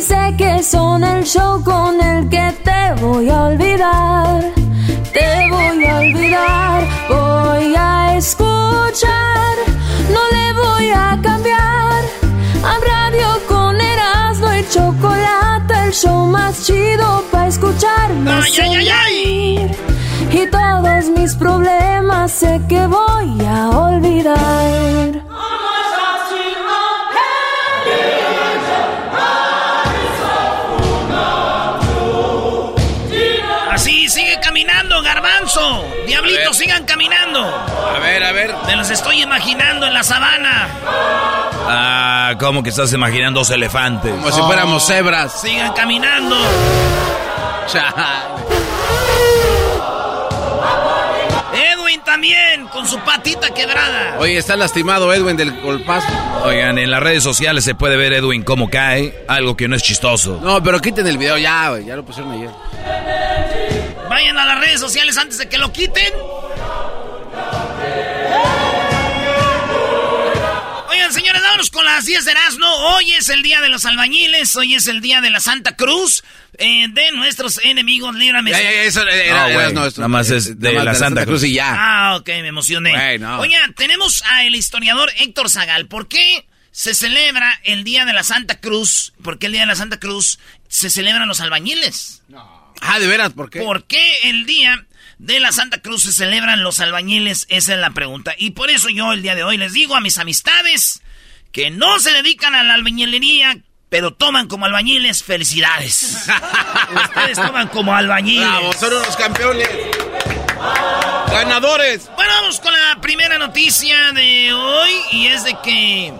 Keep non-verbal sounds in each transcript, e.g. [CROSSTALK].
Sé que son el show con el que te voy a olvidar. Te voy a olvidar, voy a escuchar, no le voy a cambiar. A radio con Erasmo y chocolate, el show más chido para escucharme Ay, ay, ay. Y todos mis problemas sé que voy a olvidar. Garbanzo. Diablitos, sigan caminando. A ver, a ver. Me los estoy imaginando en la sabana. Ah, ¿cómo que estás imaginando dos elefantes? Como si fuéramos cebras. Sigan caminando. Edwin también, con su patita quebrada. Oye, está lastimado Edwin del golpazo. Oigan, en las redes sociales se puede ver Edwin cómo cae, algo que no es chistoso. No, pero quiten el video ya, güey. Ya lo pusieron ayer. Vayan a las redes sociales antes de que lo quiten. Oigan, señores, vámonos con las 10 de Erasmo. Hoy es el día de los albañiles, hoy es el día de la Santa Cruz, eh, de nuestros enemigos, líbrame. Ya, ya, ya, eso era, No, nuestro. nada más es de la Santa Cruz. y ya. Ah, ok, me emocioné. Güey, no. Oigan, tenemos al historiador Héctor Zagal. ¿Por qué se celebra el Día de la Santa Cruz? ¿Por qué el Día de la Santa Cruz se celebran los albañiles? Ah, ¿de veras? ¿Por qué? ¿Por qué el Día de la Santa Cruz se celebran los albañiles? Esa es la pregunta. Y por eso yo el día de hoy les digo a mis amistades que no se dedican a la albañilería, pero toman como albañiles felicidades. [LAUGHS] Ustedes toman como albañiles. Bravo, son unos campeones. Ganadores. Bueno, vamos con la primera noticia de hoy y es de que,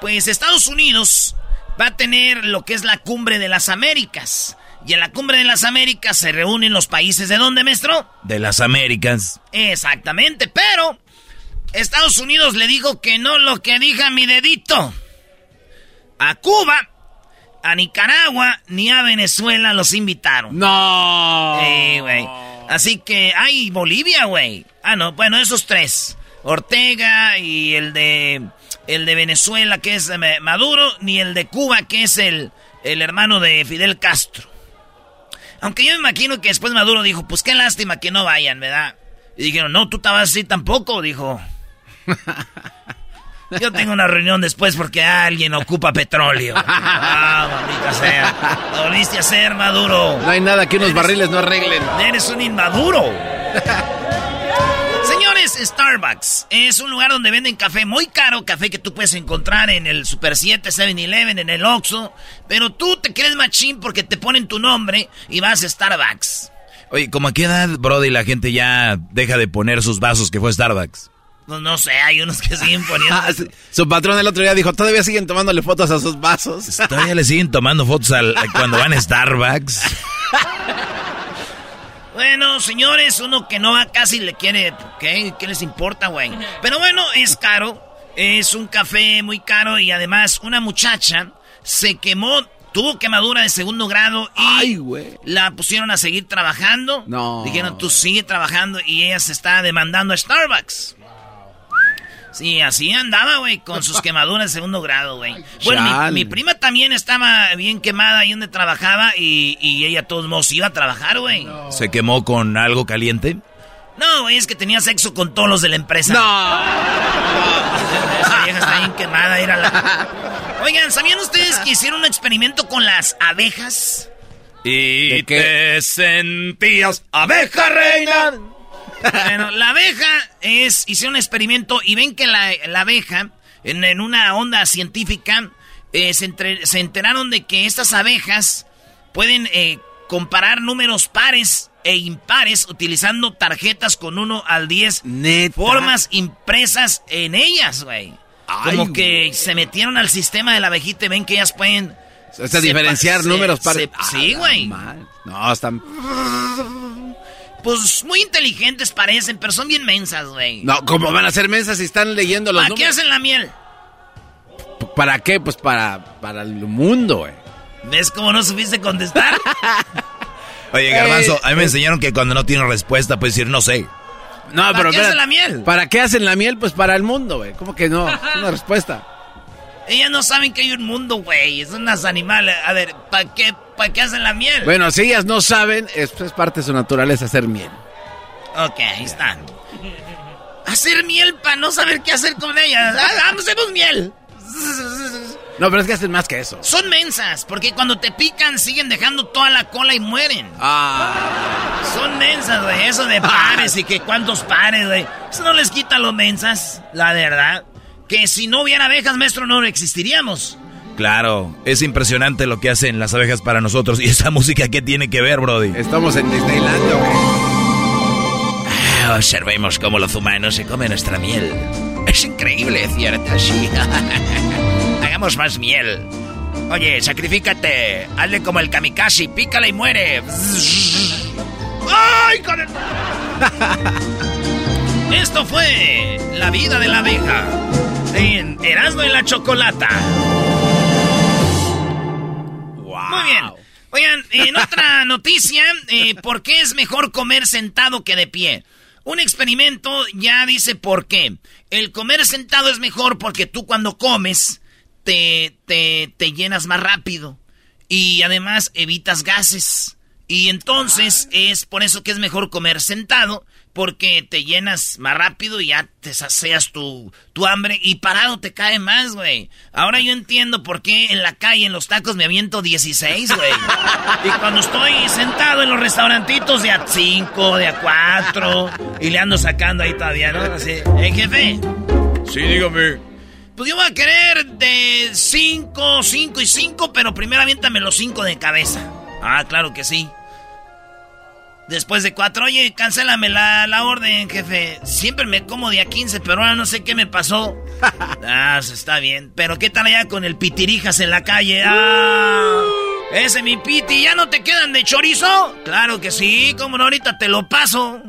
pues, Estados Unidos va a tener lo que es la cumbre de las Américas. Y en la cumbre de las Américas se reúnen los países de dónde, maestro? De las Américas. Exactamente, pero Estados Unidos le dijo que no lo que diga mi dedito. A Cuba, a Nicaragua ni a Venezuela los invitaron. No. Eh, güey. Así que, ay, Bolivia, güey. Ah, no, bueno, esos tres. Ortega y el de el de Venezuela que es eh, Maduro, ni el de Cuba que es el, el hermano de Fidel Castro. Aunque yo me imagino que después Maduro dijo, pues qué lástima que no vayan, ¿verdad? Y dijeron, no, tú vas así tampoco, dijo. [LAUGHS] Yo tengo una reunión después porque alguien ocupa petróleo. [LAUGHS] Ah, maldita sea. Lo volviste a hacer, Maduro. No hay nada que unos barriles no arreglen. Eres un inmaduro. [LAUGHS] Señores, Starbucks es un lugar donde venden café muy caro, café que tú puedes encontrar en el Super 7, 7-Eleven, en el Oxxo, pero tú te crees machín porque te ponen tu nombre y vas a Starbucks. Oye, ¿como a qué edad, Brody, la gente ya deja de poner sus vasos que fue Starbucks? No, no sé, hay unos que siguen [LAUGHS] poniendo. Ah. Su patrón el otro día dijo, todavía siguen tomándole fotos a sus vasos. Todavía le siguen tomando fotos al- cuando van a Starbucks. [LAUGHS] Bueno, señores, uno que no va casi le quiere. ¿Qué? ¿Qué les importa, güey? Pero bueno, es caro. Es un café muy caro y además una muchacha se quemó, tuvo quemadura de segundo grado y Ay, la pusieron a seguir trabajando. No. Dijeron, tú sigue trabajando y ella se está demandando a Starbucks. Sí, así andaba, güey, con sus [LAUGHS] quemaduras de segundo grado, güey. Bueno, mi, prima también estaba bien quemada ahí donde trabajaba y, y ella todos modos iba a trabajar, güey. ¿Se quemó con algo caliente? No, güey, es que tenía sexo con todos los de la empresa. No. Esa vieja está bien quemada, era la... Oigan, ¿sabían ustedes que hicieron un experimento con las abejas? Y te sentías abeja reina. Bueno, la abeja es, hicieron un experimento y ven que la, abeja, en, una onda científica, eh, se, se, enteraron de que estas abejas pueden eh, comparar números pares e impares utilizando tarjetas con 1 al 10 formas impresas en ellas, güey. Como que se metieron al sistema de la abejita y ven que ellas pueden... O sea, diferenciar números pares. sí, güey. No, están... Pues muy inteligentes parecen, pero son bien mensas, güey. No, ¿cómo van a ser mensas si están leyendo los ¿Para qué hacen la miel? ¿Para qué? Pues para, para el mundo, güey. ¿Ves cómo no supiste contestar? [LAUGHS] Oye, Garbanzo, a mí me enseñaron que cuando no tiene respuesta puedes decir no sé. No, ¿Para pero qué hacen la miel? ¿Para qué hacen la miel? Pues para el mundo, güey. ¿Cómo que no? Es una respuesta. [LAUGHS] Ellas no saben que hay un mundo, güey. Son unas animales. A ver, ¿para qué, ¿para qué hacen la miel? Bueno, si ellas no saben, es, parte de su naturaleza hacer miel. Ok, ahí están. Hacer miel para no saber qué hacer con ellas. Ah, hacemos miel. No, pero es que hacen más que eso. Son mensas, porque cuando te pican siguen dejando toda la cola y mueren. Ah. Son mensas, güey. Eso de pares y que cuántos pares, güey. Eso no les quita los mensas, la verdad. Que si no hubiera abejas, maestro, no existiríamos. Claro, es impresionante lo que hacen las abejas para nosotros. ¿Y esa [LAUGHS] música qué tiene que ver, Brody? Estamos en Disneyland, güey. Ah, observemos cómo los humanos se comen nuestra miel. Es increíble, ¿cierto? Sí. [LAUGHS] Hagamos más miel. Oye, sacrifícate. Hazle como el kamikaze, pícala y muere. [LAUGHS] ¡Ay, con Esto fue La vida de la abeja en Erasmo y la Chocolata. Muy bien. Oigan, en otra [LAUGHS] noticia, eh, ¿por qué es mejor comer sentado que de pie? Un experimento ya dice por qué. El comer sentado es mejor porque tú cuando comes te, te, te llenas más rápido y además evitas gases. Y entonces es por eso que es mejor comer sentado, porque te llenas más rápido y ya te sacias tu, tu hambre y parado te cae más, güey. Ahora yo entiendo por qué en la calle, en los tacos, me aviento 16, güey. y cuando estoy sentado en los restaurantitos de a 5, de a 4, y le ando sacando ahí todavía, ¿no? Así, ¿eh, jefe? Sí, dígame. Pues yo voy a querer de 5, 5 y 5, pero primero aviéntame los 5 de cabeza. Ah, claro que sí. Después de cuatro, oye, cancélame la, la orden, jefe. Siempre me como día 15, pero ahora no sé qué me pasó. [LAUGHS] ah, está bien. Pero ¿qué tal allá con el pitirijas en la calle? Ah, ese mi piti, ¿ya no te quedan de chorizo? Claro que sí, como no, ahorita te lo paso.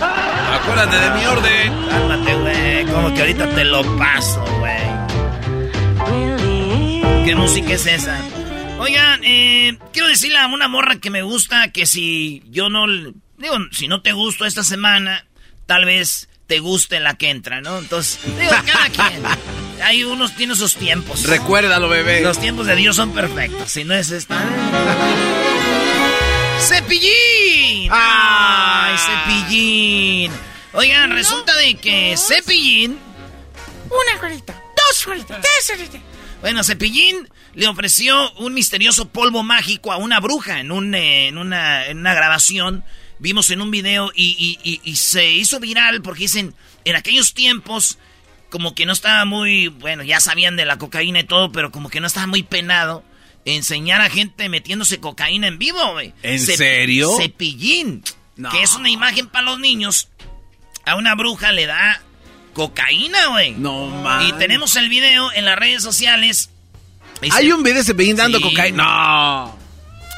Acuérdate de mi orden. Cálmate, güey, como que ahorita te lo paso, güey. ¿Qué música es esa? Oigan, eh, quiero decirle a una morra que me gusta que si yo no... Digo, si no te gusto esta semana, tal vez te guste la que entra, ¿no? Entonces, digo, cada quien. [LAUGHS] Hay unos, tiene sus tiempos. Recuérdalo, bebé. Los tiempos de Dios son perfectos. Si no es esta... [LAUGHS] ¡Cepillín! ¡Ay, Cepillín! Oigan, resulta de que Cepillín... Una colita, dos colitas, tres colitas. Bueno, Cepillín le ofreció un misterioso polvo mágico a una bruja en, un, eh, en, una, en una grabación. Vimos en un video y, y, se hizo viral porque dicen, en aquellos tiempos, como que no estaba muy, bueno, ya sabían de la cocaína y todo, pero como que no estaba muy penado enseñar a gente metiéndose cocaína en vivo, güey. ¿En serio? Cepillín, que es una imagen para los niños. A una bruja le da cocaína, güey. No mames. Y tenemos el video en las redes sociales. Hay un video de Cepillín dando cocaína. No.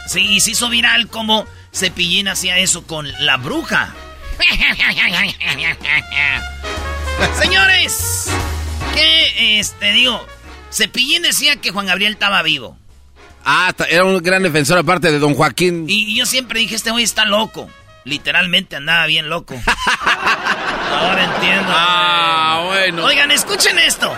Sí, se hizo viral como Cepillín hacía eso con la bruja. [LAUGHS] Señores, que este digo, Cepillín decía que Juan Gabriel estaba vivo. Ah, era un gran defensor aparte de Don Joaquín. Y, yo siempre dije, este güey está loco. Literalmente andaba bien loco. [LAUGHS] Ahora entiendo. Ah, bueno. Oigan, escuchen esto.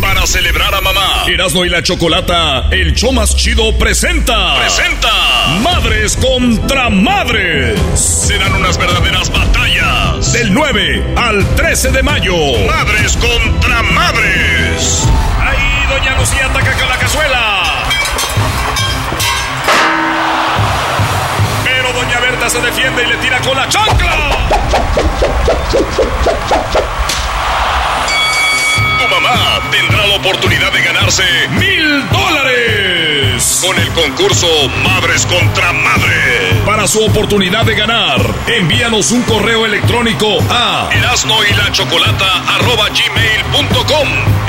Para celebrar a mamá. Erasmo y la Chocolata, el show más chido presenta. Presenta. Madres contra madres. Serán unas verdaderas batallas. Del 9 al 13 de mayo. Madres contra madres. Ahí, doña Lucía ataca con la cazuela. Se defiende y le tira con la chancla. Tu mamá tendrá la oportunidad de ganarse mil dólares con el concurso Madres contra Madres. Para su oportunidad de ganar, envíanos un correo electrónico a erasno y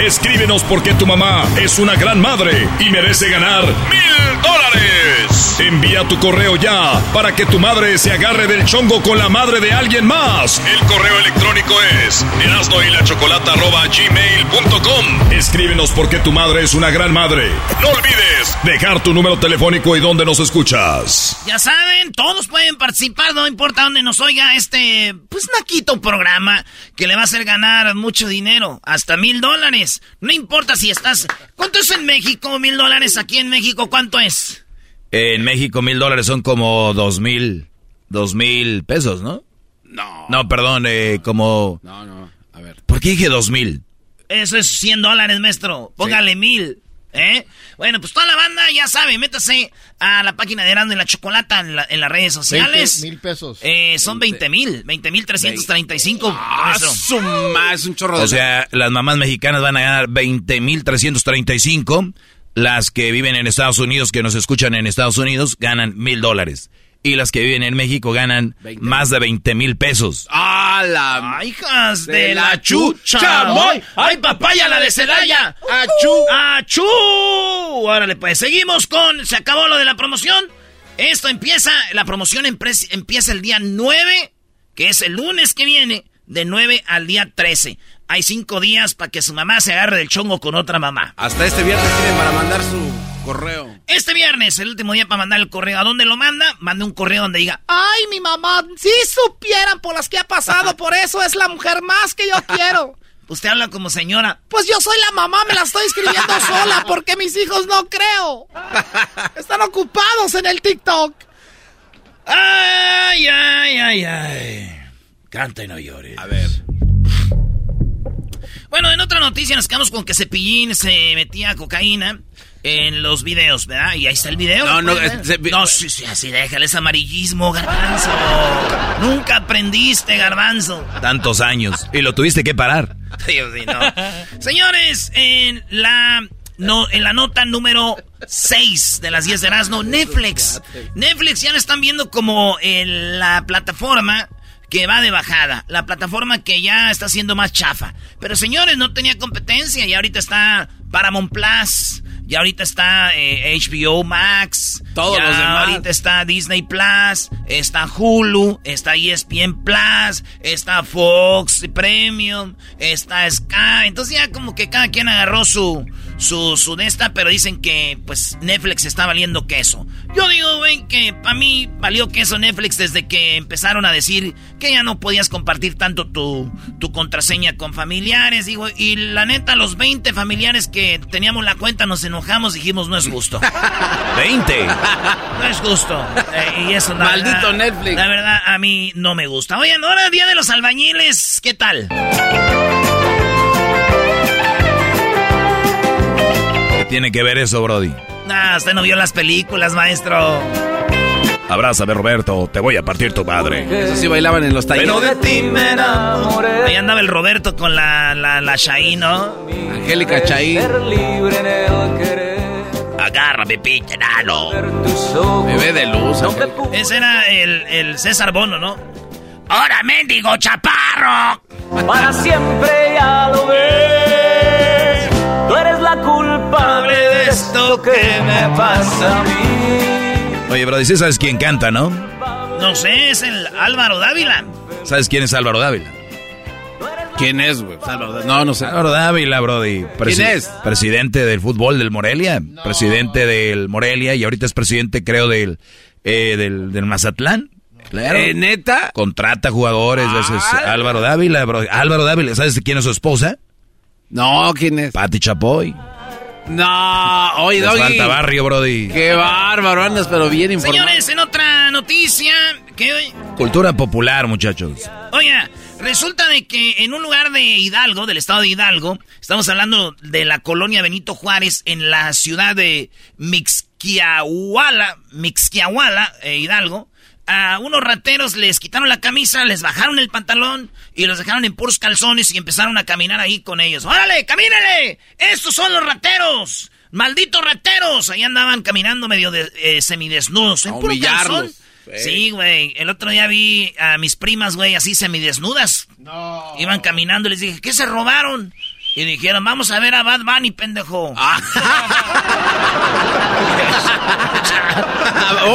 Escríbenos porque tu mamá es una gran madre y merece ganar mil dólares. Envía tu correo ya para que tu madre se agarre del chongo con la madre de alguien más. El correo electrónico es la Escríbenos porque tu madre es una gran madre. No olvides dejar tu número telefónico y dónde nos escuchas. Ya saben, todos pueden participar, no importa dónde nos oiga este, pues naquito programa que le va a hacer ganar mucho dinero, hasta mil dólares. No importa si estás... ¿Cuánto es en México? Mil dólares aquí en México, ¿cuánto es? En México mil dólares son como dos mil, dos mil pesos, ¿no? No. No, perdón, eh, como... No, no, a ver. ¿Por qué dije dos mil? Eso es 100 dólares, maestro. Póngale mil. ¿Eh? Bueno, pues toda la banda ya sabe, métase a la página de Erasmo y la Chocolata en, la- en las redes sociales. mil pesos. Eh, son 20 mil, 20 mil 335. Ah, maestro. su ma- es un chorro de... O sea, las mamás mexicanas van a ganar 20.335. Las que viven en Estados Unidos, que nos escuchan en Estados Unidos, ganan mil dólares. Y las que viven en México ganan 20,000. más de 20 mil pesos. ¡Ah, la... ¡Ay, hijas de, De la chucha! chamoy. ¡Ay, papaya, la de Celaya! ¡Achú! ¡Achú! Órale, pues seguimos con. Se acabó lo de la promoción. Esto empieza. La promoción empieza el día 9, que es el lunes que viene, de 9 al día 13. Hay cinco días para que su mamá se agarre del chongo con otra mamá. Hasta este viernes tienen para mandar su correo. Este viernes, el último día para mandar el correo. ¿A dónde lo manda? Mande un correo donde diga, Ay, mi mamá, si supieran por las que ha pasado, por eso es la mujer más que yo quiero. [LAUGHS] usted habla como señora. Pues yo soy la mamá, me la estoy escribiendo [LAUGHS] sola porque mis hijos no creo. [LAUGHS] Están ocupados en el TikTok. Ay, ay, ay, ay. Canta y no llores. A ver. Bueno, en otra noticia nos quedamos con que Cepillín se metía cocaína en los videos, ¿verdad? Y ahí está el video. No, no, ¿puedes es- ver? Cepi- no, sí, sí, así déjale ese amarillismo, garbanzo. Nunca aprendiste, garbanzo. Tantos años. Y lo tuviste que parar. [LAUGHS] Dios, sí, no. Señores, en la, no, en la nota número 6 de las 10 de Erasmo, Netflix. Netflix ya la están viendo como en la plataforma que va de bajada. La plataforma que ya está siendo más chafa. Pero señores, no tenía competencia y ahorita está Paramount Plus. Y ahorita está eh, HBO Max. Todos ya los demás. Ahorita está Disney Plus, está Hulu, está ESPN Plus, está Fox Premium, está Sky. Entonces ya como que cada quien agarró su su su de esta, pero dicen que pues Netflix está valiendo queso. Yo digo, ven que para mí valió queso Netflix desde que empezaron a decir que ya no podías compartir tanto tu tu contraseña con familiares, digo, y la neta los 20 familiares que teníamos la cuenta nos enojamos, dijimos, no es justo. [LAUGHS] 20. [LAUGHS] No es justo. Eh, y eso, la Maldito verdad, Netflix. La verdad, a mí no me gusta. Oigan, ahora Día de los Albañiles, ¿qué tal? ¿Qué tiene que ver eso, Brody? Ah, usted no vio las películas, maestro. Abrázame, Roberto. Te voy a partir tu madre. Eso sí bailaban en los talleres. Pero de ti me enamoré. Ahí andaba el Roberto con la, la, la Shai, ¿no? Angélica Chaí. Agárrame, pinche enano. Bebé de luz. Ese era el, el César Bono, ¿no? ¡Ahora, mendigo chaparro! Para siempre ya lo ves. Tú eres la culpable de esto que me pasa a mí. Oye, Brody, sí sabes quién canta, ¿no? No sé, es el Álvaro Dávila. ¿Sabes quién es Álvaro Dávila? ¿Quién es, güey? No, no sé. Álvaro Dávila, Brody. ¿Quién es? Presidente del fútbol del Morelia. Presidente del Morelia y ahorita es presidente, creo, del, eh, del, del Mazatlán. Claro. ¿Eh, ¿Neta? Contrata jugadores. es Álvaro Dávila, Brody. Álvaro Dávila, ¿sabes quién es su esposa? No, ¿quién es? Pati Chapoy. No, oye, Les Doggy. falta barrio, Brody. Qué bárbaro, andas, pero bien informado. Señores, en otra noticia, ¿qué? Cultura popular, muchachos. Oiga, resulta de que en un lugar de Hidalgo, del estado de Hidalgo, estamos hablando de la colonia Benito Juárez en la ciudad de Mixquiahuala, Mixquiahuala, eh, Hidalgo, a unos rateros les quitaron la camisa, les bajaron el pantalón y los dejaron en puros calzones y empezaron a caminar ahí con ellos. ¡Órale, camínale! ¡Estos son los rateros! ¡Malditos rateros! Ahí andaban caminando medio de, eh, semidesnudos. En A puro calzón. Sí, güey. El otro día vi a mis primas, güey, así semidesnudas. No. Iban caminando y les dije, ¿qué se robaron? Y dijeron, vamos a ver a Bad Bunny, pendejo. [LAUGHS]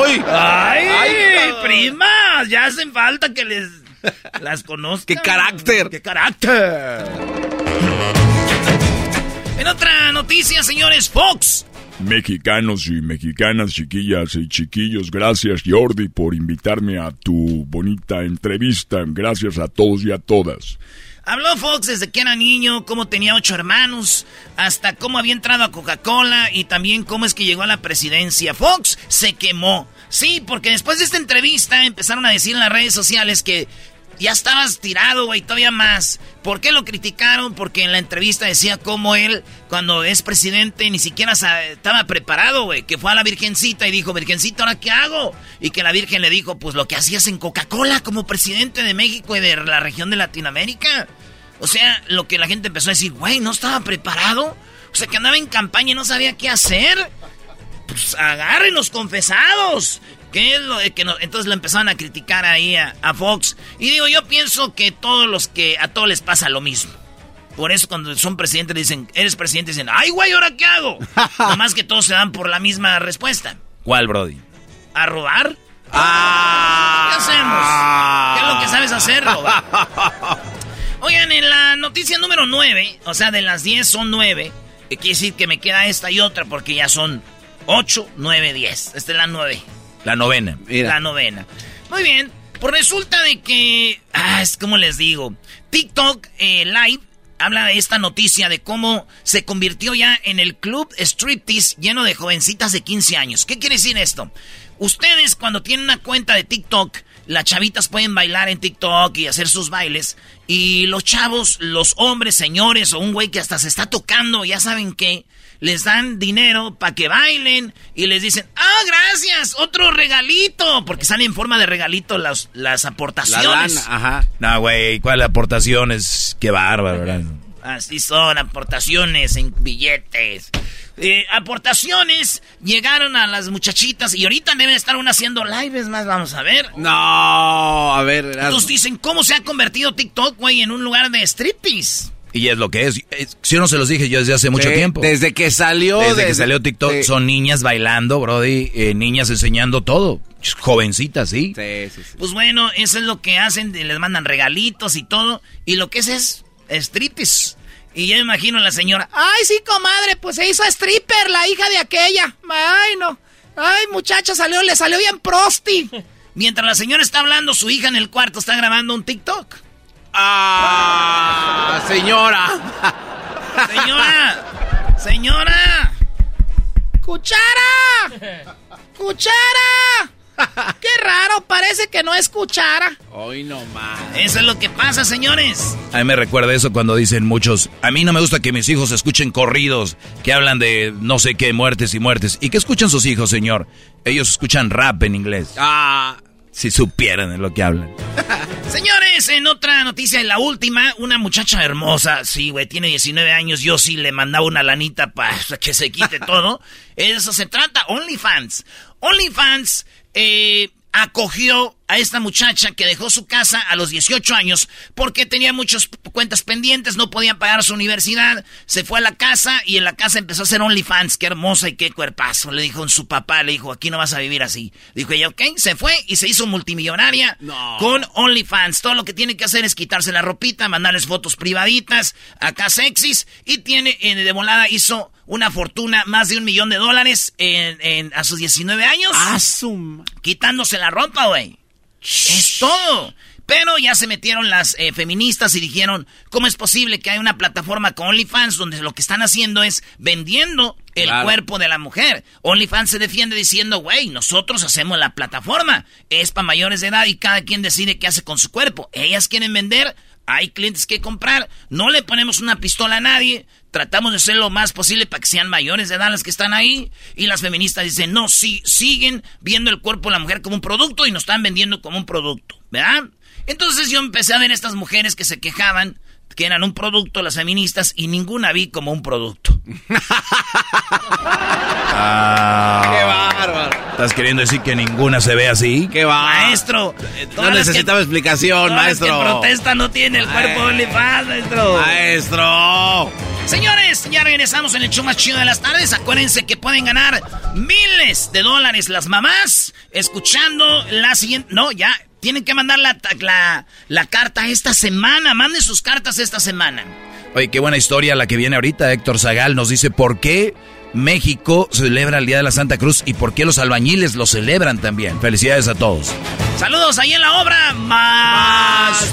¡Uy! ¡Ay, primas! Ya hacen falta que les las conozcan. ¡Qué carácter! ¡Qué carácter! En otra noticia, señores, Fox. Mexicanos y mexicanas, chiquillas y chiquillos, gracias Jordi por invitarme a tu bonita entrevista. Gracias a todos y a todas. Habló Fox desde que era niño, cómo tenía ocho hermanos, hasta cómo había entrado a Coca-Cola y también cómo es que llegó a la presidencia. Fox se quemó. Sí, porque después de esta entrevista empezaron a decir en las redes sociales que ya estabas tirado, güey, todavía más. ¿Por qué lo criticaron? Porque en la entrevista decía cómo él, cuando es presidente, ni siquiera estaba preparado, güey. Que fue a la Virgencita y dijo, Virgencita, ¿ahora qué hago? Y que la Virgen le dijo, pues lo que hacías en Coca-Cola como presidente de México y de la región de Latinoamérica. O sea, lo que la gente empezó a decir, güey, ¿no estaba preparado? O sea, que andaba en campaña y no sabía qué hacer. Pues agárrenos confesados. ¿Qué es lo de que no? Entonces lo empezaron a criticar ahí a, a Fox. Y digo, yo pienso que todos los que a todos les pasa lo mismo. Por eso cuando son presidentes dicen, eres presidente, dicen, ay güey, ¿ahora qué hago? [LAUGHS] Nomás que todos se dan por la misma respuesta. ¿Cuál, Brody? ¿A robar? Ah. ¿Qué hacemos? ¿Qué es lo que sabes hacer, robar? [LAUGHS] Oigan, en la noticia número 9, o sea, de las 10 son 9. que Quiere decir que me queda esta y otra porque ya son 8, 9, 10. Esta es la 9. La novena. La novena. Muy bien. Pues resulta de que. Ah, es como les digo. TikTok eh, Live habla de esta noticia de cómo se convirtió ya en el club striptease lleno de jovencitas de 15 años. ¿Qué quiere decir esto? Ustedes cuando tienen una cuenta de TikTok, las chavitas pueden bailar en TikTok y hacer sus bailes. Y los chavos, los hombres, señores o un güey que hasta se está tocando, ya saben qué, les dan dinero para que bailen y les dicen, ah, gracias, otro regalito, porque salen en forma de regalito las, las La aportaciones. lana, ajá. No, güey, ¿cuál aportaciones? Qué bárbaro, ¿verdad? Así son, aportaciones en billetes. Eh, aportaciones llegaron a las muchachitas y ahorita deben estar una haciendo lives más, vamos a ver. No, a ver. Erasmo. Entonces dicen, ¿cómo se ha convertido TikTok, güey, en un lugar de striptease? Y es lo que es. Es- Si yo no se los dije yo desde hace mucho Sí, tiempo. Desde que salió. Desde que salió TikTok sí. son niñas bailando, Brody, eh, niñas enseñando todo. Jovencitas, ¿sí? Sí, sí, sí. Pues bueno, eso es lo que hacen, les mandan regalitos y todo. Y lo que es es striptease. Y yo me imagino a la señora, Ay, sí, comadre, pues se hizo stripper, la hija de aquella. Ay, no. Ay, muchacha, salió, le salió bien prosti. [LAUGHS] mientras la señora está hablando, su hija en el cuarto está grabando un TikTok. Ah, señora. Señora, señora. ¡Cuchara! ¡Cuchara! ¡Qué raro! Parece que no es cuchara. Hoy no más. Eso es lo que pasa, señores. A mí me recuerda eso cuando dicen muchos, a mí no me gusta que mis hijos escuchen corridos que hablan de no sé qué, muertes y muertes. ¿Y qué escuchan sus hijos, señor? Ellos escuchan rap en inglés. Ah, Si supieran de lo que hablan. [LAUGHS] Señores, en otra noticia, en la última, una muchacha hermosa, sí, güey, tiene 19 años, yo sí le mandaba una lanita para que se quite [LAUGHS] todo. Eso se trata, OnlyFans. OnlyFans eh, acogió a esta muchacha que dejó su casa a los 18 años porque tenía muchas cuentas pendientes, no podía pagar su universidad, se fue a la casa y en la casa empezó a hacer OnlyFans, qué hermosa y qué cuerpazo, le dijo su papá, le dijo, aquí no vas a vivir así. Dijo ella, ok, se fue y se hizo multimillonaria con OnlyFans. Todo lo que tiene que hacer es quitarse la ropita, mandarles fotos privaditas, acá sexys, y tiene, eh, de volada hizo una fortuna, más de un millón de dólares en, a sus 19 años. Asum. Quitándose la ropa, güey. Es todo. Pero ya se metieron las eh, feministas y dijeron, ¿cómo es posible que haya una plataforma con OnlyFans donde lo que están haciendo es vendiendo el cuerpo de la mujer? OnlyFans se defiende diciendo, güey, nosotros hacemos la plataforma. Es para mayores de edad y cada quien decide qué hace con su cuerpo. Ellas quieren vender, hay clientes que comprar, no le ponemos una pistola a nadie, tratamos de hacer lo más posible para que sean mayores de edad las que están ahí. Y las feministas dicen, no, sí, siguen viendo el cuerpo de la mujer como un producto y nos están vendiendo como un producto, ¿verdad? Entonces yo empecé a ver estas mujeres que se quejaban que eran un producto las feministas y ninguna vi como un producto. ah, ¡Qué bárbaro! ¿Estás queriendo decir que ninguna se ve así? ¡Qué va! Maestro. No necesitaba explicación, maestro. que protesta no tiene el cuerpo de OnlyFans, maestro. Maestro. Señores, ya regresamos en el show más chido de las tardes. Acuérdense que pueden ganar miles de dólares las mamás escuchando la siguiente... No, ya, tienen que mandar la, la, carta esta semana. Manden sus cartas esta semana. Oye, qué buena historia la que viene ahorita. Héctor Zagal nos dice por qué México celebra el Día de la Santa Cruz y por qué los albañiles lo celebran también. Felicidades a todos. Saludos ahí en la obra. Más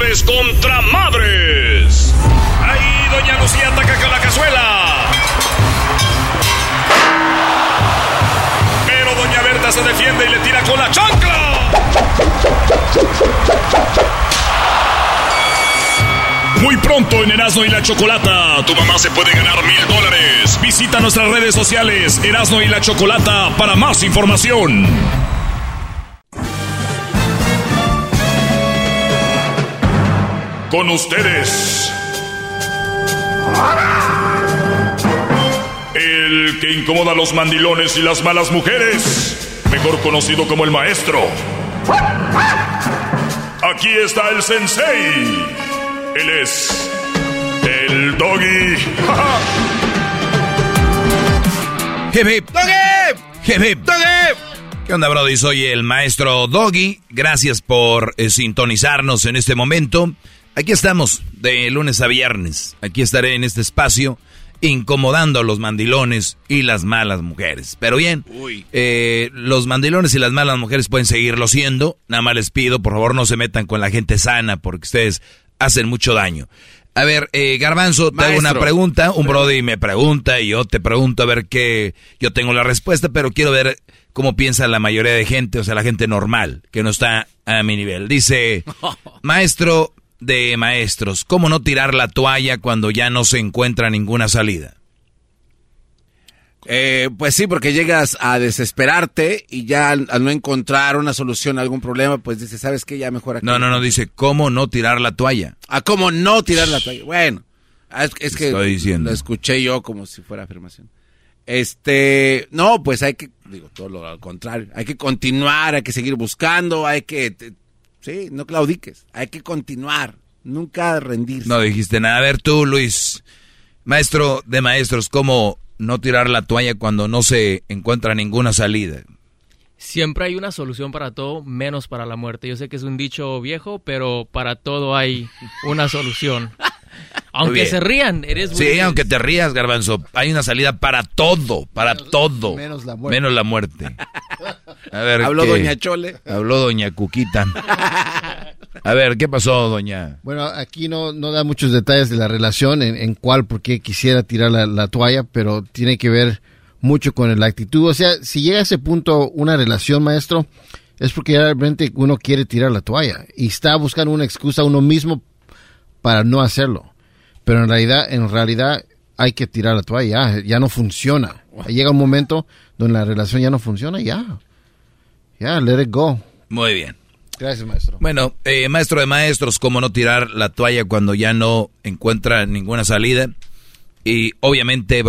Madres contra madres. Ahí Doña Lucía ataca con la cazuela. Pero Doña Berta se defiende y le tira con la chancla. Muy pronto en Erasmo y la Chocolata, tu mamá se puede ganar mil dólares. Visita nuestras redes sociales Erasmo y la Chocolata para más información. Con ustedes. El que incomoda a los mandilones y las malas mujeres, mejor conocido como el maestro. Aquí está el sensei. Él es el doggy. [LAUGHS] hip hip. Doggy. Hip hip. Doggy. ¿Qué onda, Brody? Soy el maestro Doggy. Gracias por eh, sintonizarnos en este momento. Aquí estamos de lunes a viernes. Aquí estaré en este espacio incomodando a los mandilones y las malas mujeres. Pero bien, eh, los mandilones y las malas mujeres pueden seguirlo siendo. Nada más les pido, por favor, no se metan con la gente sana porque ustedes hacen mucho daño. A ver, eh, Garbanzo, te hago una pregunta. Un Brody me pregunta y yo te pregunto a ver qué. Yo tengo la respuesta, pero quiero ver cómo piensa la mayoría de gente, o sea, la gente normal, que no está a mi nivel. Dice, [LAUGHS] maestro, de maestros. ¿Cómo no tirar la toalla cuando ya no se encuentra ninguna salida? Eh, pues sí, porque llegas a desesperarte y ya al, al no encontrar una solución a algún problema, pues dices, ¿sabes qué? Ya mejor aquí. No, no, no, dice, ¿cómo no tirar la toalla? ¿A cómo no tirar la toalla? Bueno, ah, es, es que Estoy diciendo. lo escuché yo como si fuera afirmación. Este, no, pues hay que, digo, todo lo al contrario, hay que continuar, hay que seguir buscando, hay que, sí, no claudiques, hay que continuar, nunca rendirse. No dijiste nada. A ver tú, Luis, maestro de maestros, ¿cómo no tirar la toalla cuando no se encuentra ninguna salida? Siempre hay una solución para todo, menos para la muerte. Yo sé que es un dicho viejo, pero para todo hay una solución. [LAUGHS] [LAUGHS] Aunque bien. se rían, eres Sí, aunque te rías, Garbanzo, hay una salida para todo, para todo. menos la muerte. Menos la muerte. [LAUGHS] A ver, Habló ¿qué? Doña Chole. Habló Doña Cuquita. [LAUGHS] A ver, ¿qué pasó, Doña? Bueno, aquí no, no da muchos detalles de la relación, en, en cuál, por qué quisiera tirar la, la toalla, pero tiene que ver mucho con la actitud. O sea, si llega a ese punto una relación, maestro, es porque realmente uno quiere tirar la toalla y está buscando una excusa a uno mismo para no hacerlo. Pero en realidad, en realidad hay que tirar la toalla, ya, ya no funciona. Llega un momento donde la relación ya no funciona, ya. Ya, let it go. Muy bien. Gracias, maestro. Bueno, eh, maestro de maestros, ¿cómo no tirar la toalla cuando ya no encuentra ninguna salida? Y obviamente,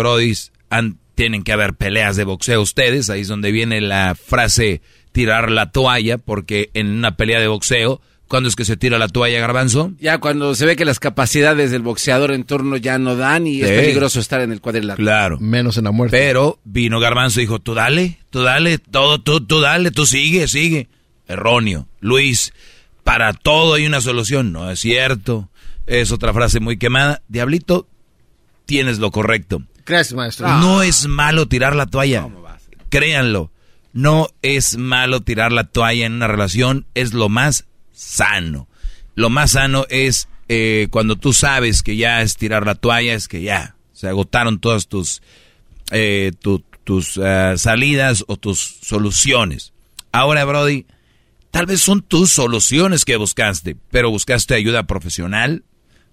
han- tienen que haber peleas de boxeo ustedes. Ahí es donde viene la frase tirar la toalla, porque en una pelea de boxeo, ¿cuándo es que se tira la toalla, garbanzo? Ya cuando se ve que las capacidades del boxeador en turno ya no dan y es peligroso estar en el cuadrilátero. Claro. Menos en la muerte. Pero vino Garbanzo y dijo, tú dale, tú dale, todo, tú, tú dale, tú sigue, sigue. Erróneo. Luis, para todo hay una solución. No es cierto. Es otra frase muy quemada. Diablito, tienes lo correcto. Gracias, maestro. No es malo tirar la toalla. Créanlo. No es malo tirar la toalla en una relación. Es lo más sano. Lo más sano es eh, cuando tú sabes que ya es tirar la toalla, es que ya se agotaron todas tus, eh, tu- tus eh, salidas o tus soluciones. Ahora, Brody, tal vez son tus soluciones que buscaste, pero buscaste ayuda profesional,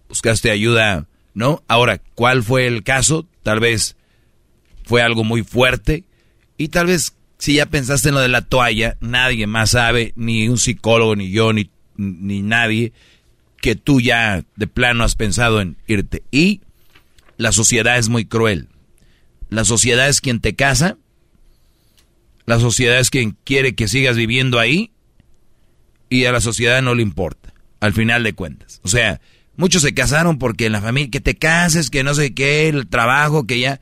buscaste ayuda, ¿no? Ahora, ¿cuál fue el caso? Tal vez fue algo muy fuerte y tal vez si ya pensaste en lo de la toalla, nadie más sabe, ni un psicólogo, ni yo, ni, ni nadie, que tú ya de plano has pensado en irte. Y la sociedad es muy cruel. La sociedad es quien te casa, la sociedad es quien quiere que sigas viviendo ahí y a la sociedad no le importa, al final de cuentas. O sea, muchos se casaron porque en la familia, que te cases, que no sé qué, el trabajo, que ya,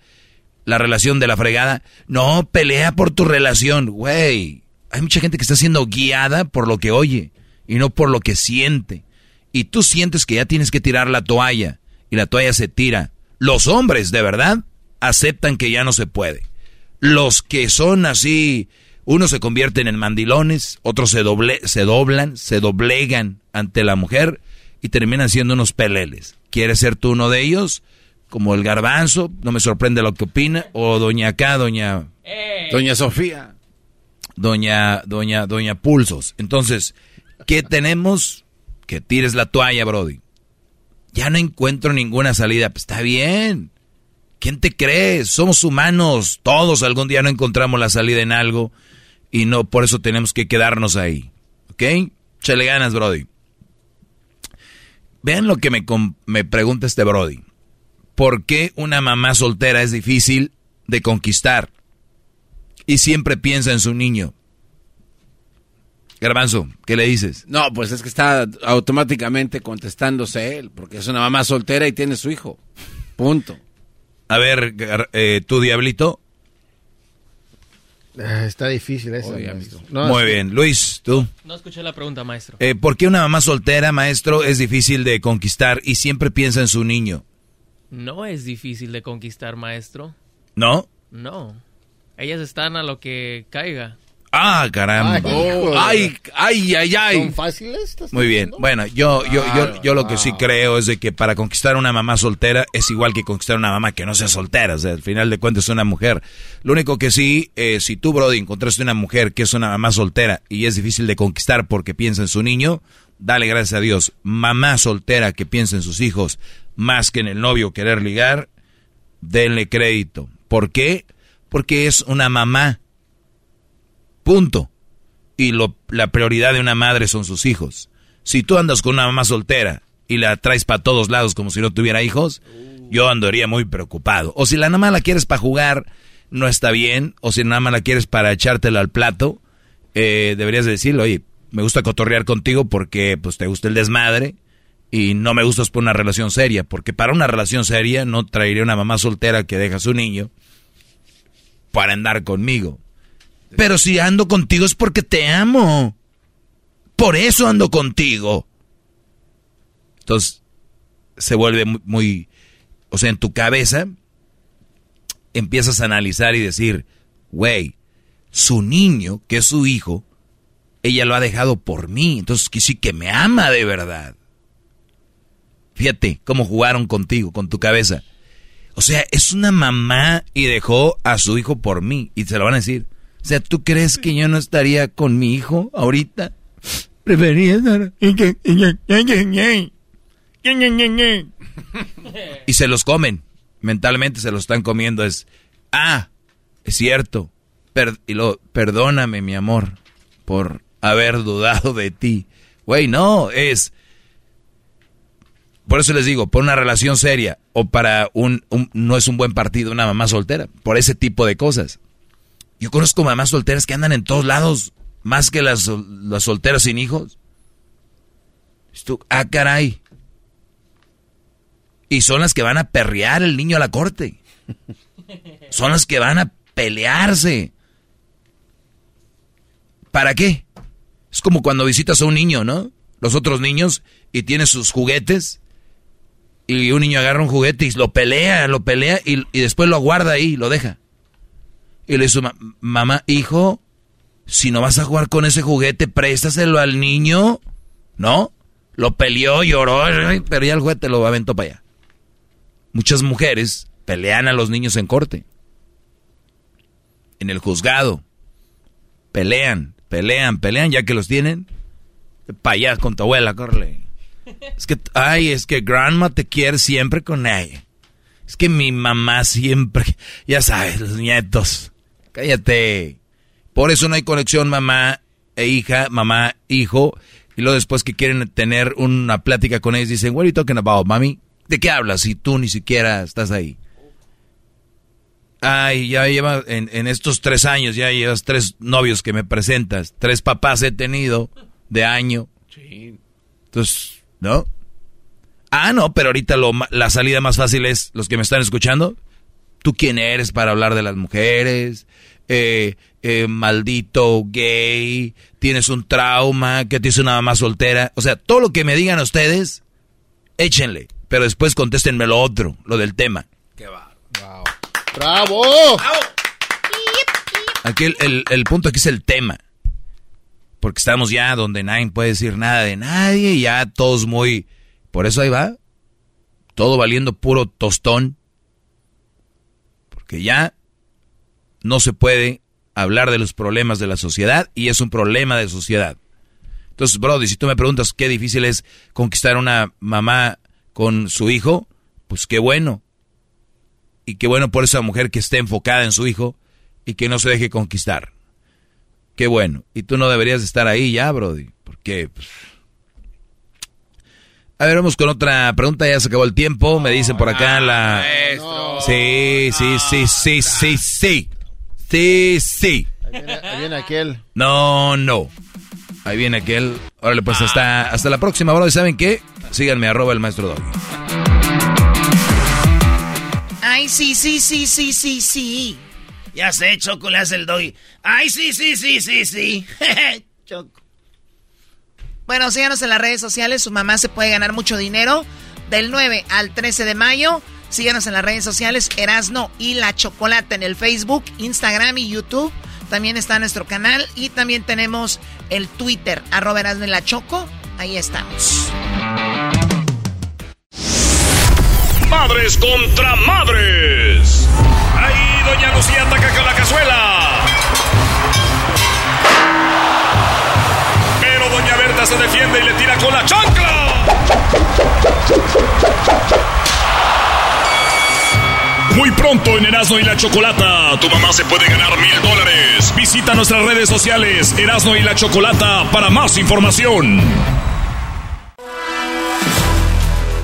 la relación de la fregada. No, pelea por tu relación, güey. Hay mucha gente que está siendo guiada por lo que oye y no por lo que siente. Y tú sientes que ya tienes que tirar la toalla y la toalla se tira. Los hombres, de verdad, aceptan que ya no se puede. Los que son así, unos se convierten en mandilones, otros se, doble, se doblan, se doblegan ante la mujer y terminan siendo unos peleles. ¿Quieres ser tú uno de ellos? Como el garbanzo, no me sorprende lo que opina, o doña acá, doña... Doña Sofía. Doña, doña, doña Pulsos. Entonces, ¿qué tenemos? Que tires la toalla, Brody. Ya no encuentro ninguna salida. Pues está bien. ¿Quién te crees? Somos humanos. Todos algún día no encontramos la salida en algo. Y no, por eso tenemos que quedarnos ahí. ¿Ok? Chale ganas, Brody. Vean lo que me, me pregunta este Brody. ¿Por qué una mamá soltera es difícil de conquistar? Y siempre piensa en su niño. Garbanzo, ¿qué le dices? No, pues es que está automáticamente contestándose él, porque es una mamá soltera y tiene su hijo. Punto. A ver, eh, tu diablito. Ah, Está difícil eso. maestro. No, Muy es bien. Luis, tú. No escuché la pregunta, maestro. Eh, ¿Por qué una mamá soltera, maestro, es difícil de conquistar y siempre piensa en su niño? No es difícil de conquistar, maestro. ¿No? No. Ellas están a lo que caiga. Ah, caramba. Ay, ay, ay, ay. ¿Son fáciles? ¿Estás Muy bien. Bueno, yo, yo, yo, yo lo que sí creo es de que para conquistar una mamá soltera es igual que conquistar una mamá que no sea soltera. O sea, al final de cuentas es una mujer. Lo único que sí, eh, si tú, Brody, encontraste una mujer que es una mamá soltera y es difícil de conquistar porque piensa en su niño, dale gracias a Dios. Mamá soltera que piensa en sus hijos más que en el novio querer ligar, denle crédito. ¿Por qué? Porque es una mamá. Punto. Y la prioridad de una madre son sus hijos. Si tú andas con una mamá soltera y la traes para todos lados como si no tuviera hijos, yo andaría muy preocupado. O si la más la quieres para jugar, no está bien. O si nada más la quieres para echártela al plato, eh, deberías decirle, oye, me gusta cotorrear contigo porque pues te gusta el desmadre y no me gustas por una relación seria. Porque para una relación seria no traería una mamá soltera que deja a su niño para andar conmigo. Pero si ando contigo es porque te amo. Por eso ando contigo. Entonces, se vuelve muy, o sea, en tu cabeza empiezas a analizar y decir, güey, su niño, que es su hijo, ella lo ha dejado por mí, entonces que sí que me ama de verdad. Fíjate cómo jugaron contigo, con tu cabeza. O sea, es una mamá y dejó a su hijo por mí, y se lo van a decir. O sea, ¿tú crees que yo no estaría con mi hijo ahorita? Prefería estar... Y se los comen. Mentalmente se los están comiendo. Es, ah, es cierto. y lo, perdóname, mi amor, por haber dudado de ti. Güey, no, es... Por eso les digo, por una relación seria o para un, No es un buen partido una mamá soltera. Por ese tipo de cosas. Yo conozco mamás solteras que andan en todos lados más que las, las solteras sin hijos. ah, caray. Y son las que van a perrear el niño a la corte. Son las que van a pelearse. ¿Para qué? Es como cuando visitas a un niño, ¿no? Los otros niños y tiene sus juguetes. Y un niño agarra un juguete y lo pelea, lo pelea y, después lo guarda ahí, lo deja. Y le dice, mamá, hijo, si no vas a jugar con ese juguete, préstaselo al niño. ¿No? Lo peleó, lloró, pero ya el juguete lo aventó para allá. Muchas mujeres pelean a los niños en corte. En el juzgado. Pelean, pelean, pelean, ya que los tienen. Para allá con tu abuela, corre. Es que, ay, es que grandma te quiere siempre con ella. Es que mi mamá siempre, ya sabes, los nietos. Cállate. Por eso no hay conexión mamá e hija, mamá, hijo. Y luego después que quieren tener una plática con ellos, dicen, what are you talking about, mami? ¿De qué hablas si tú ni siquiera estás ahí? Ay, ya lleva en, estos tres años, ya llevas tres novios que me presentas, tres papás he tenido de año. Entonces, ¿no? Ah, no, pero ahorita lo, la salida más fácil es los que me están escuchando. ¿Tú quién eres para hablar de las mujeres? Eh, eh, maldito gay, tienes un trauma, que te hizo una mamá soltera. O sea, todo lo que me digan ustedes, échenle. Pero después contéstenme lo otro, lo del tema. Qué va. ¡Bravo! Aquí el, punto aquí es el tema. Porque estamos ya donde nadie puede decir nada de nadie, ya todos muy... Por eso ahí va. Todo valiendo puro tostón. Porque ya no se puede hablar de los problemas de la sociedad y es un problema de sociedad. Entonces, Brody, si tú me preguntas qué difícil es conquistar una mamá con su hijo, pues qué bueno. Y qué bueno por esa mujer que esté enfocada en su hijo y que no se deje conquistar. Qué bueno. Y tú no deberías estar ahí ya, Brody. Porque... Pues... A ver, vamos con otra pregunta. Ya se acabó el tiempo. Me dicen por acá la... Sí, sí, sí, sí, sí, sí. Sí, sí. Ahí viene, aquel. No, no. Ahí viene aquel. Órale, pues hasta, hasta la próxima, Brody. ¿Saben qué? Síganme, arroba el maestro Doggy. Ay, sí, sí, sí, sí, sí, sí. Ya sé, Choco le hace el Doggy. Ay, sí, sí, sí, sí, sí. [LAUGHS] Choco. Bueno, síganos en las redes sociales. Su mamá se puede ganar mucho dinero. Del 9 al 13 de mayo. Síganos en las redes sociales. Erasno y la Chocolate en el Facebook, Instagram y YouTube. También está nuestro canal. Y también tenemos el Twitter, arroba Erasno y la Choco. Ahí estamos. Madres contra madres. Ahí Doña Lucía ataca con la cazuela. Pero Doña Berta se defiende y le tira con la chancla. Muy pronto en Erasmo y la Chocolata, tu mamá se puede ganar mil dólares. Visita nuestras redes sociales, Erasmo y la Chocolata, para más información.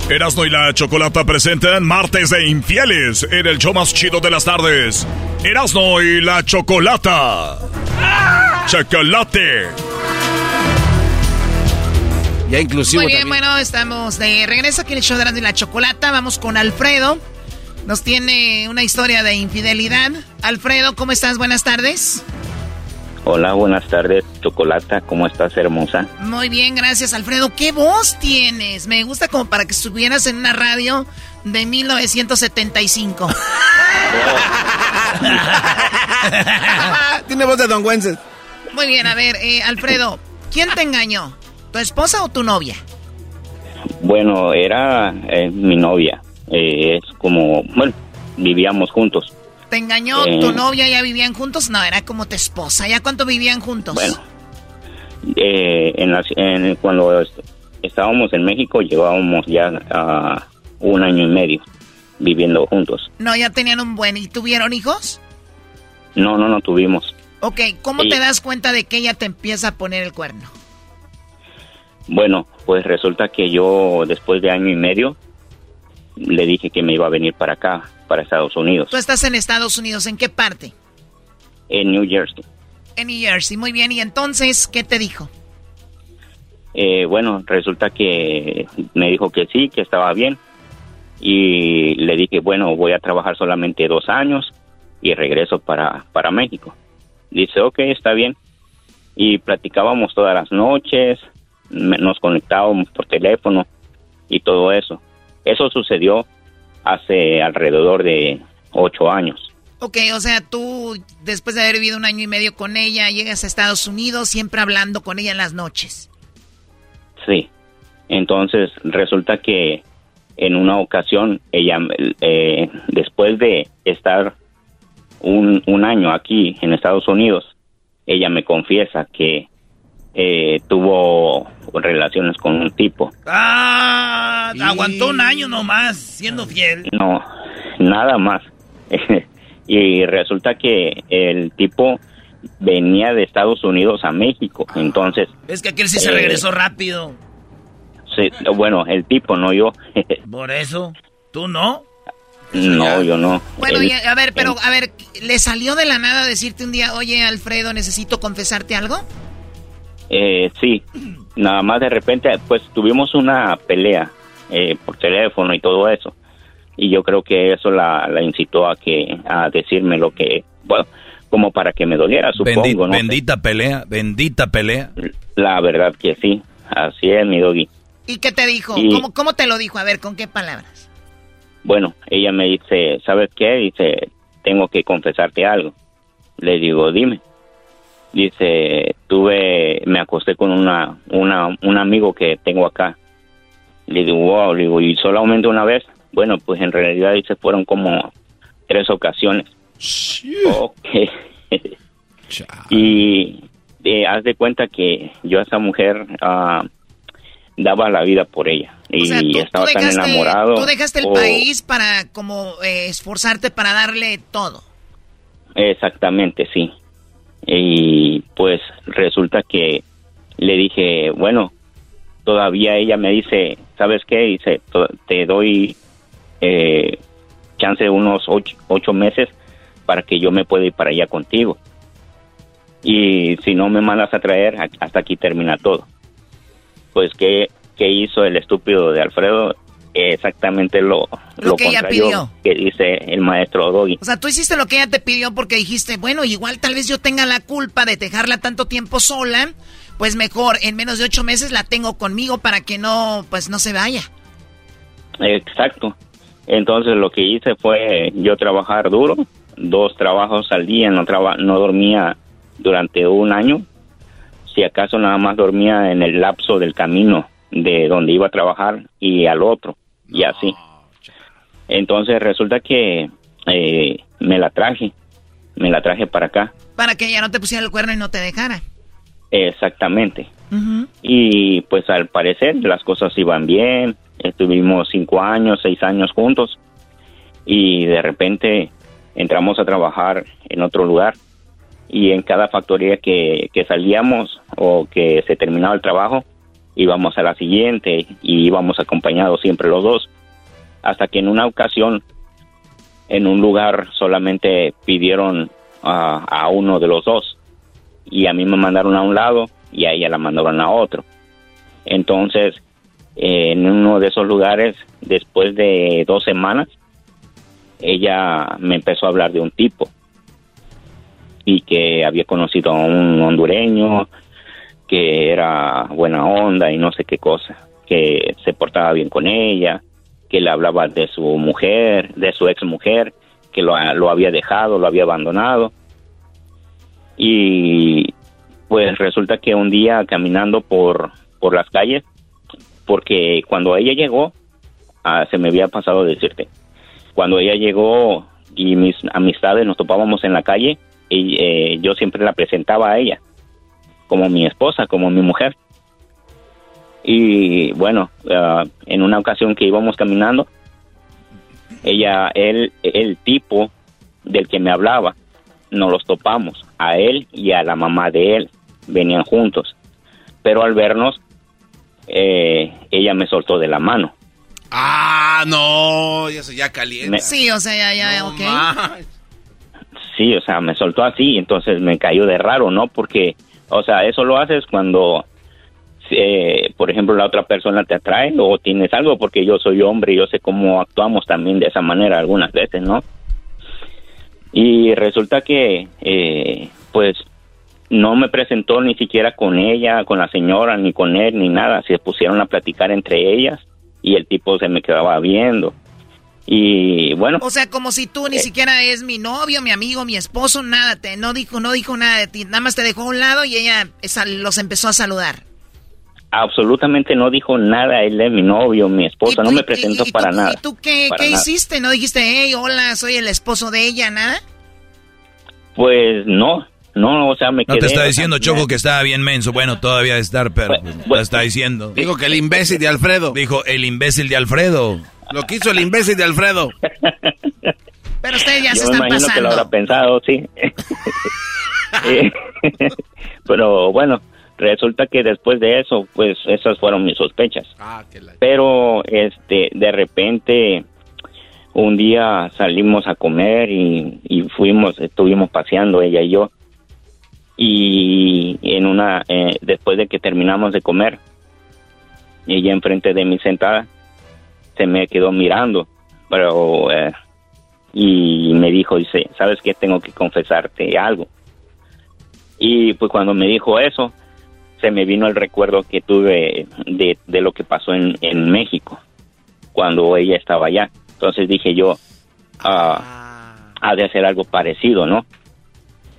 Erasmo y la Chocolata presentan Martes de Infieles en el show más chido de las tardes. Erasmo y la Chocolata. Chocolate. Ya inclusivo Muy bien, también. bueno, estamos de regreso aquí en el show de Erasmo y la Chocolata. Vamos con Alfredo. Nos tiene una historia de infidelidad. Alfredo, ¿cómo estás? Buenas tardes. Hola, buenas tardes, Chocolata. ¿Cómo estás, hermosa? Muy bien, gracias, Alfredo. ¿Qué voz tienes? Me gusta como para que estuvieras en una radio de 1975. [LAUGHS] Tiene voz de Don Wences. Muy bien, a ver, eh, Alfredo, ¿quién te engañó? ¿Tu esposa o tu novia? Bueno, era eh, mi novia. Eh, es como, bueno, vivíamos juntos. ¿Te engañó Eh. tu novia? ¿Ya vivían juntos? No, era como tu esposa. ¿Ya cuánto vivían juntos? Bueno, Eh, en la- en- cuando est- estábamos en México, llevábamos ya ah, un año y medio viviendo juntos. No, ya tenían un buen. ¿Y tuvieron hijos? No, no, no tuvimos. Ok, ¿cómo te das cuenta de que ella te empieza a poner el cuerno? Bueno, pues resulta que yo después de año y medio le dije que me iba a venir para acá, para Estados Unidos, Tú estás en Estados Unidos, ¿en qué parte? en New Jersey. En New Jersey, muy bien. ¿Y entonces qué te dijo? Eh, bueno, resulta que me dijo que sí, que estaba bien. Y le dije, bueno, voy a trabajar solamente dos años y regreso para, para México. Dice, ok, está bien. Y platicábamos todas las noches, nos conectábamos por teléfono y todo eso. Eso sucedió hace alrededor de ocho años. Ok, o sea, tú después de haber vivido un año y medio con ella, llegas a Estados Unidos siempre hablando con ella en las noches. Sí. Entonces resulta que en una ocasión ella, eh, después de estar un, un año aquí en Estados Unidos, ella me confiesa que eh, tuvo relaciones con un tipo. Ah, aguantó un año nomás siendo fiel. No, nada más. [LAUGHS] y resulta que el tipo venía de Estados Unidos a México. Entonces, Es que aquel sí se Eh, regresó rápido. sí, bueno, el tipo, no yo. [LAUGHS] Por eso, ¿tú no? no, yo no. Bueno, Él- y a ver, pero a ver, ¿le salió de la nada decirte un día, oye, Alfredo, necesito confesarte algo? Eh, sí, nada más de repente, pues tuvimos una pelea eh, por teléfono y todo eso. Y yo creo que eso la, la incitó a que a decirme lo que, bueno, como para que me doliera, supongo, Bendi- ¿no? Bendita pelea, bendita pelea. La verdad que sí, así es, mi doggy. ¿Y qué te dijo? Y- ¿Cómo, ¿Cómo te lo dijo? A ver, ¿con qué palabras? Bueno, ella me dice, ¿sabes qué? Dice, tengo que confesarte algo. Le digo, dime. Dice, tuve, me acosté con una, una, un amigo que tengo acá. Le digo, wow, le digo, ¿y solamente una vez? Bueno, pues en realidad dice, fueron como tres ocasiones. Ok. y eh, haz de cuenta que yo a esa mujer ah, daba la vida por ella. Y O sea, tú, estaba tú tan enamorado. tú dejaste el país para como eh, esforzarte para darle todo. Exactamente, sí. Y pues resulta que le dije, bueno, todavía ella me dice, ¿sabes qué? Dice, "To- te doy eh, chance unos ocho, ocho meses para que yo me pueda ir para allá contigo. Y si no me mandas a traer, hasta aquí termina todo. Pues, ¿qué, qué hizo el estúpido de Alfredo? Exactamente lo, Lo que ella pidió. que dice el maestro Doggy. O sea, tú hiciste lo que ella te pidió porque dijiste, bueno, igual tal vez yo tenga la culpa de dejarla tanto tiempo sola, pues mejor, en menos de ocho meses la tengo conmigo para que no, pues no se vaya. Exacto. Entonces lo que hice fue yo trabajar duro, dos trabajos al día, no traba, no dormía durante un año. Si acaso nada más dormía en el lapso del camino de donde iba a trabajar y al otro y así. Entonces resulta que eh, me la traje, me la traje para acá. Para que ella no te pusiera el cuerno y no te dejara. Exactamente. Y pues al parecer las cosas iban bien. Estuvimos cinco años, seis años juntos. y de repente entramos a trabajar en otro lugar y en cada factoría que, que salíamos o que se terminaba el trabajo íbamos a la siguiente y íbamos acompañados siempre los dos. Hasta que en una ocasión en un lugar solamente pidieron a, a uno de los dos y a mí me mandaron a un lado y a ella la mandaron a otro. Entonces en uno de esos lugares después de dos semanas ella me empezó a hablar de un tipo y que había conocido a un hondureño que era buena onda y no sé qué cosa, que se portaba bien con ella, que le hablaba de su mujer, de su ex mujer, que lo, lo había dejado, lo había abandonado. Y pues resulta que un día caminando por, por las calles, porque cuando ella llegó, ah, se me había pasado decirte, cuando ella llegó y mis amistades nos topábamos en la calle, y eh, yo siempre la presentaba a ella como mi esposa, como mi mujer. Y bueno, ah, en una ocasión que íbamos caminando, ella, él, el tipo del que me hablaba, nos los topamos, a él y a la mamá de él, venían juntos. Pero al vernos, eh, ella me soltó de la mano. Ah, no, eso ya caliente. Sí, o sea, ya, ya, ok. Sí, o sea, me soltó así, entonces me cayó de raro, ¿no? Porque, o sea, eso lo haces cuando, eh, por ejemplo, la otra persona te atrae o tienes algo, porque yo soy hombre y yo sé cómo actuamos también de esa manera algunas veces, ¿no? Y resulta que, eh, pues, no me presentó ni siquiera con ella, con la señora, ni con él, ni nada. Se pusieron a platicar entre ellas y el tipo se me quedaba viendo. Y bueno. O sea, como si tú ni siquiera es mi novio, mi amigo, mi esposo, nada, te, no dijo, no dijo nada de ti, nada más te dejó a un lado y ella esa, los empezó a saludar. Absolutamente no dijo nada, él es mi novio, mi esposa, no me presentó para tú, nada. ¿Y tú qué, qué nada. hiciste? ¿No dijiste, hey, hola, soy el esposo de ella, nada? Pues no, no, o sea, me No quedé. te está o sea, diciendo, Choco, que estaba bien menso. Bueno, todavía de estar, pero lo está diciendo. Dijo que el imbécil de Alfredo. Dijo, el imbécil de Alfredo. Lo que hizo el imbécil de Alfredo. Pero ustedes ya se Yo me están imagino que lo habrá pensado, sí. [LAUGHS] Pero bueno, resulta que después de eso, pues esas fueron mis sospechas. Ah, que la... Pero este, de repente, un día salimos a comer y, y fuimos, estuvimos paseando ella y yo. Y en una, eh, después de que terminamos de comer, ella enfrente de mí sentada, se me quedó mirando, pero eh, y me dijo, dice, ¿sabes qué? Tengo que confesarte algo. Y pues cuando me dijo eso, se me vino el recuerdo que tuve de, de lo que pasó en, en México, cuando ella estaba allá. Entonces dije yo, ah, ha de hacer algo parecido, ¿no?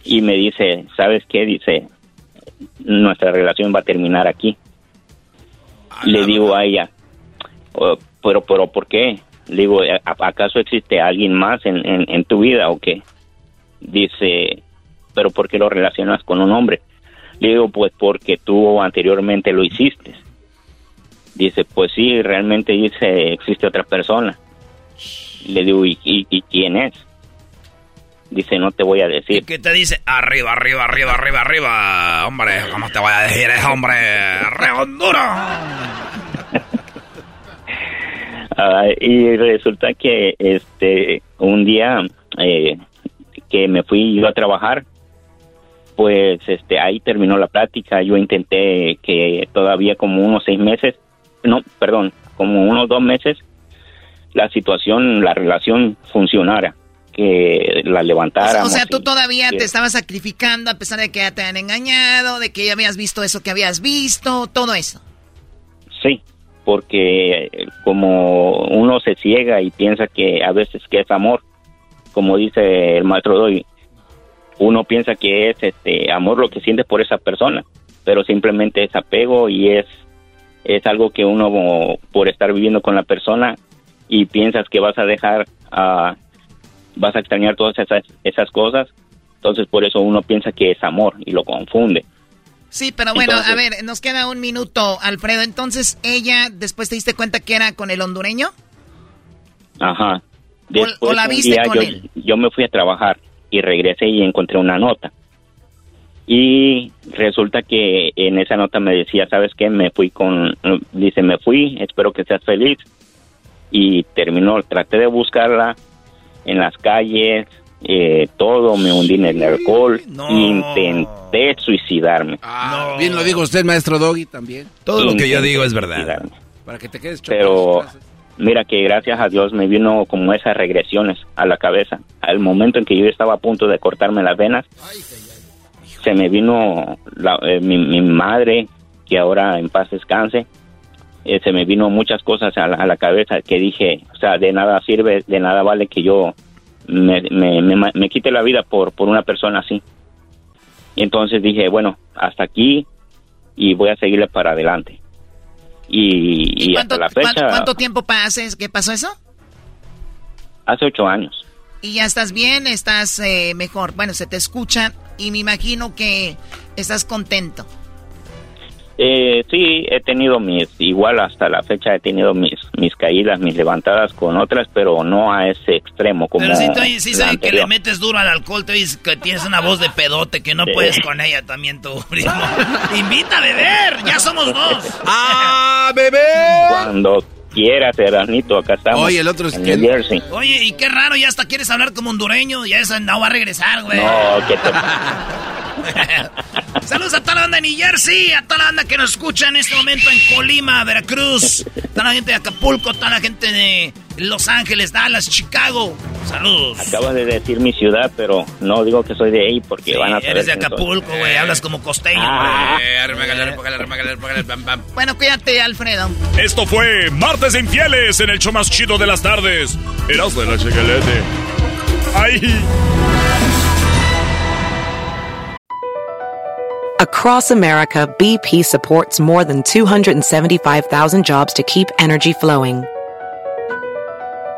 Y me dice, ¿sabes qué? Dice, nuestra relación va a terminar aquí. Le digo a ella, "Oh, pero, pero, ¿por qué? Le digo, "¿A- ¿acaso existe alguien más en, en, tu vida o qué? Dice, pero ¿por qué lo relacionas con un hombre? Le digo, pues porque tú anteriormente lo hiciste. Dice, pues sí, realmente dice, existe otra persona. Le digo, ¿y, quién es? Dice, no te voy a decir. ¿Qué te dice? Arriba, arriba, arriba, arriba, arriba. Hombre, ¿cómo te voy a decir eso, hombre? ¡Re Honduras! Ah, y resulta que este un día eh, que me fui yo a trabajar pues este ahí terminó la plática. Yo intenté que todavía como unos seis meses no perdón como unos dos meses la situación la relación funcionara que la levantáramos O sea, tú todavía que- te estabas sacrificando a pesar de que ya te han engañado, de que ya habías visto eso que habías visto, todo eso. Sí, porque como uno se ciega y piensa que a veces que es amor, como dice el maestro Doy, uno piensa que es este amor lo que siente por esa persona, pero simplemente es apego y es es algo que uno por estar viviendo con la persona y piensas que vas a dejar a vas a extrañar todas esas esas cosas, entonces por eso uno piensa que es amor y lo confunde. Sí, pero bueno, Entonces- a ver, nos queda un minuto, Alfredo. Entonces, ella, después te diste cuenta que era con el hondureño. Ajá. Después, o la viste día con yo, él. yo me fui a trabajar y regresé y encontré una nota. Y resulta que en esa nota me decía, ¿sabes qué? Me fui con, dice, me fui, espero que seas feliz. Y terminó, traté de buscarla en las calles, eh, todo, me hundí en el alcohol, intenté suicidarme. Ah, Bien lo dijo usted, maestro Doggy, también. Todo lo que yo digo es verdad. suicidarme. Para que te quedes Pero mira que gracias a Dios me vino como esas regresiones a la cabeza. Al momento en que yo estaba a punto de cortarme las venas, se me vino la- eh, mi, mi madre, que ahora en paz descanse, eh, se me vino muchas cosas a la, a la cabeza que dije, o sea, de nada sirve, de nada vale que yo me, me, me, me quite la vida por, por una persona así. Y entonces dije, bueno, hasta aquí y voy a seguirle para adelante. Y, y hasta la fecha, ¿Cuánto, cuánto tiempo pases? ¿Qué pasó eso? hace ocho años. Y ya estás bien, estás eh, mejor. Bueno, se te escucha y me imagino que estás contento. Eh, sí, he tenido mis, igual hasta la fecha he tenido mis, mis caídas, mis levantadas con otras, pero no a ese extremo como Pero sí, te- sí que le metes duro al alcohol, te dices que tienes una voz de pedote, que no Sí. puedes con ella también tú, primo. [LAUGHS] Invita a beber, ya somos dos. ¡Ah, bebé! Cuando quieras, Erasnito, acá estamos. Oye, el otro es en que- New Jersey. Oye, y qué raro, ya hasta quieres hablar como hondureño, ya esa no va a regresar, güey. No, que te... [LAUGHS] Saludos a toda la banda de New Jersey, a toda la banda que nos escucha en este momento en Colima, Veracruz, toda la gente de Acapulco, toda la gente de Los Ángeles, Dallas, Chicago. Saludos. Acabas de decir mi ciudad, pero no digo que soy de ahí porque van a Eres de. Acapulco, güey, hablas como costeño. Ah. Bueno, cuídate, Alfredo. Esto fue Martes de Infieles en el show más chido de las tardes. Eras de la. ¡Ay! Across America, BP supports more than 275,000 jobs to keep energy flowing.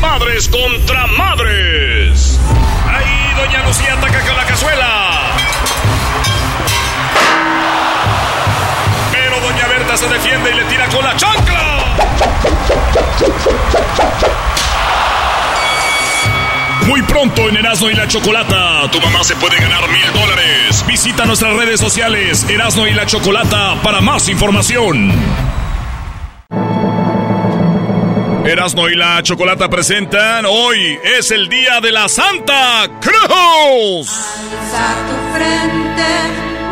Madres contra madres. Ahí Doña Lucía ataca con la cazuela. Pero Doña Berta se defiende y le tira con la chancla. Muy pronto en Erasmo y la Chocolata, tu mamá se puede ganar mil dólares. Visita nuestras redes sociales Erasmo y la Chocolata para más información. Erasmo y la Chocolata presentan Hoy es el día de la Santa Cruz. Alza tu frente,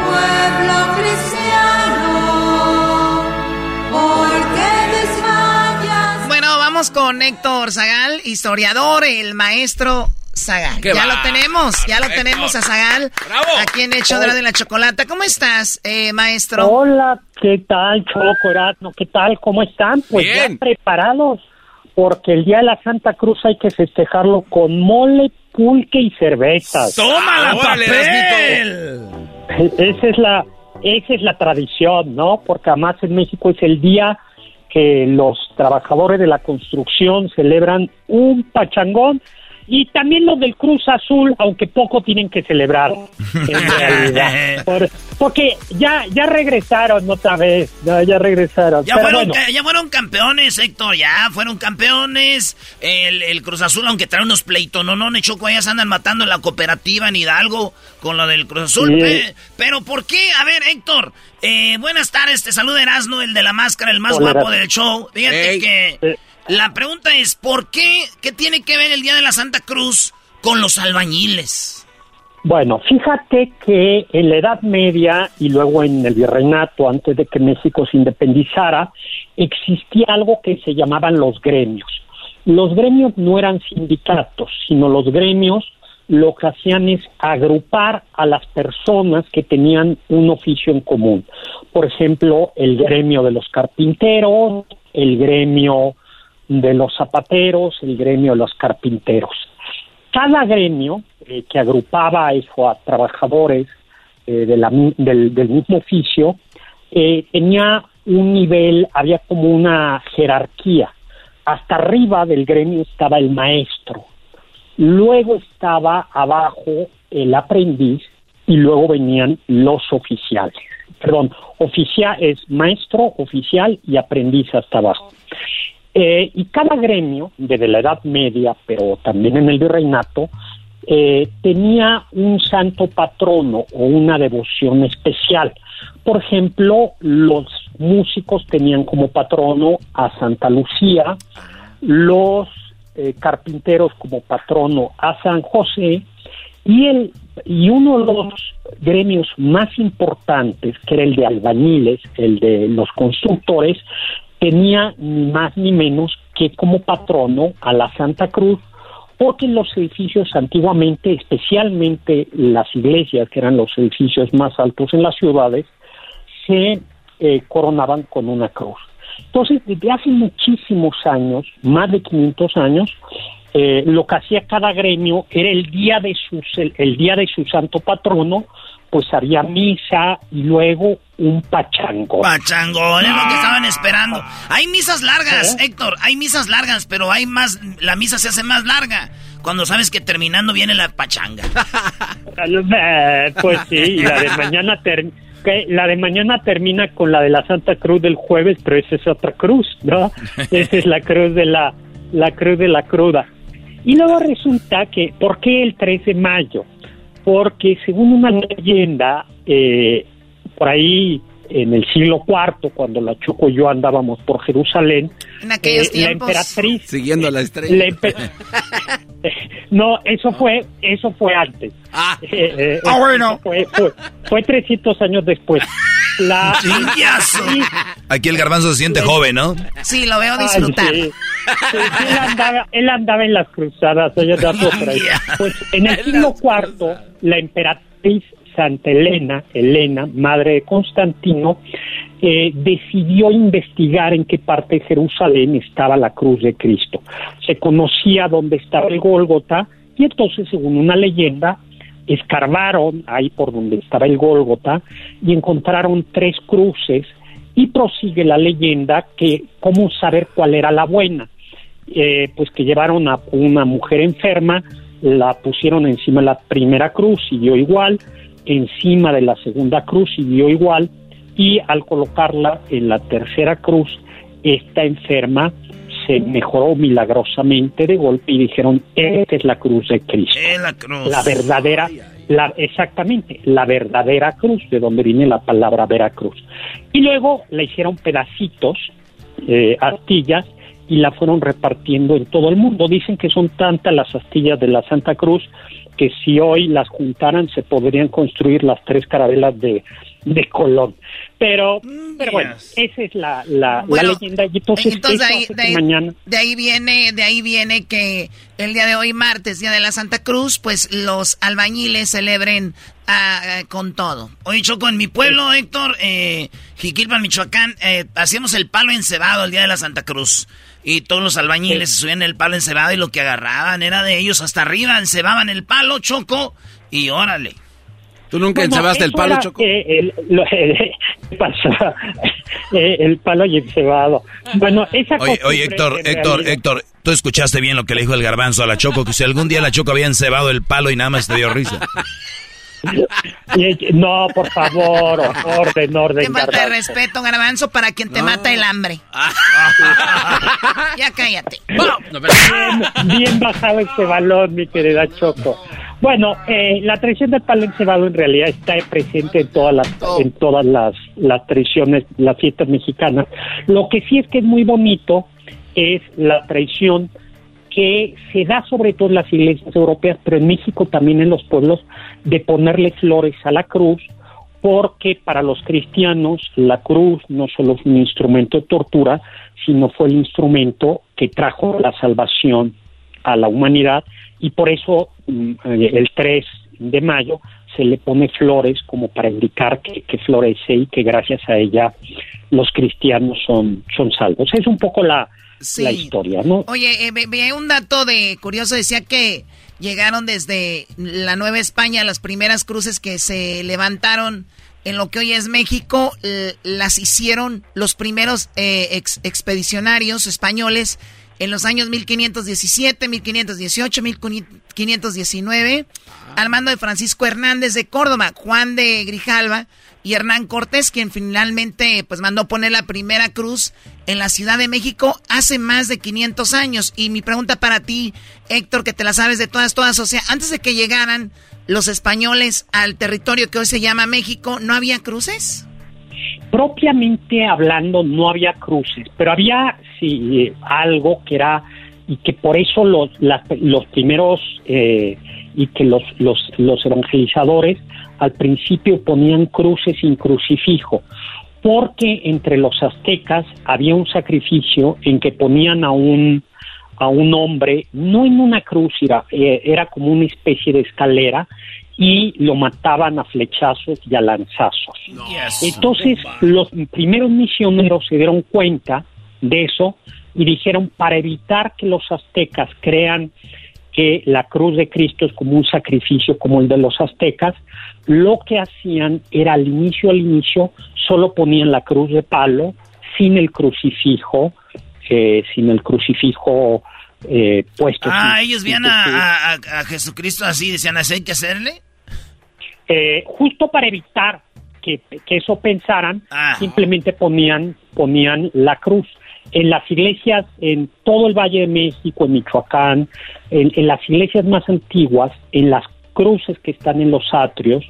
pueblo cristiano, porque desmayas. Bueno, vamos con Héctor Zagal, historiador, el maestro Zagal. ¡Qué Ya lo tenemos, ya lo tenemos a Zagal. ¡Bravo! Aquí en Hecho de de la Chocolata. ¿Cómo estás, eh, maestro? Hola, ¿qué tal, Choco Erasmo? ¿Qué tal? ¿Cómo están? Pues Bien. ya preparados, porque el Día de la Santa Cruz hay que festejarlo con mole, pulque y cervezas. ¡Tómala, ¡Órale, papel! Esa es la esa es la tradición, ¿no? Porque además en México es el día que los trabajadores de la construcción celebran un pachangón y también los del Cruz Azul, aunque poco tienen que celebrar en [LAUGHS] realidad. Por- porque ya ya regresaron otra vez, ya, ya regresaron. Ya Pero fueron, bueno, ya fueron campeones, Héctor, ya fueron campeones. El, el Cruz Azul, aunque trae unos pleitos, no, no, Choco, ya se andan matando en la cooperativa en Hidalgo con lo del Cruz Azul. Sí. pe- pero ¿por qué? A ver, Héctor, eh, buenas tardes, te saluda Erasmo, el de la máscara, el más Hola, guapo del show. Fíjate que la pregunta es, ¿por qué? ¿Qué tiene que ver el Día de la Santa Cruz con los albañiles? Bueno, fíjate que en la Edad Media y luego en el Virreinato, antes de que México se independizara, existía algo que se llamaban los gremios. Los gremios no eran sindicatos, sino los gremios lo que hacían es agrupar a las personas que tenían un oficio en común. Por ejemplo, el gremio de los carpinteros, el gremio de los zapateros, el gremio de los carpinteros. Cada gremio eh, que agrupaba a eso a trabajadores eh, del, mismo oficio eh, tenía un nivel, había como una jerarquía. Hasta arriba del gremio estaba el maestro, luego estaba abajo el aprendiz y luego venían los oficiales. Perdón, oficial es maestro, oficial y aprendiz hasta abajo. Eh, y cada gremio, desde la Edad Media, pero también en el virreinato, eh, tenía un santo patrono o una devoción especial. Por ejemplo, los músicos tenían como patrono a Santa Lucía, los eh, carpinteros como patrono a San José y el y uno de los gremios más importantes, que era el de albañiles, el de los constructores, tenía ni más ni menos que como patrono a la Santa Cruz, porque los edificios antiguamente, especialmente las iglesias, que eran los edificios más altos en las ciudades, se eh, coronaban con una cruz. Entonces, desde hace muchísimos años, más de 500 años, eh, lo que hacía cada gremio era el día de el, día de su santo patrono, pues había misa y luego un pachango. Pachango, es lo que estaban esperando. Hay misas largas, ¿Eh? Héctor, hay misas largas, pero hay más, la misa se hace más larga cuando sabes que terminando viene la pachanga. Eh, pues sí, y la de mañana la de mañana termina con la de la Santa Cruz del jueves, pero esa es otra cruz, ¿no? [LAUGHS] esa es la cruz de la la cruz de la cruda. Y luego resulta que, ¿por qué el 3 de mayo? Porque según una leyenda, eh, por ahí en el siglo IV, cuando la Choco y yo andábamos por Jerusalén, en aquellos eh, la emperatriz... Siguiendo la estrella. [LAUGHS] [LAUGHS] no, eso fue, eso fue antes. Ah, eh, ah bueno. Fue, fue, fue 300 años después. La, Aquí el garbanzo se siente joven, ¿no? Sí, lo veo disfrutar. él, andaba, él, andaba, en las cruzadas, Pues en el siglo IV, la emperatriz Santa Elena, Elena, madre de Constantino, eh, decidió investigar en qué parte de Jerusalén estaba la cruz de Cristo. Se conocía dónde estaba el Gólgota y entonces, según una leyenda, escarbaron ahí por donde estaba el Gólgota y encontraron tres cruces y prosigue la leyenda que cómo saber cuál era la buena. Eh, pues que llevaron a una mujer enferma, la pusieron encima de la primera cruz, dio igual, encima de la segunda cruz, y dio igual, y al colocarla en la tercera cruz, esta enferma se mejoró milagrosamente de golpe y dijeron, esta es la cruz de Cristo. la cruz. La verdadera, la, exactamente, la verdadera cruz, de donde viene la palabra Veracruz. Y luego le hicieron pedacitos, eh, astillas, y la fueron repartiendo en todo el mundo. Dicen que son tantas las astillas de la Santa Cruz que si hoy las juntaran se podrían construir las tres carabelas de, de Colón. Pero, mm, pero bueno, esa es la, la, leyenda. Y entonces, de, ahí, de, ahí, viene, de ahí viene que el día de hoy, martes, día de la Santa Cruz, pues los albañiles celebren ah, con todo. Hoy Choco, en mi pueblo, Héctor, eh, Jiquilpan, Michoacán, eh, hacíamos el palo encebado el día de la Santa Cruz. Y todos los albañiles se subían el palo encebado y lo que agarraban era de ellos hasta arriba, encebaban el palo, Choco, y órale. ¿Tú nunca encebaste el palo, Choco? el, [LAUGHS] [LAUGHS] eh, el palo y encebado. Bueno, esa Oye, oye Héctor, Héctor, Héctor, tú escuchaste bien lo que le dijo el garbanzo a la Choco, que si algún día la Choco había encebado el palo y nada más te dio risa. [LAUGHS] [LAUGHS] No, por favor, orden, orden. Te falta de respeto, garbanzo, para quien te mata el hambre. [LAUGHS] ya cállate. [LAUGHS] Bien, bien bajado este balón, mi querida Choco. Bueno, eh, la tradición del palo encebado en realidad está presente en todas las en todas las, las tradiciones, las fiestas mexicanas. Lo que sí es que es muy bonito es la tradición que se da sobre todo en las iglesias europeas, pero en México también en los pueblos, de ponerle flores a la cruz, porque para los cristianos la cruz no solo es un instrumento de tortura, sino fue el instrumento que trajo la salvación a la humanidad y por eso mm, eh, el 3 de mayo se le pone flores como para indicar que, florece y que gracias a ella los cristianos son, son salvos. Es un poco la, la historia, ¿no? Oye, eh, un dato de curioso, decía que llegaron desde la Nueva España las primeras cruces que se levantaron en lo que hoy es México, las hicieron los primeros eh, expedicionarios españoles en los años 1517, 1518, 1519, al mando de Francisco Hernández de Córdoba, Juan de Grijalva y Hernán Cortés, quien finalmente pues mandó poner la primera cruz en la Ciudad de México hace más de 500 años. Y mi pregunta para ti, Héctor, que te la sabes de todas, todas, o sea, antes de que llegaran los españoles al territorio que hoy se llama México, ¿no había cruces? Propiamente hablando, no había cruces, pero había sí algo que era y que por eso los, los primeros eh, y que los, los, los evangelizadores al principio ponían cruces sin crucifijo, porque entre los aztecas había un sacrificio en que ponían a un, a un hombre, no en una cruz, era, eh, era como una especie de escalera, y lo mataban a flechazos y a lanzazos. Entonces los primeros misioneros se dieron cuenta de eso y dijeron, para evitar que los aztecas crean que la cruz de Cristo es como un sacrificio como el de los aztecas, lo que hacían era al inicio, al inicio, solo ponían la cruz de palo, sin el crucifijo, eh, sin el crucifijo eh, puesto. Ah, ellos veían a, Jesucristo así, decían, ¿así hay que hacerle? Eh, justo para evitar que, eso pensaran, ah. simplemente ponían, ponían la cruz en las iglesias en todo el Valle de México, en Michoacán, en, las iglesias más antiguas, en las cruces que están en los atrios,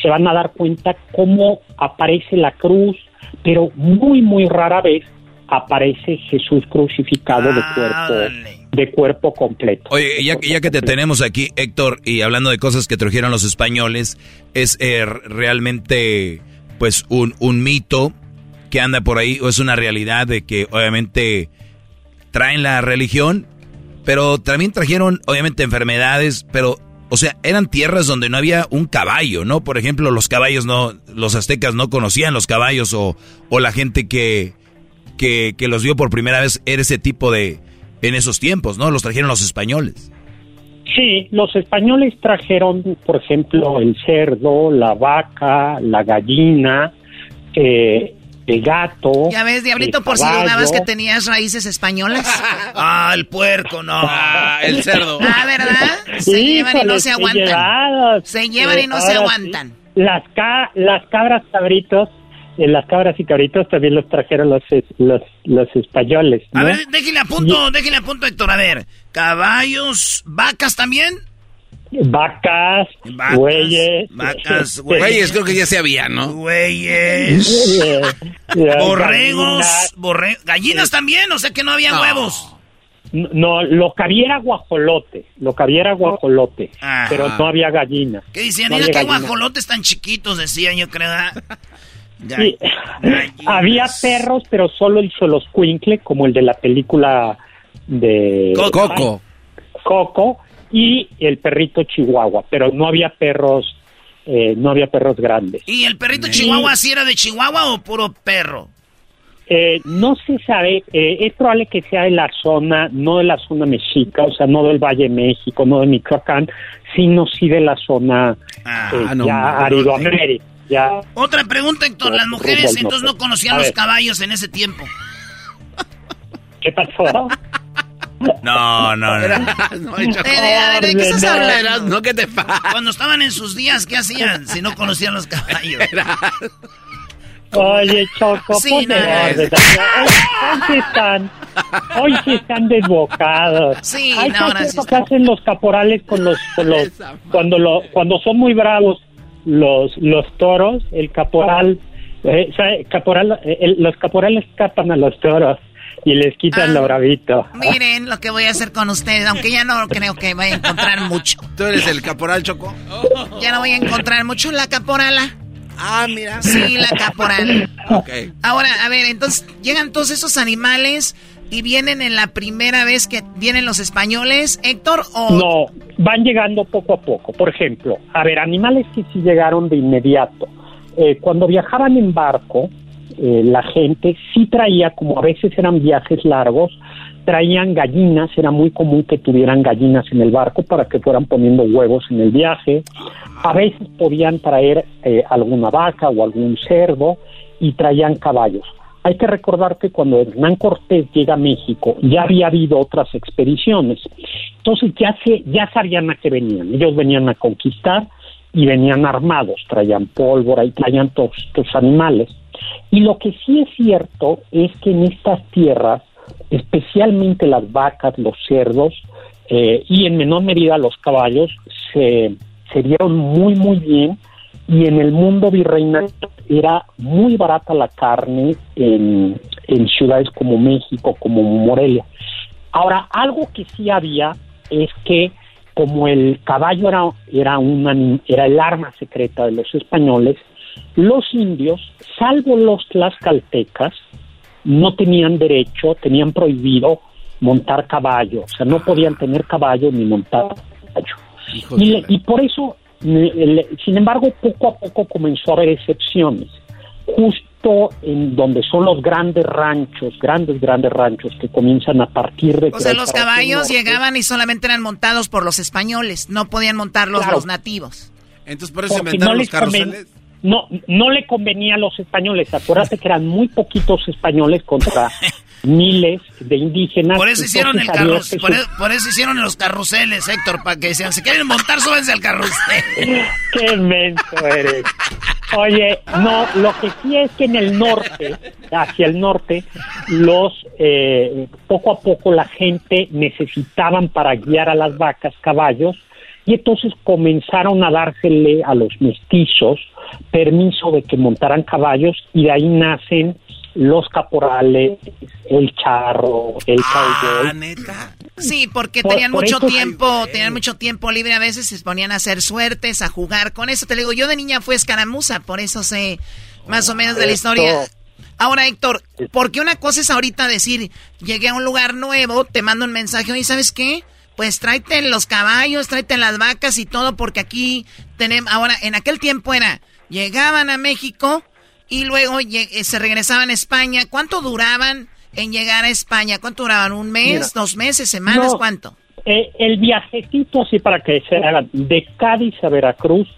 se van a dar cuenta cómo aparece la cruz, pero muy, muy rara vez aparece Jesús crucificado de cuerpo de cuerpo completo. Oye, ya, ya, que te tenemos aquí, Héctor, y hablando de cosas que trajeron los españoles, es eh, realmente pues un, un mito que anda por ahí o es una realidad de que obviamente traen la religión, pero también trajeron obviamente enfermedades, pero o sea, eran tierras donde no había un caballo, ¿no? Por ejemplo, los caballos no, los aztecas no conocían los caballos o, o la gente que, que, que los vio por primera vez era ese tipo de, en esos tiempos, ¿no? Los trajeron los españoles. Sí, los españoles trajeron, por ejemplo, el cerdo, la vaca, la gallina, eh, el gato. Ya ves, Diablito, por si dudabas que tenías raíces españolas. [LAUGHS] ah, el puerco, no. Ah, [LAUGHS] el cerdo. Ah, ¿verdad? Se llevan y no se aguantan. Se llevan y no se aguantan. Las, las cabras cabritos, eh, las cabras y cabritos también los trajeron los, los, los españoles. A ver, déjenle a punto, déjenle a punto, Héctor. A ver, caballos, vacas también. Vacas, güeyes. Vacas, [LAUGHS] güeyes, creo que ya se había, ¿no? Güeyes. borregos, gallinas también, o sea que no había huevos. No, lo que había era guajolote, lo que había era guajolote, pero no había gallinas. ¿Qué decían? No que guajolotes tan chiquitos, decían yo creo. Sí. había perros, pero solo el Soloscuincle, como el de la película de... Coco. Coco y el perrito chihuahua, pero no había perros, eh, no había perros grandes. ¿Y el perrito chihuahua sí era de Chihuahua o puro perro? Eh, no se sabe, eh, es probable que sea de la zona, no de la zona mexica, o sea, no del Valle de México, no de Michoacán, sino sí de la zona ah, ya Ya. Otra pregunta, Héctor, las mujeres entonces no conocían los caballos en ese tiempo. ¿Qué pasó? [LAUGHS] No, no, no. Eh, a ver, ¿de qué estás hablando? No, ¿qué te pasa? Cuando estaban en sus días, ¿qué hacían si no conocían los caballos? Oye, Choco, sí, no, hoy, sí están, hoy sí están desbocados. Sí, Hay no, que hacen los caporales con los, con los cuando lo, cuando son muy bravos los los toros, el caporal, eh, caporal, los caporales escapan a los toros y les quitan Ah. lo bravito. Miren lo que voy a hacer con ustedes, aunque ya no creo que vaya a encontrar mucho. ¿Tú eres el caporal Choco? [LAUGHS] Ya no voy a encontrar mucho la caporala. Ah, mira. Sí, la caporal. Ok. Ahora, a ver, entonces llegan todos esos animales y vienen en la primera vez que vienen los españoles, Héctor, o No, van llegando poco a poco. Por ejemplo, a ver, animales que sí llegaron de inmediato. Eh, cuando viajaban en barco, eh, la gente sí traía, como a veces eran viajes largos, traían gallinas, era muy común que tuvieran gallinas en el barco para que fueran poniendo huevos en el viaje. A veces podían traer eh, alguna vaca o algún cerdo y traían caballos. Hay que recordar que cuando Hernán Cortés llega a México ya había habido otras expediciones. Entonces ya, se, ya sabían a qué venían. Ellos venían a conquistar y venían armados, traían pólvora y traían todos estos animales. Y lo que sí es cierto es que en estas tierras, especialmente las vacas, los cerdos eh, y en menor medida los caballos, se, se dieron muy, muy bien y en el mundo virreinal era muy barata la carne en, en ciudades como México, como Morelia. Ahora, algo que sí había es que como el caballo era, era, un era el arma secreta de los españoles, los indios, salvo los tlaxcaltecas, no tenían derecho, tenían prohibido montar caballo, o sea, no podían tener caballo ni montar caballo. Y, le- y por eso, le- sin embargo, poco a poco comenzó a haber excepciones. Justo en donde son los grandes ranchos, grandes, grandes ranchos que comienzan a partir de... o sea, los caballos norte. llegaban y solamente eran montados por los españoles, no podían montarlos Claro. los nativos. Entonces por eso Porque inventaron no los carruseles. No, no le convenía a los españoles. Acuérdate que eran muy poquitos españoles contra [LAUGHS] miles de indígenas. Por eso hicieron el por, su- e- por eso hicieron los carruseles, Héctor, para que decían, si quieren montar, súbense al carrusel. [LAUGHS] Qué menso eres. Oye, no, lo que sí es que en el norte, hacia el norte, los eh, poco a poco la gente necesitaban para guiar a las vacas caballos y entonces comenzaron a dársele a los mestizos permiso de que montaran caballos y de ahí nacen los caporales, el charro, el cowboy. Sí, porque Por- tenían por mucho eso- tiempo, tenían mucho tiempo libre a veces, se ponían a hacer suertes, a jugar. Con eso te digo, yo de niña fui escaramuza, por eso sé más o menos de la historia. Ahora, Héctor, porque una cosa es ahorita decir, llegué a un lugar nuevo, te mando un mensaje, y ¿sabes qué? Pues tráete los caballos, tráete las vacas y todo, porque aquí tenemos, ahora, en aquel tiempo era, llegaban a México y luego eh, se regresaban a España. ¿Cuánto duraban en llegar a España? ¿Cuánto duraban? ¿Un mes, Mira, dos meses, semanas? no, ¿Cuánto? eh, el viajecito, así para que se hagan, de Cádiz a Veracruz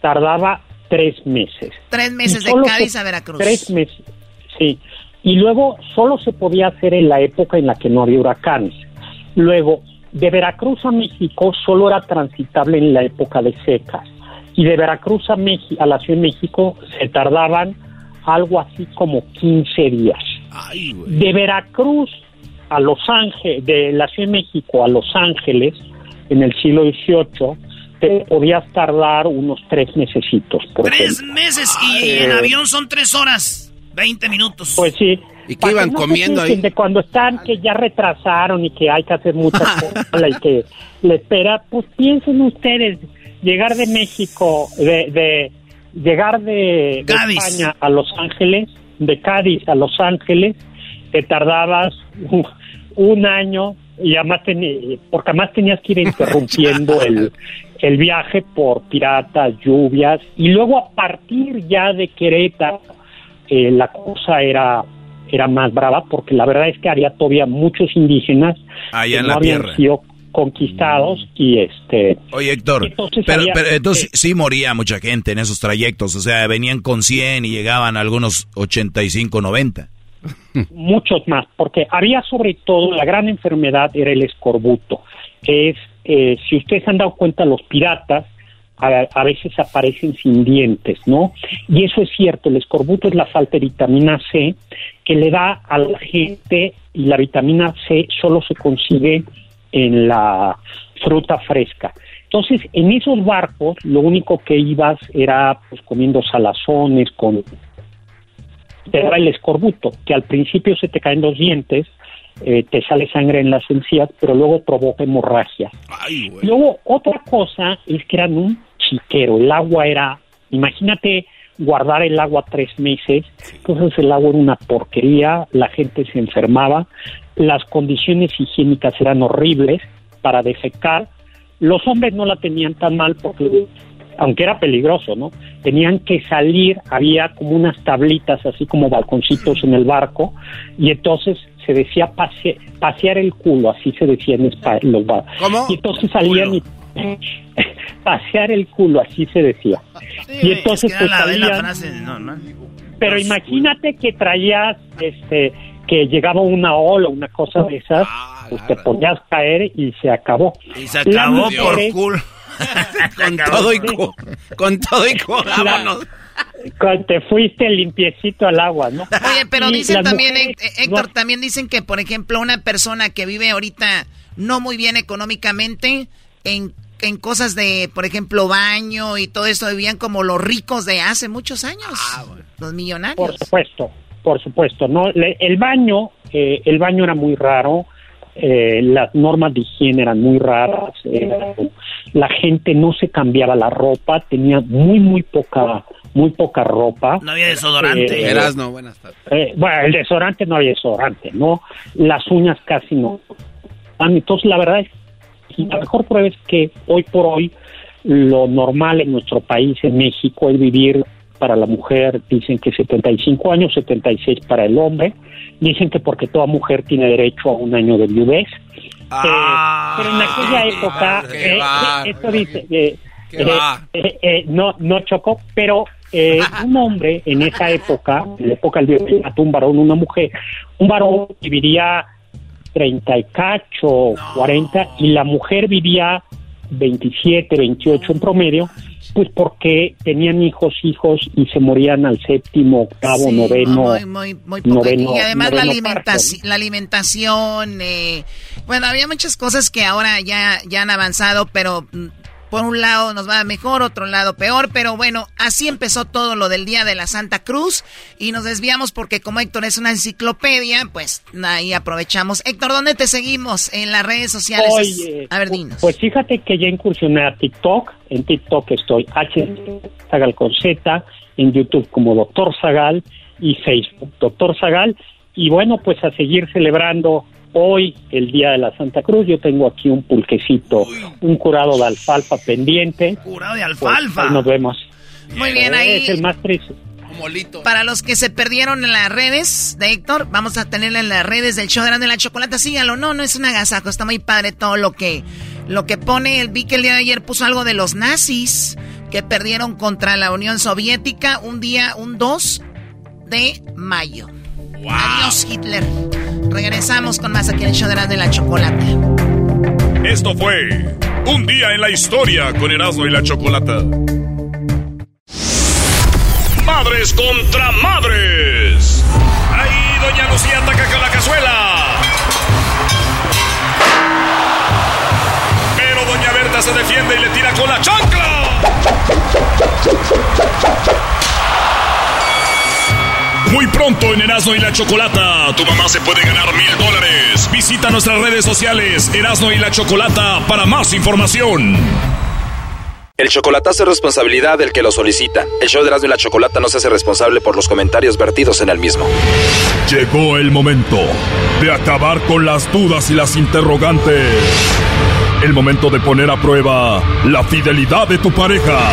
tardaba tres meses. Tres meses de Cádiz a Veracruz. Tres meses, sí. Y luego solo se podía hacer en la época en la que no había huracanes. Luego, de Veracruz a México solo era transitable en la época de secas. Y de Veracruz a, a la Ciudad de México se tardaban algo así como 15 días. De Veracruz a Los Ángeles, de la Ciudad de México a Los Ángeles, en el siglo XVIII, te podías tardar unos tres mesecitos. Por Tres ejemplo. meses y Eh, en avión son tres horas, 20 minutos. Pues sí. ¿Y qué iban no comiendo ahí? De cuando están que ya retrasaron y que hay que hacer muchas [LAUGHS] cosas y que le espera, pues piensen ustedes, llegar de México, de, de llegar de. España a Los Ángeles, de Cádiz a Los Ángeles, te tardabas un, un año y además teni- porque además tenías que ir [LAUGHS] interrumpiendo el, el viaje por piratas, lluvias y luego a partir ya de Querétaro eh, la cosa era era más brava porque la verdad es que había todavía muchos indígenas Allá que no habían tierra. sido conquistados y este Oye, Héctor, Entonces pero, había- pero entonces sí moría mucha gente en esos trayectos. O sea, venían con 100 y llegaban algunos 85, 90. muchos más, porque había sobre todo la gran enfermedad era el escorbuto, que es, eh, si ustedes han dado cuenta, los piratas a, a veces aparecen sin dientes, ¿no? Y eso es cierto, el escorbuto es la falta de vitamina C que le da a la gente y la vitamina C solo se consigue en la fruta fresca. Entonces, en esos barcos, lo único que ibas era pues comiendo salazones con te da el escorbuto, que al principio se te caen los dientes, eh, te sale sangre en las encías, pero luego provoca hemorragia. Luego, otra cosa es que eran un chiquero, el agua era, imagínate guardar el agua tres meses, entonces el agua era una porquería, la gente se enfermaba, las condiciones higiénicas eran horribles para defecar, los hombres no la tenían tan mal porque aunque era peligroso, ¿no? Tenían que salir, había como unas tablitas, así como balconcitos en el barco, y entonces se decía pasear el culo, así se decía en España, los barcos. ¿Cómo? Y entonces salían y [LAUGHS] pasear el culo, así se decía. y entonces pues salían, Pero imagínate que traías, este, que llegaba una ola, una cosa de esas, Ah, pues te ponías a caer y se acabó. Y se acabó Las por mujeres- culo. [LAUGHS] con todo y co- con todo y co- vámonos. Cuando te fuiste limpiecito al agua, ¿no? Oye, pero Y dicen también, mujeres- Hé- Héctor, también dicen que, por ejemplo, una persona que vive ahorita no muy bien económicamente, en, en cosas de, por ejemplo, baño y todo eso, vivían como los ricos de hace muchos años. Ah, Los millonarios. Por supuesto, por supuesto. No, Le- el baño, eh, el baño era muy raro. eh, las normas de higiene eran muy raras. eh, la gente no se cambiaba la ropa, tenía muy muy poca muy poca ropa. No había desodorante. Eh, Erasno, buenas tardes. Eh, bueno, el desodorante no hay desodorante, ¿no? Las uñas casi no. Ah, Entonces, la verdad es la mejor prueba es que hoy por hoy lo normal en nuestro país, en México, es vivir para la mujer, dicen que 75 años, 76 para el hombre. Dicen que porque toda mujer tiene derecho a un año de viudez. Eh, pero en aquella época, eh, va. eh, esto dice, eh, eh, no, no chocó, pero eh, [LAUGHS] un hombre en esa época, en la época del virreinato, un varón, una mujer, un varón viviría 30 y cacho, 40, y la mujer vivía 27, 28 en promedio, pues porque tenían hijos, hijos y se morían al séptimo, octavo, Sí, noveno. Muy, muy, muy poco. noveno- y además la, alimentaci- la alimentación, eh, bueno, había muchas cosas que ahora ya, ya han avanzado, pero mm, por un lado nos va mejor, otro lado peor, pero bueno, así empezó todo lo del Día de la Santa Cruz y nos desviamos porque como Héctor es una enciclopedia, pues ahí aprovechamos. Héctor, ¿dónde te seguimos? En las redes sociales. Oye, a ver, dinos. Pues fíjate que ya incursioné a TikTok. En TikTok estoy H Zagal con Z, en YouTube como Doctor Zagal y Facebook Doctor Zagal. Y bueno, pues a seguir celebrando hoy el Día de la Santa Cruz. Yo tengo aquí un pulquecito, un curado de alfalfa pendiente. Curado de Pues, alfalfa. nos vemos. Muy bien, ahí. Es el más triste. Para los que se perdieron en las redes de Héctor, vamos a tenerla en las redes del show de Grande la Chocolata. Sígalo, no, no es un agasajo, está muy padre todo lo que, lo que pone. Vi que el día de ayer puso algo de los nazis que perdieron contra la Unión Soviética un día, un 2 de mayo. Adiós, Hitler. Regresamos con más aquí en el show de la Chocolata. Esto fue Un día en la historia con Erasmo y la Chocolata. Madres contra madres. Ahí doña Lucía ataca con la cazuela. Pero doña Berta se defiende y le tira con la chancla. Muy pronto en Erasmo y la Chocolata, tu mamá se puede ganar mil dólares. Visita nuestras redes sociales, Erasmo y la Chocolata, para más información. El chocolatazo es responsabilidad del que lo solicita. El show de Erasmo y la Chocolata no se hace responsable por los comentarios vertidos en el mismo. Llegó el momento de acabar con las dudas y las interrogantes. El momento de poner a prueba la fidelidad de tu pareja.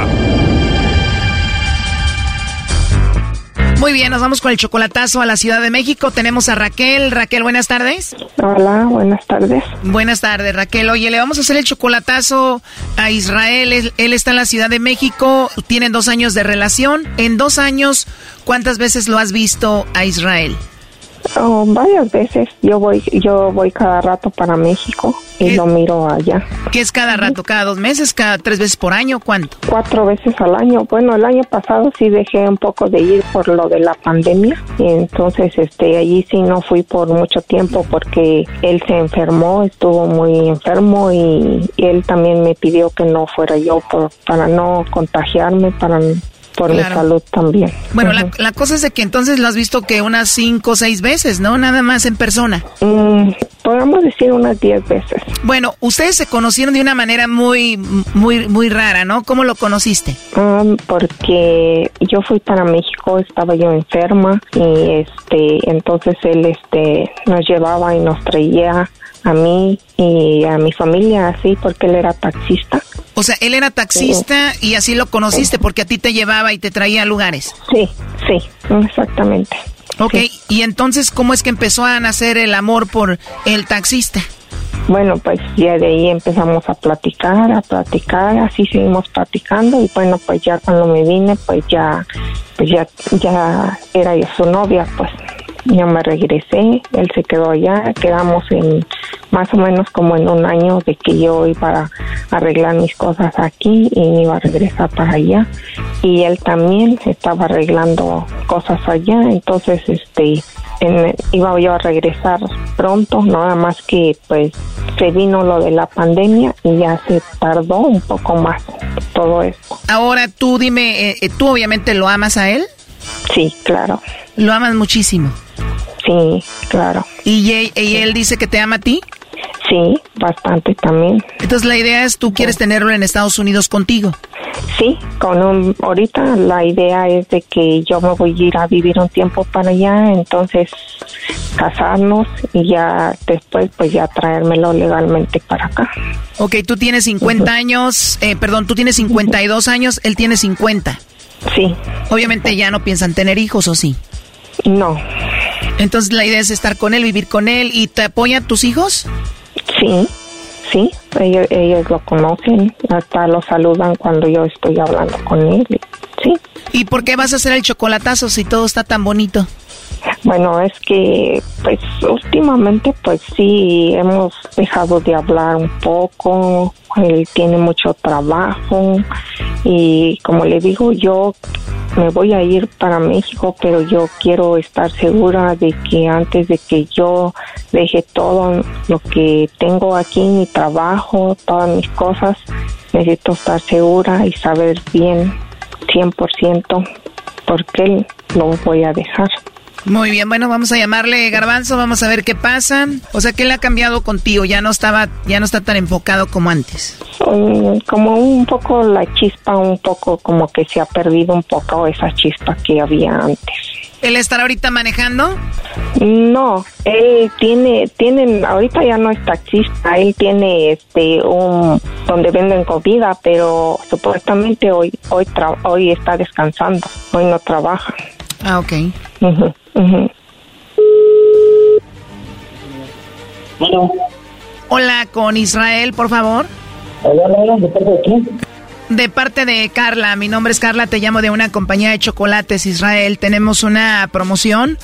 Muy bien, nos vamos con el chocolatazo a la Ciudad de México. Tenemos a Raquel. Raquel, buenas tardes. Hola, buenas tardes. Buenas tardes, Raquel. Oye, le vamos a hacer el chocolatazo a Israel. Él, él está en la Ciudad de México. Tienen dos años de relación. En dos años, ¿cuántas veces lo has visto a Israel? Oh, varias veces. Yo voy, yo voy cada rato para México y lo miro allá. ¿Qué es cada rato? ¿Cada dos meses? ¿Cada tres veces por año? ¿Cuánto? Cuatro veces al año. Bueno, el año pasado sí dejé un poco de ir por lo de la pandemia y entonces este allí sí no fui por mucho tiempo porque él se enfermó, estuvo muy enfermo y, él también me pidió que no fuera yo por, para no contagiarme, para por mi salud también. Bueno, la, cosa es de que entonces lo has visto que unas cinco o seis veces, ¿no? Nada más en persona. Mm, podemos decir unas diez veces. Bueno, ustedes se conocieron de una manera muy, muy, muy rara, ¿no? ¿Cómo lo conociste? Um, porque yo fui para México, estaba yo enferma y este, entonces él este, nos llevaba y nos traía a mí y a mi familia así porque él era taxista. O sea, él era taxista y así lo conociste porque a ti te llevaba y te traía a lugares. Sí, sí, exactamente. Ok, y entonces, ¿cómo es que empezó a nacer el amor por el taxista? Bueno, pues ya de ahí empezamos a platicar, a platicar, así seguimos platicando y bueno, pues ya cuando me vine, pues ya, pues ya, ya era yo su novia, pues yo me regresé, él se quedó allá, quedamos en más o menos como en un año de que yo iba a arreglar mis cosas aquí y iba a regresar para allá y él también estaba arreglando cosas allá, entonces este iba yo a regresar pronto, nada más que pues se vino lo de la pandemia y ya se tardó un poco más todo esto. Ahora tú dime, eh, eh, ¿tú obviamente lo amas a él? Sí, claro. ¿Lo amas muchísimo? Sí, claro. ¿Y, él dice que te ama a ti? Sí, bastante también. Entonces la idea es, tú quieres tenerlo en Estados Unidos contigo. Sí, con un, ahorita la idea es de que yo me voy a ir a vivir un tiempo para allá, entonces casarnos y ya después pues ya traérmelo legalmente para acá. Ok, tú tienes 50 años, eh, perdón, tú tienes 52 años, él tiene 50. Sí. Obviamente ya no piensan tener hijos, ¿o sí? No. Entonces la idea es estar con él, vivir con él. ¿Y te apoyan tus hijos? Sí, sí. Ellos, ellos lo conocen. Hasta lo saludan cuando yo estoy hablando con él. Sí. ¿Y por qué vas a hacer el chocolatazo si todo está tan bonito? Bueno, es que pues últimamente pues sí hemos dejado de hablar un poco, él tiene mucho trabajo y como le digo yo me voy a ir para México, pero yo quiero estar segura de que antes de que yo deje todo lo que tengo aquí, mi trabajo, todas mis cosas, necesito estar segura y saber bien 100% por qué lo voy a dejar. Muy bien, bueno, vamos a llamarle Garbanzo, vamos a ver qué pasa. O sea, ¿qué le ha cambiado contigo? Ya no estaba, ya no está tan enfocado como antes. como un poco la chispa, un poco como que se ha perdido un poco esa chispa que había antes. ¿Él estará ahorita manejando? No, él tiene, tienen, ahorita ya no es taxista, él tiene este un donde venden comida, pero supuestamente hoy, hoy, hoy está descansando, hoy no trabaja. Ah, ok. Hola, con Israel, por favor. Hola, ¿de parte de quién? De parte de Carla, mi nombre es Carla, te llamo de una compañía de chocolates Israel. Tenemos una promoción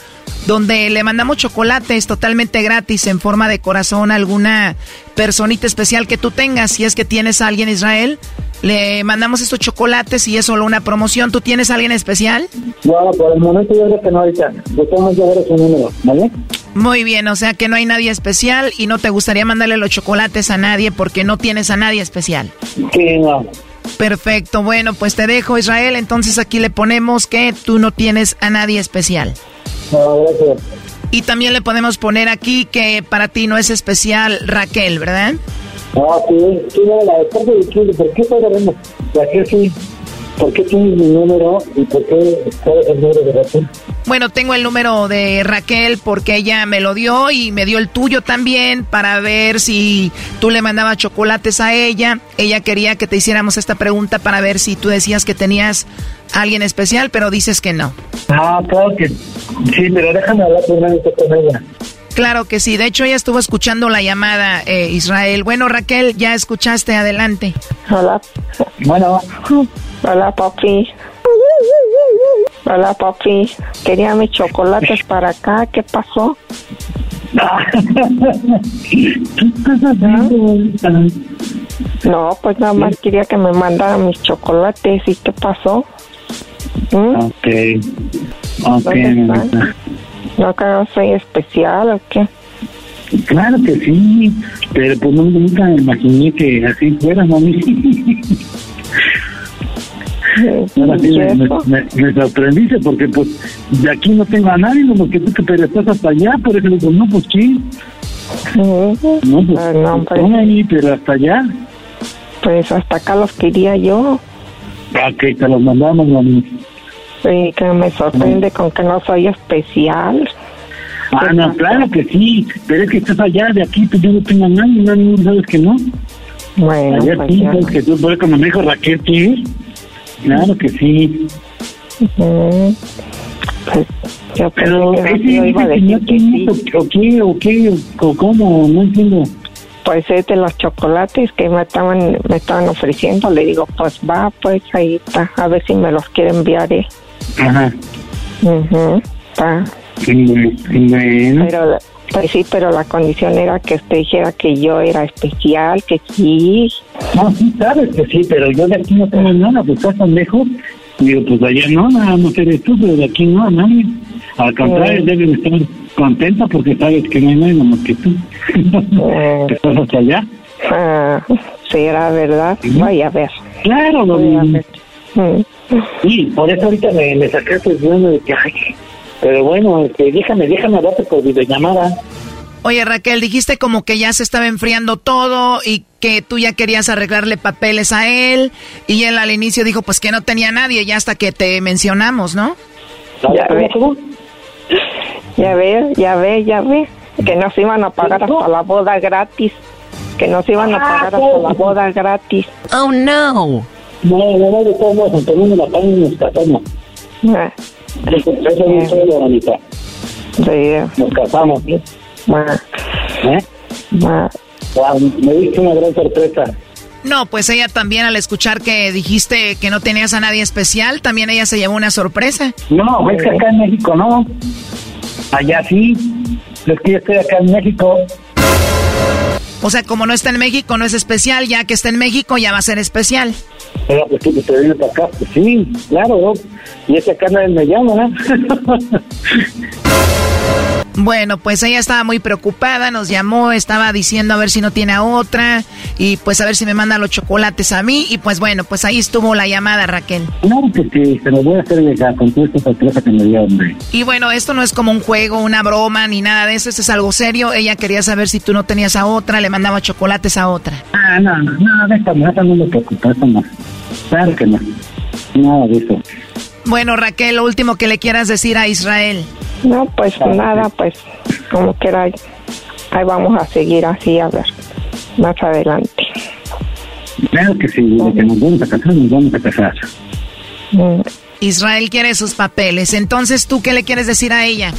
donde le mandamos chocolates totalmente gratis en forma de corazón a alguna personita especial que tú tengas. Si es que tienes a alguien Israel, le mandamos estos chocolates y es solo una promoción. ¿Tú tienes a alguien especial? No, por el momento yo creo que no ahorita. Yo ver su número, ¿vale? Muy bien, o sea que no hay nadie especial y no te gustaría mandarle los chocolates a nadie porque no tienes a nadie especial. Sí, no. Perfecto, bueno, pues te dejo Israel, entonces aquí le ponemos que tú no tienes a nadie especial. No, gracias. Y también le podemos poner aquí que para ti no es especial Raquel, ¿verdad? Ah, sí, sí, la de parte de quién, ¿por qué? Raquel sí. ¿Por qué tienes mi número y por qué cuál es el número de Raquel? Bueno, tengo el número de Raquel porque ella me lo dio y me dio el tuyo también para ver si tú le mandabas chocolates a ella. Ella quería que te hiciéramos esta pregunta para ver si tú decías que tenías a alguien especial, pero dices que no. Ah, claro que sí, pero déjame hablar primero con ella. Claro que sí, de hecho ella estuvo escuchando la llamada, eh, Israel. Bueno, Raquel, ya escuchaste, adelante. Hola. Bueno. [LAUGHS] Hola, papi. Hola, papi. Quería mis chocolates para acá. ¿Qué pasó? [LAUGHS] No, pues nada más quería que me mandaran mis chocolates. ¿Y qué pasó? ¿Mm? Ok. Ok. ¿No que no soy especial o qué? Claro que sí, pero pues no, nunca imaginé que así fuera, mami. [LAUGHS] [LAUGHS] Sí, me, me, sorprendiste porque pues de aquí no tengo a nadie, como que tú que pero estás hasta allá, por eso digo, no, pues sí. No, pues no, pues- ahí, pero hasta allá. Pues hasta acá los quería yo. Ok, te los mandamos, mami. Y que me sorprende con que no soy especial. Ah, no, claro que sí, pero es que estás allá, de aquí pues yo no tengo a nadie, no, sabes que no. Bueno, allá pues sí, sabes que tú, por eso me dijo Raquel, sí. Claro que sí. Ujú. Pues yo Pero que ese yo iba a que decir que sí. o qué, o qué, o cómo, no entiendo. Pues es de los chocolates que me estaban me estaban ofreciendo. Le digo, pues va, pues ahí está. A ver si me los quiere enviar él. Ajá. Va. Bueno. Pero, pues sí, pero la condición era que usted dijera que yo era especial, que sí. No, sí, sabes que sí, pero yo de aquí no tengo nada, pues estás tan lejos. Digo, pues allá no, nada más eres tú, pero de aquí no a nadie. Al contrario, Mm. debes estar contenta porque sabes que no hay nadie más que tú. Mm. Que [LAUGHS] estás hasta allá. Ah, sí, era verdad. Voy a ver. Claro, Voy a ver. Mm. Sí, por eso ahorita me, me sacaste el bueno de que, ay, pero bueno, este, déjame, déjame hablarte por videollamada. Oye Raquel, dijiste como que ya se estaba enfriando todo y que tú ya querías arreglarle papeles a él y él al inicio dijo pues que no tenía nadie ya hasta que te mencionamos, ¿no? Ya ve. Ya ve, ya ve, ya ve. Que nos iban a pagar hasta la boda gratis. Que nos iban a pagar hasta la boda gratis. Oh no. No, no, no, no me la paguen, nos casamos. Ah, Eso eso es un solo, Anita. Sí. Nos casamos. ¿Eh? Wow, me diste una gran sorpresa. No, pues ella también al escuchar que dijiste que no tenías a nadie especial, también ella se llevó una sorpresa. No, es que acá en México no. Allá sí. Es que yo estoy acá en México. O sea, como no está en México, no es especial, ya que está en México ya va a ser especial. Pero pues tú que te vienes para acá, pues sí, claro. Y es que acá nadie me llama. Bueno, pues ella estaba muy preocupada, nos llamó, estaba diciendo a ver si no tiene a otra y pues a ver si me manda los chocolates a mí y pues bueno, pues ahí estuvo la llamada Raquel. Claro que sí, se lo voy a hacer llegar con toda esta sorpresa que me dio, hombre. Y bueno, esto no es como un juego, una broma ni nada de eso, esto es algo serio. Ella quería saber si tú no tenías a otra, le mandaba chocolates a otra. Ah, no, no, no, déjame, eso no me preocupa, eso no. Claro que no. Nada de eso. Bueno, Raquel, lo último que le quieras decir a Israel. No, pues nada, pues como quiera, ahí ahí vamos a seguir así, a ver, más adelante. Claro que sí, de que nos vamos a casar, nos vamos a casar. Mm, Israel quiere sus papeles, entonces tú qué le quieres decir a ella?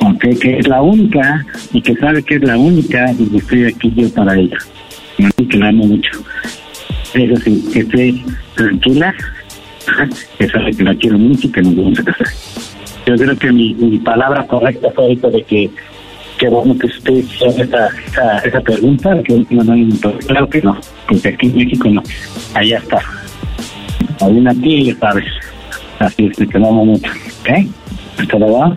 Ok, que es la única y que sabe que es la única y que estoy aquí yo para ella. Y que la amo mucho. Eso sí, que esté tranquila, ajá, que sabe que la quiero mucho y que nos vamos a casar. Yo creo que mi, palabra correcta fue ahorita de que que bueno que usted hizo esa, esa, esa pregunta, que no, no, no, claro que no, porque aquí en México no, allá está. Hay una tía, sabes. Así es te amo mucho, ¿ok? ¿Te lo va?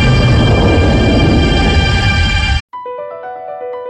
[LAUGHS]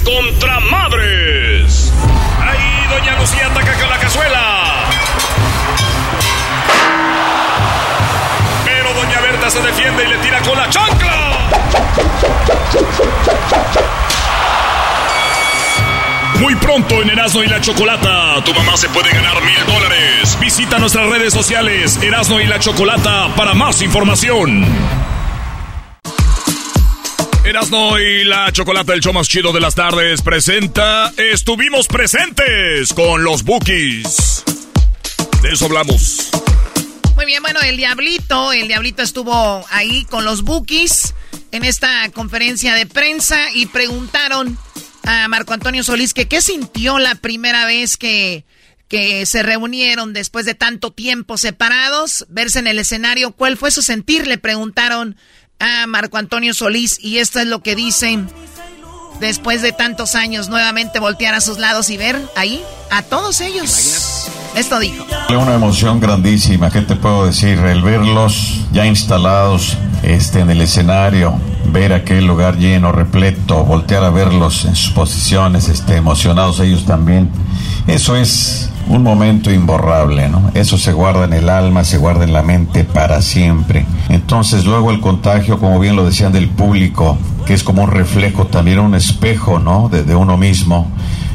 Contra madres. Ahí doña Lucía ataca con la cazuela. Pero doña Berta se defiende y le tira con la chancla. Muy pronto en Erasmo y la Chocolata, tu mamá se puede ganar mil dólares. Visita nuestras redes sociales, Erasmo y la Chocolata, para más información. Y la Chocolata, el show más chido de las tardes, presenta Estuvimos presentes con los Bookies. De eso hablamos. Muy bien, bueno, el Diablito, el Diablito estuvo ahí con los Bookies en esta conferencia de prensa y preguntaron a Marco Antonio Solís que qué sintió la primera vez que, que se reunieron después de tanto tiempo separados, verse en el escenario, cuál fue su sentir, le preguntaron a Marco Antonio Solís y esto es lo que dicen después de tantos años nuevamente voltear a sus lados y ver ahí a todos ellos. Esto dijo. Una emoción grandísima, ¿qué te puedo decir? El verlos ya instalados este, en el escenario, ver aquel lugar lleno, repleto, voltear a verlos en sus posiciones, este, emocionados ellos también. Eso es un momento imborrable, ¿no? Eso se guarda en el alma, se guarda en la mente para siempre. Entonces luego el contagio, como bien lo decían del público, que es como un reflejo, también un espejo, ¿no? De, uno mismo,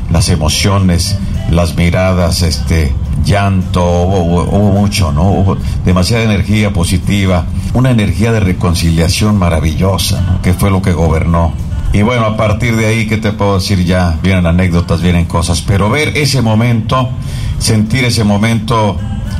las emociones, las miradas, este, llanto, hubo, hubo, mucho, ¿no? Hubo demasiada energía positiva, una energía de reconciliación maravillosa, ¿no? Que fue lo que gobernó. Y bueno, a partir de ahí, ¿qué te puedo decir? Ya vienen anécdotas, vienen cosas, pero ver ese momento, sentir ese momento,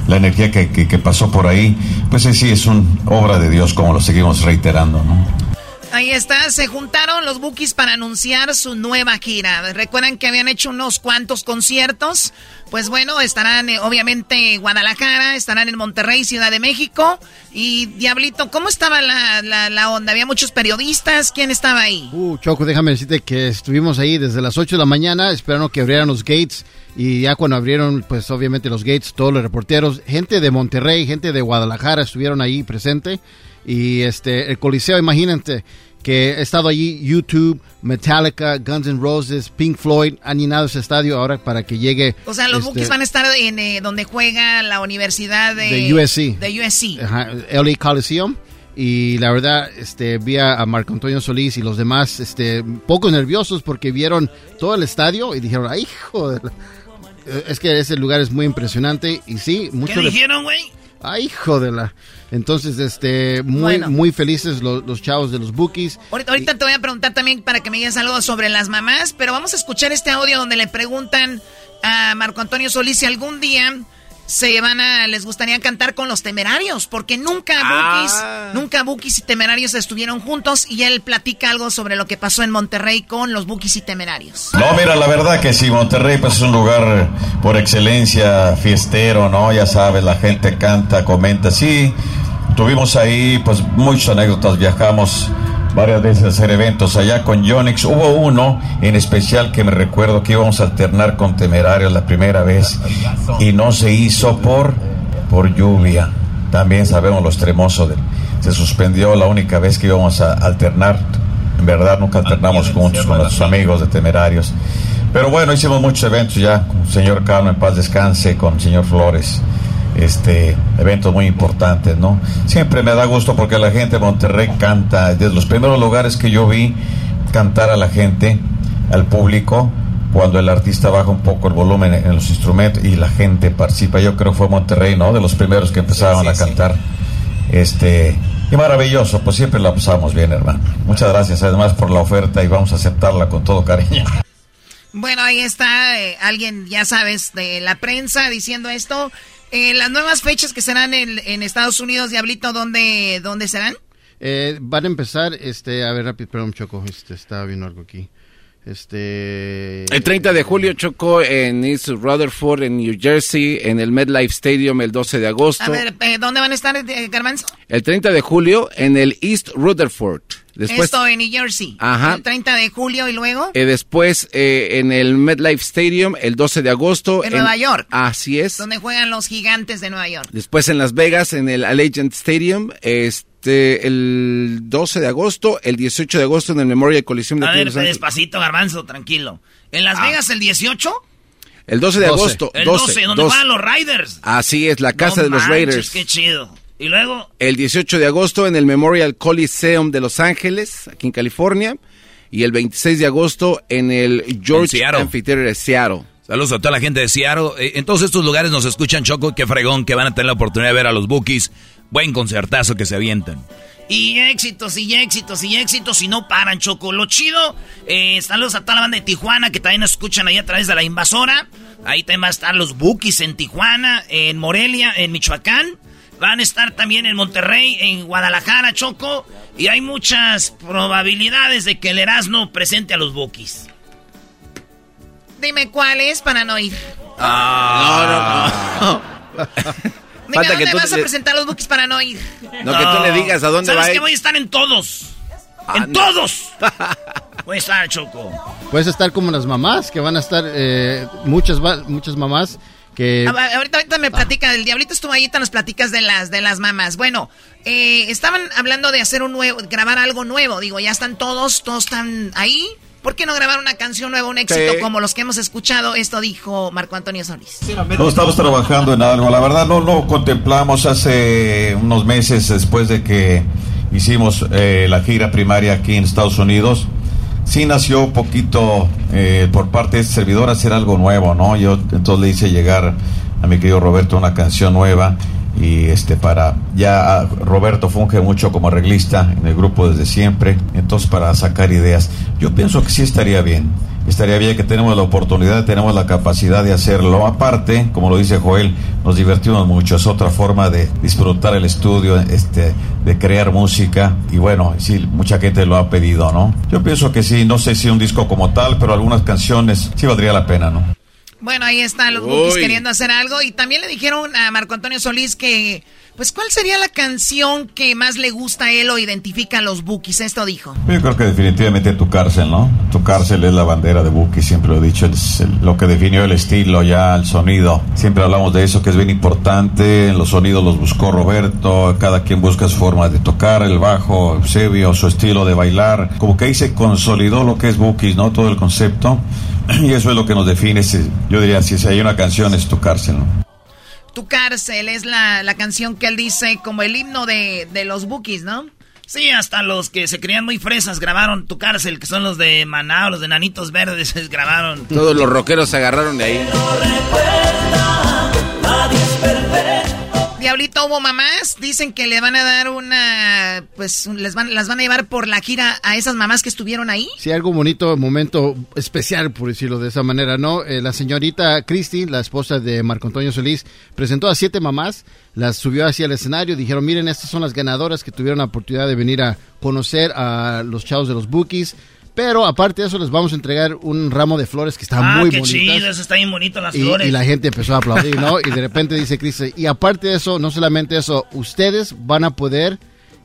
la energía que, que, pasó por ahí, pues sí, es una obra de Dios, como lo seguimos reiterando, ¿no? Ahí está, se juntaron los Bookies para anunciar su nueva gira. Recuerdan que habían hecho unos cuantos conciertos. Pues bueno, estarán eh, obviamente en Guadalajara, estarán en Monterrey, Ciudad de México. Y Diablito, ¿cómo estaba la, la, onda? ¿Había muchos periodistas? ¿Quién estaba ahí? Uh, Choco, déjame decirte que estuvimos ahí desde las 8 de la mañana esperando que abrieran los gates. Y ya cuando abrieron, pues obviamente los gates, todos los reporteros, gente de Monterrey, gente de Guadalajara estuvieron ahí presente. Y este, el Coliseo, imagínate que ha estado allí YouTube, Metallica, Guns N' Roses, Pink Floyd, han llenado ese estadio ahora para que llegue. O sea, los este, Bookies van a estar en eh, donde juega la universidad de, de USC. De USC. Ajá, LA Coliseum. Y la verdad, este, vi a Marco Antonio Solís y los demás, este, poco nerviosos porque vieron todo el estadio y dijeron, ay, hijo de la... Es que ese lugar es muy impresionante y sí, mucho. ¿Qué dijeron, güey? Ay, hijo de la. Entonces, este, muy, Bueno. muy felices los, los chavos de los bookies. Ahorita, ahorita te voy a preguntar también para que me digas algo sobre las mamás, pero vamos a escuchar este audio donde le preguntan a Marco Antonio Solís si algún día se van a, les gustaría cantar con los temerarios, porque nunca Bookies, nunca Bookies y temerarios estuvieron juntos y él platica algo sobre lo que pasó en Monterrey con los Bookies y temerarios. No, mira, la verdad que sí, Monterrey pues es un lugar por excelencia fiestero, ¿no? Ya sabes, la gente canta, comenta, sí. Tuvimos ahí pues muchas anécdotas, viajamos varias veces hacer eventos allá con Yonix. Hubo uno en especial que me recuerdo que íbamos a alternar con Temerarios la primera vez y no se hizo por, por lluvia. También sabemos lo extremoso de... Se suspendió la única vez que íbamos a alternar. En verdad nunca alternamos juntos con nuestros amigos de Temerarios. Pero bueno, hicimos muchos eventos ya con el señor Carmen Paz Descanse, con el señor Flores este eventos muy importantes, ¿no? Siempre me da gusto porque la gente de Monterrey canta, desde los primeros lugares que yo vi cantar a la gente, al público, cuando el artista baja un poco el volumen en los instrumentos y la gente participa. Yo creo que fue Monterrey, ¿no? De los primeros que empezaron Sí, sí, a cantar. Este, y maravilloso, pues siempre la pasamos bien, hermano. Muchas gracias además por la oferta y vamos a aceptarla con todo cariño. Bueno, ahí está eh, alguien, ya sabes, de la prensa diciendo esto. Eh, las nuevas fechas que serán en, Estados Unidos, Diablito, ¿dónde, ¿dónde serán? Eh, van a empezar, este, a ver, rápido, perdón, Choco, este, estaba viendo algo aquí. Este... El 30 de julio chocó en East Rutherford, en New Jersey, en el MetLife Stadium el 12 de agosto. A ver, eh, ¿dónde van a estar, eh, Garbanzo? El 30 de julio en el East Rutherford. Después, Esto en New Jersey. Ajá. El 30 de julio y luego eh, después eh, en el MetLife Stadium el 12 de agosto. en Nueva York. Así es. Donde juegan los gigantes de Nueva York. Después en Las Vegas en el Allegiant Stadium. Este, este, el 12 de agosto, el 18 de agosto en el Memorial Coliseum de A ver, Los Ángeles. despacito, garbanzo, tranquilo. ¿En Las Ah. Vegas el 18? El 12 de 12. agosto. El 12, 12, donde 12. van los Riders. Así es, la casa No de los manches, Raiders. Qué chido. Y luego, El 18 de agosto en el Memorial Coliseum de Los Ángeles, aquí en California. Y el 26 de agosto en el George Seattle. Amphitheater de Seattle. Saludos a toda la gente de Seattle. Eh, En todos estos lugares nos escuchan Choco, qué fregón que van a tener la oportunidad de ver a los Bookies. Buen concertazo que se avientan. y éxitos, y éxitos, y éxitos, y no paran, Choco. Lo chido, eh, saludos a toda la banda de Tijuana que también nos escuchan ahí a través de la invasora. Ahí también van a estar los Bookies en Tijuana, en Morelia, en Michoacán. Van a estar también en Monterrey, en Guadalajara, Choco. Y hay muchas probabilidades de que el Erasmo presente a los Bookies. Dime cuál es para no ir. No, no, no. [LAUGHS] Falta dónde que tú vas a presentar los bookies para no ir. No, que tú le digas a dónde ¿Sabes va a que voy a estar en todos? Ah, ¡En todos! [LAUGHS] voy a estar, Choco. Puedes estar como las mamás, que van a estar eh, muchas, va- muchas mamás que... Ah, ahorita, ahorita me platica, el diablito estuvo ahí, ahorita nos platicas de las, de las mamás. Bueno, eh, estaban hablando de hacer un nuevo, grabar algo nuevo. Digo, ya están todos, todos están ahí. ¿Por qué no grabar una canción nueva, un éxito Sí. como los que hemos escuchado? Esto dijo Marco Antonio Solís. No estamos trabajando en algo. La verdad no lo contemplamos hace unos meses después de que hicimos eh, la gira primaria aquí en Estados Unidos. Sí nació un poquito eh, por parte de este servidor hacer algo nuevo, ¿no? Yo entonces le hice llegar a mi querido Roberto una canción nueva y este para ya ah, Roberto funge mucho como arreglista en el grupo desde siempre, entonces para sacar ideas. Yo pienso que sí estaría bien. Estaría bien que tenemos la oportunidad, tenemos la capacidad de hacerlo. Aparte, como lo dice Joel, nos divertimos mucho. Es otra forma de disfrutar el estudio, este, de crear música. Y bueno, sí, mucha gente lo ha pedido, ¿no? Yo pienso que sí, no sé si un disco como tal, pero algunas canciones sí valdría la pena, ¿no? Bueno, ahí están los bookies queriendo hacer algo. Y también le dijeron a Marco Antonio Solís que, pues, ¿cuál sería la canción que más le gusta a él o identifica a los bookies? Esto dijo. Yo creo que definitivamente tu cárcel, ¿no? Tu cárcel es la bandera de Buki, siempre lo he dicho, es el- lo que definió el estilo, ya el sonido. Siempre hablamos de eso, que es bien importante. Los sonidos los buscó Roberto, cada quien busca su forma de tocar, el bajo, Eusebio, su estilo de bailar. Como que ahí se consolidó lo que es Buki, ¿no? Todo el concepto. [CLEARS THROAT] Y eso es lo que nos define. si- Yo diría, si hay una canción, es tu cárcel, ¿no? Tu cárcel es la, la canción que él dice como el himno de, de los bookies, ¿no? Sí, hasta los que se creían muy fresas grabaron Tu Cárcel, que son los de Maná, los de Nanitos Verdes, [LAUGHS] grabaron. Todos los rockeros se agarraron de ahí. Diablito, hubo mamás, dicen que le van a dar una, pues les van, las van a llevar por la gira a esas mamás que estuvieron ahí. Sí, algo bonito, momento especial, por decirlo de esa manera, ¿no? Eh, la señorita Cristi, la esposa de Marco Antonio Solís, presentó a siete mamás, las subió hacia el escenario, dijeron, miren, estas son las ganadoras que tuvieron la oportunidad de venir a conocer a los chavos de los Bookies, pero aparte de eso les vamos a entregar un ramo de flores que está ah, muy qué bonitas. chido, eso está bien bonito, las Y, flores. y la gente empezó a aplaudir, ¿no? Y de repente dice Cristi, y aparte de eso, no solamente eso, ustedes van a poder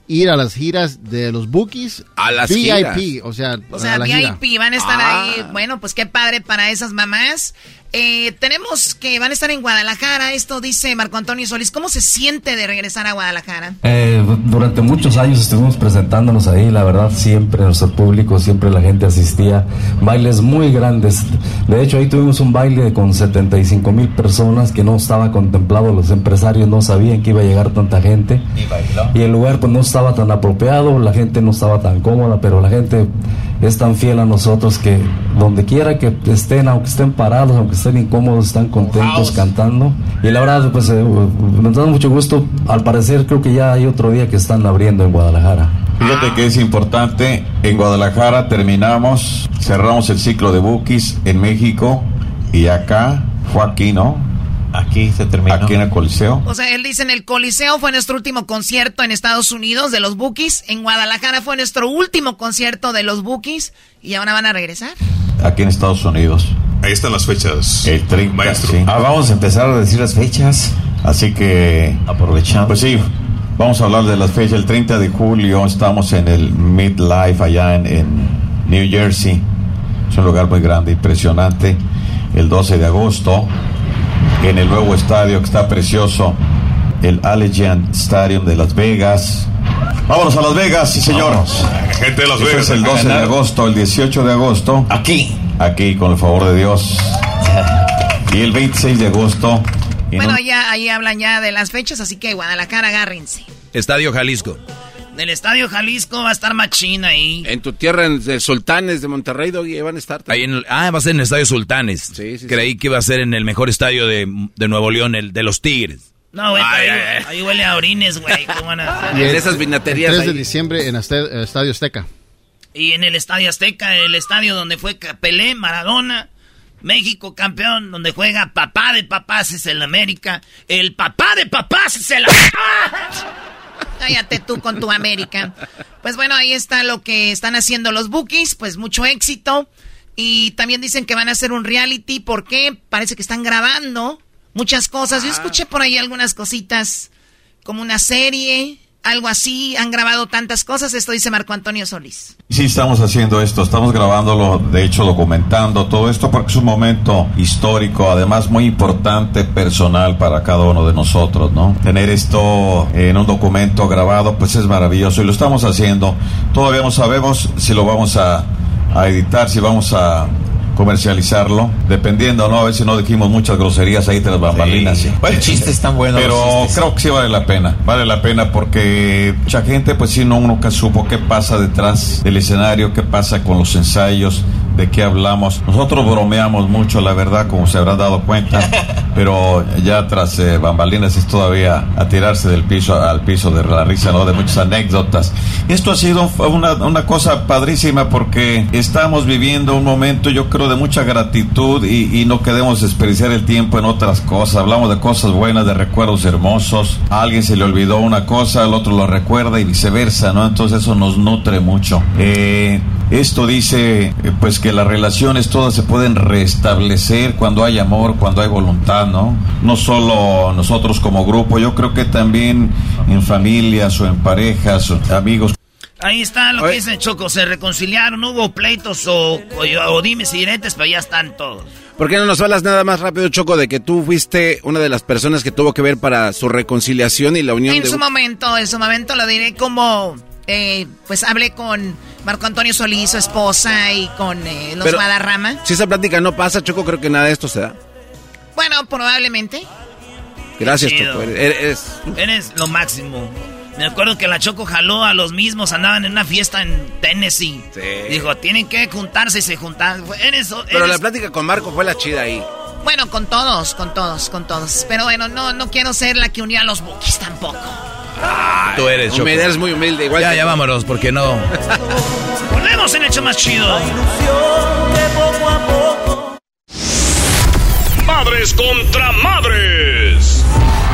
ir a las giras de los Bookies A las VIP, giras. o sea, O sea, a la gira. VIP, van a estar Ah. ahí. Bueno, pues qué padre para esas mamás. Eh, tenemos que van a estar en Guadalajara. Esto dice Marco Antonio Solís. ¿Cómo se siente de regresar a Guadalajara? Eh, durante muchos años estuvimos presentándonos ahí, la verdad siempre nuestro público, siempre la gente asistía, bailes muy grandes. De hecho ahí tuvimos un baile con 75 mil personas que no estaba contemplado, los empresarios no sabían que iba a llegar tanta gente y el lugar pues no estaba tan apropiado, la gente no estaba tan cómoda, pero la gente es tan fiel a nosotros que donde quiera que estén, aunque estén parados, aunque estén incómodos, están contentos cantando. Y la verdad, pues eh, nos da mucho gusto. Al parecer, creo que ya hay otro día que están abriendo en Guadalajara. Fíjate que es importante, en Guadalajara terminamos, cerramos el ciclo de Bookies en México y acá, fue aquí, ¿no? Aquí se terminó. Aquí en el Coliseo. O sea, él dice en el Coliseo fue nuestro último concierto en Estados Unidos de los Bookies. En Guadalajara fue nuestro último concierto de los Bookies. Y ahora van a regresar. Aquí en Estados Unidos. Ahí están las fechas. El 30, Maestro. sí. Ah, vamos a empezar a decir las fechas. Así que, aprovechando. Pues sí, vamos a hablar de las fechas. El 30 de julio estamos en el Midlife allá en, en New Jersey. Es un lugar muy grande, impresionante. El 12 de agosto, en el nuevo estadio que está precioso, el Allegiant Stadium de Las Vegas. Vámonos a Las Vegas, sí señor. Gente de Las Eso Vegas. es el a 12 de agosto, el 18 de agosto. Aquí. Aquí, con el favor de Dios. Y el 26 de agosto. en Bueno, un- ya ahí hablan ya de las fechas, así que Guadalajara, agárrense. Estadio Jalisco. Del Estadio Jalisco va a estar Machín ahí. En tu tierra, en el Sultanes de Monterrey, Doggy, van a estar. Ahí en el- ah, va a ser en el Estadio Sultanes. Creí que iba a ser en el mejor estadio de, de Nuevo León, el de los Tigres. No, güey, ahí, huele a orines, güey. ¿Cómo van a [LAUGHS] hacer? Y en esas vinaterías El 3 de ahí. diciembre en Aste- eh, Estadio Azteca. Y en el Estadio Azteca, el estadio donde fue Pelé, Maradona, México campeón, donde juega papá de papás es el América. El papá de papás es el... [LAUGHS] Cállate tú con tu América. Pues bueno, ahí está lo que están haciendo los bookies, pues mucho éxito. Y también dicen que van a hacer un reality, ¿por qué? Parece que están grabando muchas cosas. Yo escuché por ahí algunas cositas, como una serie, algo así. Han grabado tantas cosas, esto dice Marco Antonio Solís. Sí, estamos haciendo esto, estamos grabándolo, de hecho documentando todo esto porque es un momento histórico, además muy importante, personal para cada uno de nosotros, ¿no? Tener esto en un documento grabado, pues es maravilloso y lo estamos haciendo. Todavía no sabemos si lo vamos a, a editar, si vamos a comercializarlo, dependiendo, ¿no? A veces no dijimos muchas groserías ahí tras bambalinas. sí. Bueno, chistes tan buenos. Pero los chistes. creo que sí vale la pena, vale la pena porque mucha gente pues sí no nunca supo qué pasa detrás del escenario, qué pasa con los ensayos, de qué hablamos.Nosotros bromeamos mucho, la verdad, como se habrán dado cuenta, [LAUGHS] pero ya tras eh, bambalinas es todavía a tirarse del piso al piso de la risa, ¿no? De muchas anécdotas. Esto ha sido una, una cosa padrísima porque estamos viviendo un momento, yo creo, de mucha gratitud y, y no queremos desperdiciar el tiempo en otras cosas. Hablamos de cosas buenas, de recuerdos hermosos. A alguien se le olvidó una cosa, al otro lo recuerda y viceversa, ¿no? Entonces eso nos nutre mucho. Eh, esto dice, eh, pues que las relaciones todas se pueden restablecer cuando hay amor, cuando hay voluntad, ¿no? No solo nosotros como grupo, yo creo que también en familias o en parejas, o amigos. Ahí está lo que dice Choco, se reconciliaron, no hubo pleitos o, o, o dimes y diretes, pero ya están todos. ¿Por qué no nos hablas nada más rápido, Choco, de que tú fuiste una de las personas que tuvo que ver para su reconciliación y la unión En de... su momento, en su momento lo diré como, eh, pues hablé con Marco Antonio Solís, su esposa, y con eh, los Pero- Guadarrama. Si esa plática no pasa, Choco, creo que nada de esto se da. Bueno, probablemente. Gracias. Choco. Eres, eres- Eres lo máximo. Me acuerdo que la Choco jaló a los mismos, andaban en una fiesta en Tennessee. Dijo, tienen que juntarse y se juntaron. Eres, Pero la eres- plática con Marco fue la chida ahí. Bueno, con todos, con todos, con todos. Pero bueno, no, no quiero ser la que unió a los bookies tampoco. Tú eres, Choco. Humilde, eres muy humilde, igual. Ya, que- ya vámonos, porque no. [LAUGHS] Volvemos en hecho más chido. Madres contra madres.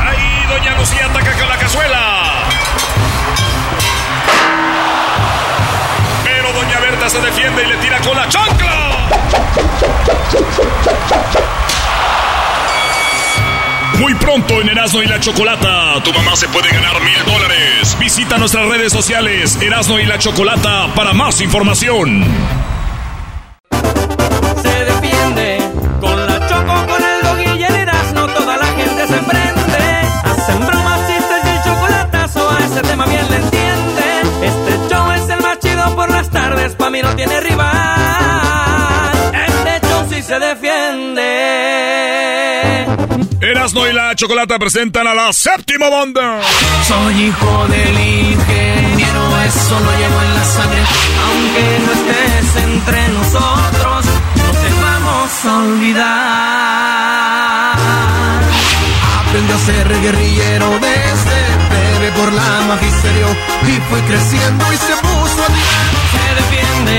Ahí doña Lucía ataca con la cazuela. Pero doña Berta se defiende y le tira con la chancla. Muy pronto en Erasmo y la Chocolata, tu mamá se puede ganar mil dólares. Visita nuestras redes sociales, Erasmo y la Chocolata, para más información. se defiende. Con la choco, con el dog y el Erasmo, toda la gente se prende. Hacen bromas, chistes y el chocolatazo, a ese tema bien le entienden. Este show es el más chido por las tardes, pa' mí no tiene rival. Este show sí se defiende. Erasmo y la Chocolata presentan a la séptima banda. Soy hijo del ingeniero, eso lo llevo en la sangre. Aunque no estés entre nosotros, no te vamos a olvidar. Aprendió a ser guerrillero desde bebé por la magisterio y fue creciendo y se puso a. Se defiende,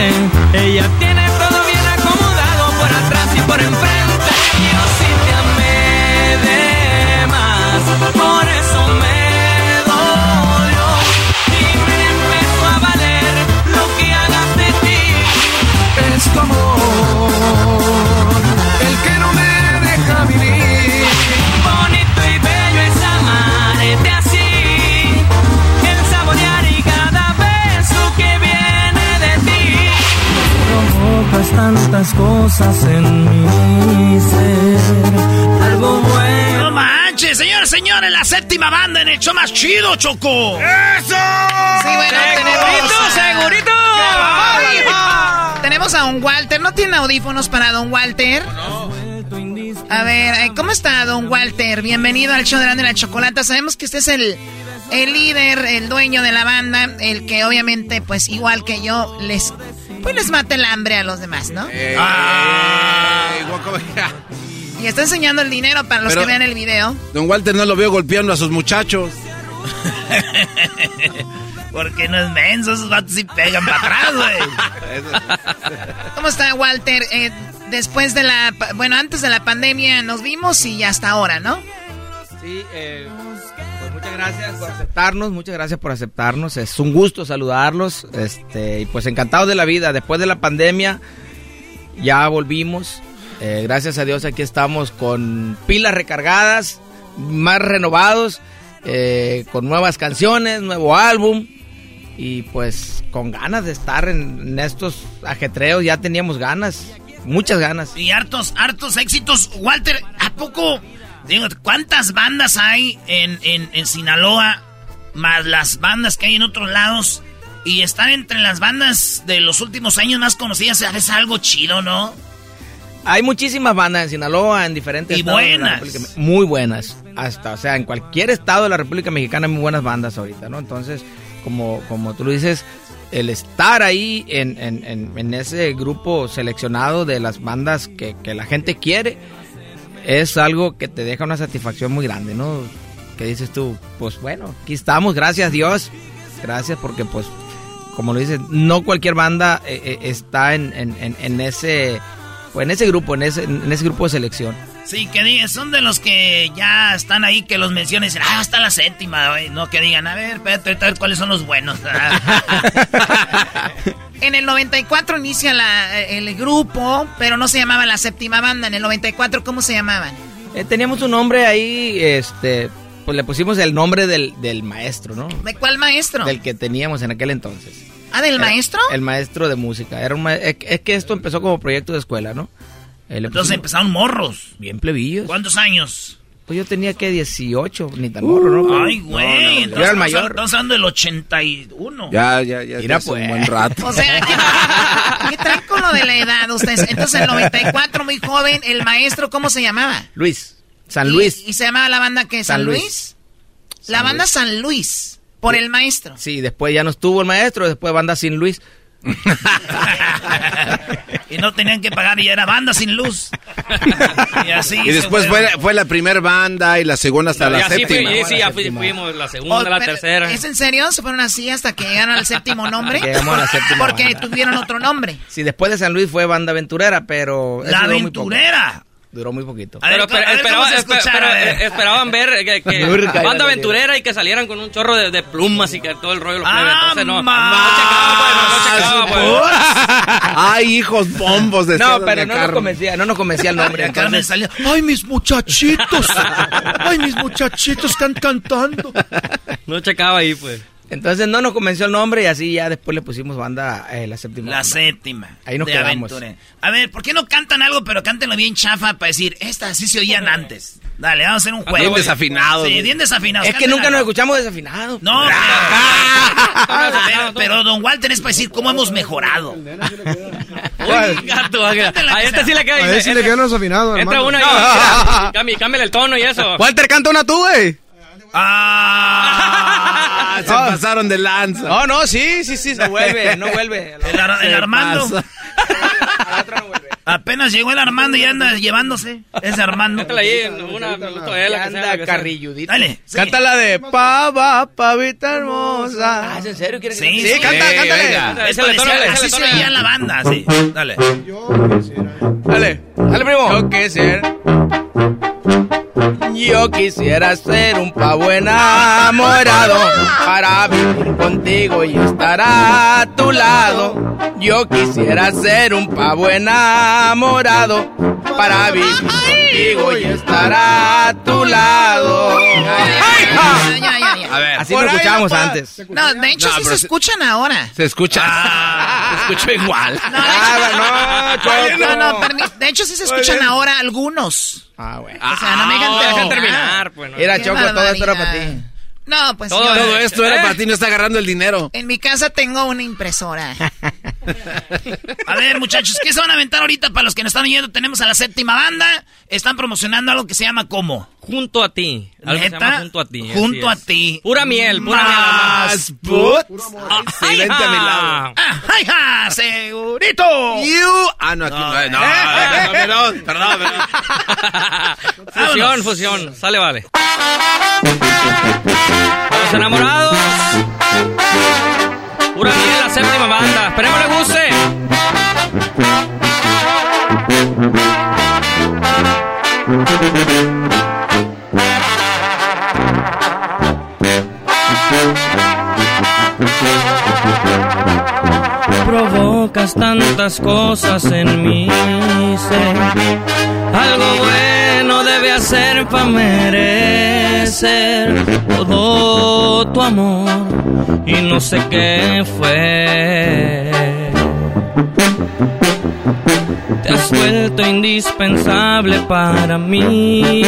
ella tiene todo bien acomodado por atrás y por enfrente. Tantas cosas en mi ser, algo bueno. No manches, señores, la séptima banda en el show más chido, Choco. ¡Eso! Sí, bueno, tenemos... ¡Segurito, Tenemos a don Walter. ¿No tiene audífonos para don Walter? A ver, eh, ¿cómo está don Walter? Bienvenido al show de la, la chocolata. Sabemos que usted es el, el líder, el dueño de la banda, el que obviamente, pues igual que yo, les, pues les mata el hambre a los demás, ¿no? Eh, [LAUGHS] Y está enseñando el dinero para los Pero- que vean el video. Don Walter no lo veo golpeando a sus muchachos. [LAUGHS] Porque no es menso, esos vatos sí pegan para atrás, güey. [LAUGHS] ¿Cómo está Walter? Eh, después de la, bueno, antes de la pandemia nos vimos y hasta ahora, ¿no? Sí, eh, pues muchas gracias por aceptarnos, muchas gracias por aceptarnos. Es un gusto saludarlos, este, y pues encantados de la vida. Después de la pandemia ya volvimos. Eh, gracias a Dios aquí estamos con pilas recargadas, más renovados, eh, con nuevas canciones, nuevo álbum y pues con ganas de estar en, en estos ajetreos. Ya teníamos ganas, muchas ganas. Y hartos, hartos éxitos. Walter, ¿a poco? Digo, ¿cuántas bandas hay en, en, en Sinaloa? Más las bandas que hay en otros lados. Y estar entre las bandas de los últimos años más conocidas es algo chido, ¿no? Hay muchísimas bandas en Sinaloa, en diferentes Y estados de la buenas. Muy buenas. Hasta, o sea, en cualquier estado de la República Mexicana hay muy buenas bandas ahorita, ¿no? Entonces, como, como tú lo dices, el estar ahí en, en- en- en ese grupo seleccionado de las bandas que, que la gente quiere es algo que te deja una satisfacción muy grande, ¿no? Que dices tú, pues bueno, aquí estamos, gracias Dios, gracias porque pues, como lo dices, no cualquier banda eh, eh, está en- en ese pues, en ese grupo, en ese, en ese grupo de selección. Sí, que digan, son de los que ya están ahí, que los mencionen y dicen, ah, está la séptima. No, que digan, a ver, espérate, a ver cuáles son los buenos. [LAUGHS] En el 94 inicia la- el grupo, pero no se llamaba la séptima banda. En el 94, ¿cómo se llamaban? Eh, teníamos un nombre ahí, este, pues le pusimos el nombre del, del maestro, ¿no? ¿De cuál maestro? Del que teníamos en aquel entonces. Ah, ¿del Era- maestro? El maestro de música. Era un ma- es, es que esto empezó como proyecto de escuela, ¿no? Eh, Entonces pusimos- empezaron morros. Bien plebillos. ¿Cuántos años? Pues yo tenía que 18, ni tan morro, ¿no? Uh, Ay, güey. No, no, yo entonces era el estamos- mayor. Estamos hablando del 81. Ya, ya, ya. Mira, hace un pues. buen rato. [LAUGHS] O sea, ¿qué, qué traen con lo de la edad ustedes? Entonces, en el 94, muy joven, el maestro, ¿cómo se llamaba? Luis. San ¿Y- Luis. ¿Y, se llamaba la banda que San, San Luis? Luis. La San banda Luis. San Luis, por el maestro. Sí, después ya no estuvo el maestro, después banda sin Luis. [LAUGHS] y no tenían que pagar y era banda sin luz. y así. Y se después fue, fue la primera banda y la segunda hasta la Ya, sí, séptima. fui- sí, ya fui- fuimos la Oh, pero, ¿Es en serio? ¿Se fueron así hasta que llegaron al séptimo nombre? Llegamos a la séptima Porque banda. tuvieron otro nombre. Sí, después de San Luis fue banda aventurera, pero... La duró muy poco. aventurera. Duró muy poquito. A ver, Pero- a ver, espera- eh, esperaban ver que, que [LAUGHS] banda aventurera y que salieran con un chorro de, de plumas y que todo el rollo los plebes. Ah, Entonces no, no checaba, pues, no, no checaba, pues. [LAUGHS] Ay, hijos bombos de No, de pero no nos Carmen. convencía, no nos convencía el nombre. Entonces- salió, ay, mis muchachitos. Ay, mis muchachitos están cantando. No checaba ahí, pues. Entonces no nos convenció el nombre y así ya después le pusimos banda eh, la séptima. La banda. séptima. Ahí nos de quedamos. aventura. A ver, ¿por qué no cantan algo, pero cántenlo bien chafa para decir, estas sí se oían antes? Dale, vamos a hacer un juego. Bien desafinados. Sí, bien desafinados. Es que nunca nos escuchamos desafinados. No, pero, [LAUGHS] pero, pero don Walter es para decir cómo hemos mejorado. Uy, gato, a este que sí le queda. A ver si le quedan desafinados, Entra una y [LAUGHS] cambia, cámbiale el tono y eso. Walter, canta una tú, güey. Ah, [LAUGHS] Se pasaron de lanza. No, no, sí, sí, sí, no vuelve, no [LAUGHS] vuelve. el, Ar- el Armando. [LAUGHS] pasa. Apenas llegó el Armando y anda llevándose. Ese Armando. Cántale ahí una, me gustó él, la la Anda carrilludito. Dale. sí. Canta la de Pava, pavita hermosa. Ah, ¿es en serio? ¿Quieres que Sí, sí, canta, sí, cántale. venga. Es échale así se oía la banda, sí. Dale. Dale, dale, primo. Yo quisiera. Yo quisiera ser un pavo enamorado para vivir contigo y estar a tu lado. Yo quisiera ser un pavo enamorado para vivir contigo y estar a tu lado. Ya. A ver, Así lo escuchábamos no antes. No, de hecho No, sí se escuchan ahora. Se escucha. [LAUGHS] se escucha igual. No. No, no, de hecho sí se escuchan ahora algunos. Ah, güey. O sea, no me dejan terminar. dejan terminar, pues, Qué Choco, todo esto era para ti. No, pues Todo, yo- todo esto era para ti, no está agarrando el dinero. En mi casa tengo una impresora. [LAUGHS] A ver, muchachos, ¿qué se van a aventar ahorita para los que nos están oyendo? Tenemos a la séptima banda. Están promocionando algo que se llama ¿cómo? Junto a ti. Algo que se ¿Neta? llama junto a ti. Junto a ti. Pura miel, pura Más miel. put. Ah, Sí, ay, vente a mi lado. Ah, ja, segurito. You. Ah, no, aquí no. No, no, no, perdón, perdón, perdón. [LAUGHS] Fusión, fusión. Sale, vale. Los enamorados. Pura la séptima banda. Esperemos le guste. Provocas tantas cosas en mí, sé. Algo bueno debe hacer para merecer todo tu amor y no sé qué fue. Te has vuelto indispensable para mí.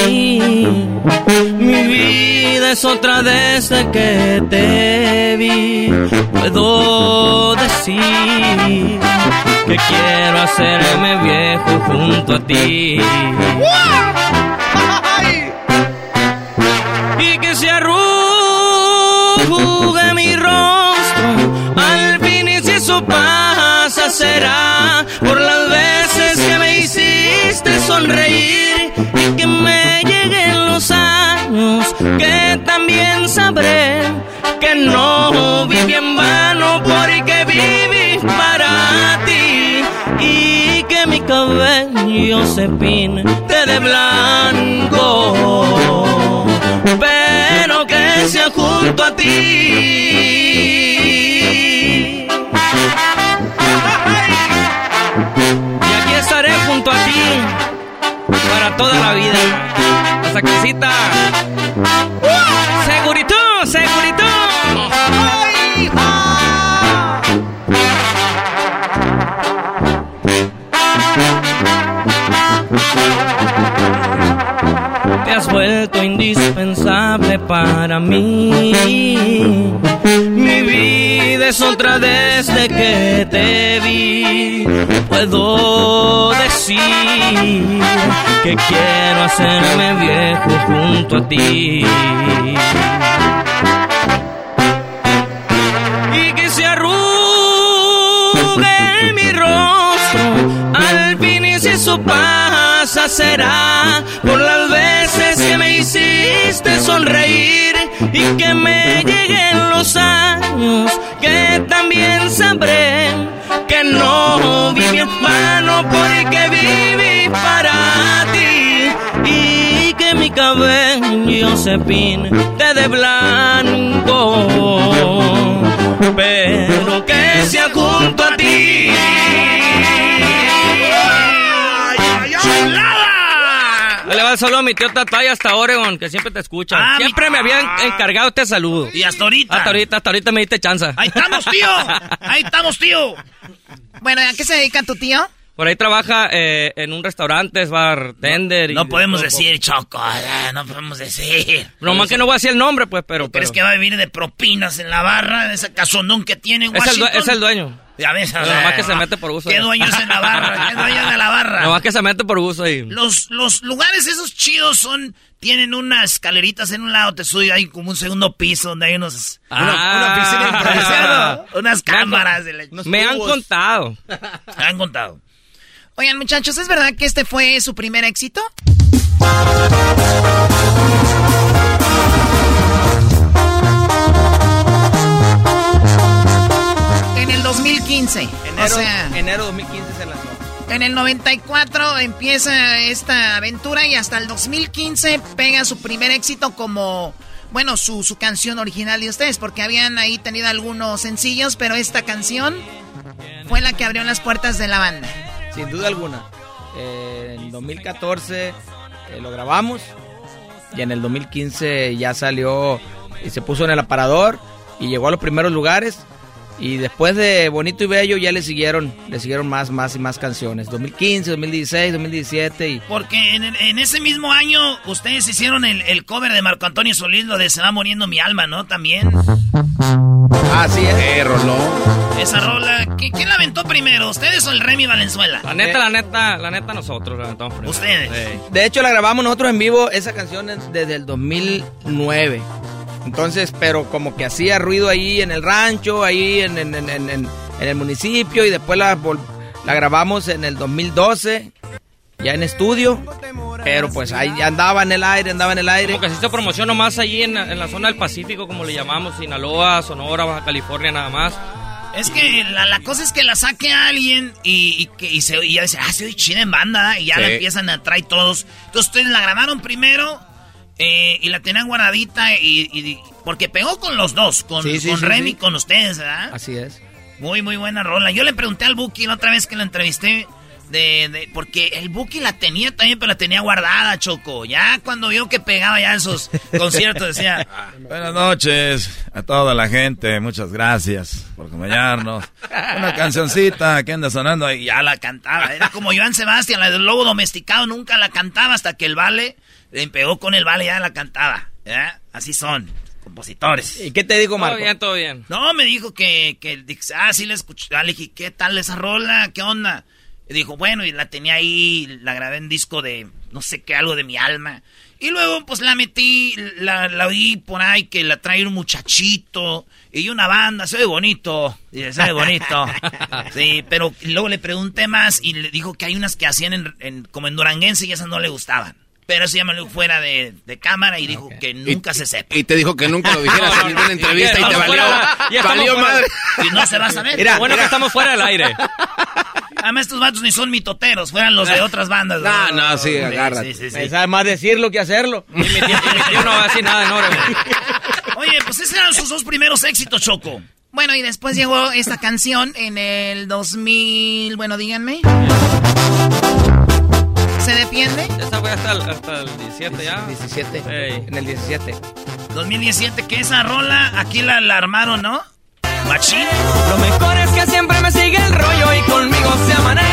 Mi vida es otra desde que te vi. Puedo decir que quiero hacerme viejo junto a ti. Sonreír y que me lleguen los años que también sabré que no viví en vano porque viví para ti y que mi cabello se pinte de blanco pero que sea junto a ti. Y aquí estaré junto a ti toda la vida. Hasta casita. Segurito, segurito. Te has vuelto indispensable para mí. Mi vida es otra desde que te vi. Puedo decir que quiero hacerme viejo junto a ti. Y que se arrugue mi rostro al fin y si eso pasa será por las veces que me hiciste sonreír y que me lleguen los años que también sabré que no viví en vano porque viví para ti y que mi cabello se pinte de blanco. Pero que sea junto a ti Saludo a mi tío Tatay hasta Oregon, que siempre te escucha. Ah, mi- siempre me habían encargado este saludo. Y hasta ahorita. Hasta ahorita, hasta ahorita me diste chanza. Ahí estamos, tío. [LAUGHS] Ahí estamos, tío. Bueno, ¿a qué se dedica tu tío? Por ahí trabaja eh, en un restaurante, es bartender. y No de podemos decir, Choco. eh, No podemos decir. No más que no voy a decir el nombre, pues, pero. ¿Crees pero- que va a vivir de propinas en la barra de ese casondón que tiene en es, el es el dueño. Ya ves, Pero nomás que se mete por gusto. ¿Qué dueño es en la barra? ¿Qué dueño de la barra? Nomás que se mete por gusto ahí. Los, los lugares esos chidos son... Tienen unas escaleritas en un lado, te sube ahí como un segundo piso donde hay unos... Ah. una, una oficina improvisada, [LAUGHS] unas Me han- cámaras. de la- Me han contado. Me han contado. Oigan, muchachos, ¿es verdad que este fue su primer éxito? 2015. Enero, o sea, enero 2015 se lanzó. en el 94 empieza esta aventura y hasta el 2015 pega su primer éxito como, bueno, su, su canción original de ustedes, porque habían ahí tenido algunos sencillos, pero esta canción fue la que abrió las puertas de la banda. Sin duda alguna. Eh, en 2014 eh, lo grabamos y en el 2015 ya salió y se puso en el aparador y llegó a los primeros lugares. Y después de Bonito y Bello ya le siguieron, le siguieron más, más y más canciones. 2015, 2016, 2017 y... Porque en, en ese mismo año ustedes hicieron el, el cover de Marco Antonio Solís, lo de Se va muriendo mi alma, ¿no? También. Ah, sí, Eh, roló. Esa rola, ¿qui- ¿quién la aventó primero? ¿Ustedes o el Remy Valenzuela? La neta, la neta, la neta nosotros la aventamos primero. Ustedes. Sí. De hecho, la grabamos nosotros en vivo, esa canción es desde el 2009. Entonces, pero como que hacía ruido ahí en el rancho, ahí en, en- en- en- en- en el municipio, y después la, grabamos en el 2012, ya en estudio. Pero pues ahí andaba en el aire, andaba en el aire. Como que se hizo promoción nomás allí en, en la zona del Pacífico, como le llamamos, Sinaloa, Sonora, Baja California, nada más. Es que la, la cosa es que la saque a alguien y, y que y se, y ya dice, ah, soy chida en banda, y ya Sí. la empiezan a traer todos. Entonces ustedes la grabaron primero eh, y la tenían guardadita y, y- porque pegó con los dos, con, Sí, sí, con sí, Remy con ustedes, ¿verdad? Así es. Muy, muy buena rola. Yo le pregunté al Buki la otra vez que lo entrevisté, de, de- porque el Buki la tenía también, pero la tenía guardada, Choco. Ya cuando vio que pegaba ya esos conciertos, decía, [LAUGHS] Buenas noches a toda la gente, muchas gracias por acompañarnos. Una cancioncita que anda sonando ahí. y ya la cantaba. Era como Joan Sebastián, la del lobo domesticado, nunca la cantaba hasta que el Vale le pegó con el Vale, ya la cantaba. ¿ya? Así son, compositores. ¿Y qué te digo, Todo Marco? bien, todo bien. No, me dijo que, que ah, sí la escuché. Ah, Le dije, ¿qué tal esa rola? ¿Qué onda? Y dijo, bueno, y la tenía ahí, la grabé en disco de, no sé qué, algo de mi alma. Y luego, pues la metí, la, la oí por ahí que la trae un muchachito y una banda, ve bonito. Dice, bonito. [LAUGHS] sí, pero luego le pregunté más y le dijo que hay unas que hacían en, en- como en Duranguense y esas no le gustaban. Pero eso ya me lo fuera de, de cámara y dijo que nunca se sepa. Y te dijo que nunca lo dijeras [LAUGHS] en ninguna entrevista y te Estamos valió, fuera- ya estamos valió fuera- madre. Y no se va a saber. Mira, bueno que estamos fuera del aire. Además, estos vatos ni son mitoteros, fueran los de otras bandas. No, no, sí, agárrate. Sí, sí, sí. Sabe más decirlo que hacerlo. [LAUGHS] Y mi tío, y mi tío no va a decir nada enorme. Oye, pues esos eran sus dos primeros éxitos, Choco. Bueno, y después llegó esta canción en el 2000, bueno, díganme. ¿Se defiende? Esa fue hasta el, hasta el 17 ya. 17. Ey. En el 17. 2017, que esa rola aquí la, la armaron, ¿no? Machín. Lo mejor es que siempre me sigue el rollo y conmigo se amanece.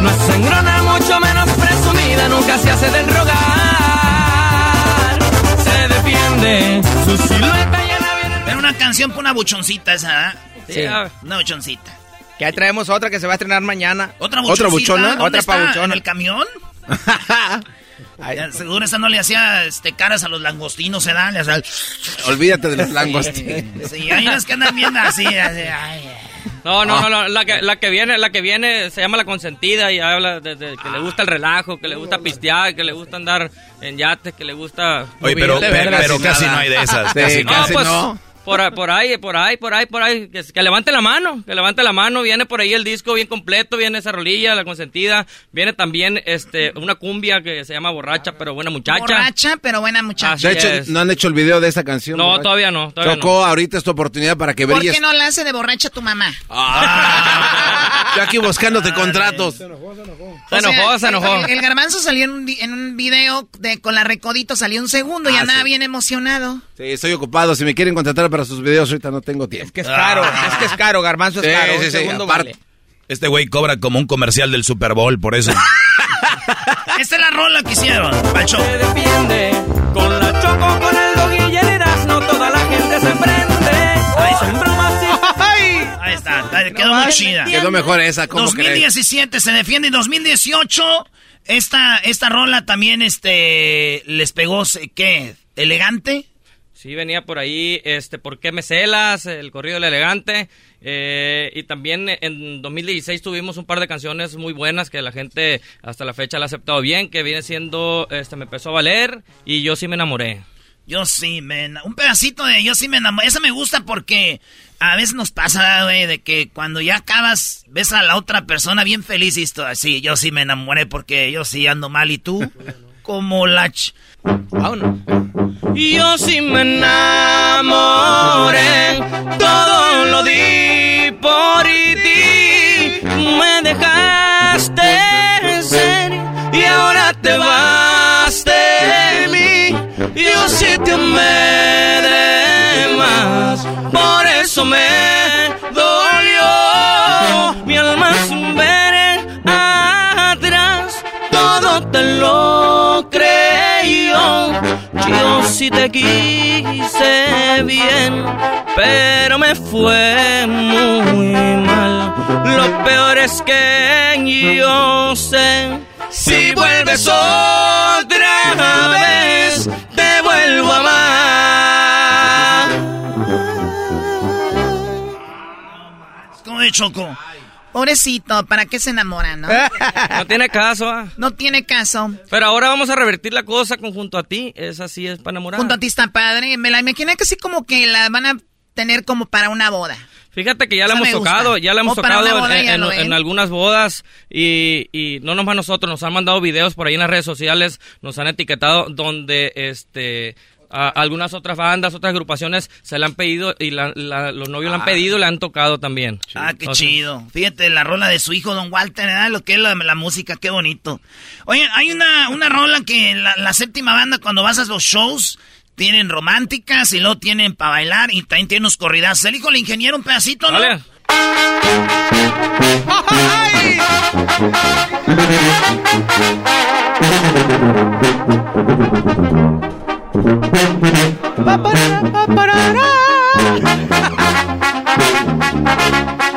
No es sangrona, mucho menos presumida, nunca se hace del rogar. Se defiende, su silueta llena viene. Era una canción para una buchoncita esa, ¿eh? Sí. Una buchoncita. Que ahí traemos otra que se va a estrenar mañana. ¿Otra ¿Otra buchoncita? buchona? ¿Dónde Otra está? pabuchona. ¿En el camión? [LAUGHS] Seguro esa no le hacía este, caras a los langostinos, ¿se da? Le hacía... Olvídate de los langostinos. Sí, hay unas que andan viendo así, así, ay, No, no, Ah. no, no, la que, la que viene, la que viene se llama la consentida y habla de, de que le gusta el relajo, que le gusta pistear, que le gusta andar en yates, que le gusta. Oye, pero, Movilidad. pero, pero casi no hay de esas. [LAUGHS] Sí, casi No, casi pues, no. Por, ahí- por ahí, por ahí, por ahí, por ahí. Que, que levante la mano, que levante la mano. Viene por ahí el disco bien completo, viene esa rolilla, la consentida. Viene también este una cumbia que se llama Borracha, pero buena muchacha. Borracha, pero buena muchacha. De hecho, Yes. no han hecho el video de esa canción. No, todavía no, todavía Choco, ahorita es tu oportunidad para que ¿Por brilles. qué no la hace de borracha tu mamá? Ah, [LAUGHS] yo aquí buscándote contratos. Se O enojó, sea, se enojó. El, el garbanzo salió en un, en un video de, con la recodito, salió un segundo y Ah, andaba sí. bien emocionado. Sí, estoy ocupado. Si me quieren contratar para sus videos, ahorita no tengo tiempo. Es que es caro, es que es caro, garbanzo es Sí, caro. sí, sí, segundo aparte. vale. Este güey cobra como un comercial del Super Bowl, por eso. [LAUGHS] Esta es la rola que hicieron, Pancho. Se defiende, con la choco, con el dog y el Erasmo, toda la gente se prende. Ay, son bromas y... Ahí está, quedó muy chida. Quedó mejor esa, ¿cómo crees? 2017 se defiende y 2018 esta, esta rola también este les pegó, ¿qué? ¿Elegante? Sí, venía por ahí, este, ¿por qué me celas? El corrido del elegante. eh, y también en 2016 tuvimos un par de canciones muy buenas que la gente hasta la fecha la ha aceptado bien, que viene siendo, este, me empezó a valer y yo sí me enamoré. Yo sí me Un pedacito de yo sí me enamoré. Esa me gusta porque a veces nos pasa, güey, de que cuando ya acabas, ves a la otra persona bien feliz y esto así. Yo sí me enamoré porque yo sí ando mal y tú, [LAUGHS] como la... ch- Yo sí me enamoré, todo lo di por ti. Me dejaste ser y ahora te vas de mí. Yo sí te amé Yo sí te quise bien, pero me fue muy mal. Lo peor es que yo sé, si vuelves otra vez, te vuelvo a amar. ¿Cómo de Choco? Pobrecito, ¿para qué se enamora, no? [LAUGHS] No tiene caso, ah. No tiene caso. Pero ahora vamos a revertir la cosa con junto a ti. Es así, es para enamorar. Junto a ti está padre. Me la imaginé que así como que la van a tener como para una boda. Fíjate que ya la hemos gusta. tocado, ya la hemos O tocado en, en- algunas bodas y, y no nomás nosotros, nos han mandado videos por ahí en las redes sociales, nos han etiquetado donde este a- algunas otras bandas, otras agrupaciones se le han pedido y la- la- los novios le han Ah. pedido y le han tocado también. Ah, qué Entonces, chido. Fíjate, la rola de su hijo, Don Walter, ¿verdad? Lo que es la, la música, qué bonito. Oye, hay una, una rola que la, la séptima banda, cuando vas a los shows, tienen románticas y luego tienen para bailar y también tienen unos corridas. El hijo del ingeniero, un pedacito, ¿no? Dale ba-ba-ba-ba-ba [LAUGHS]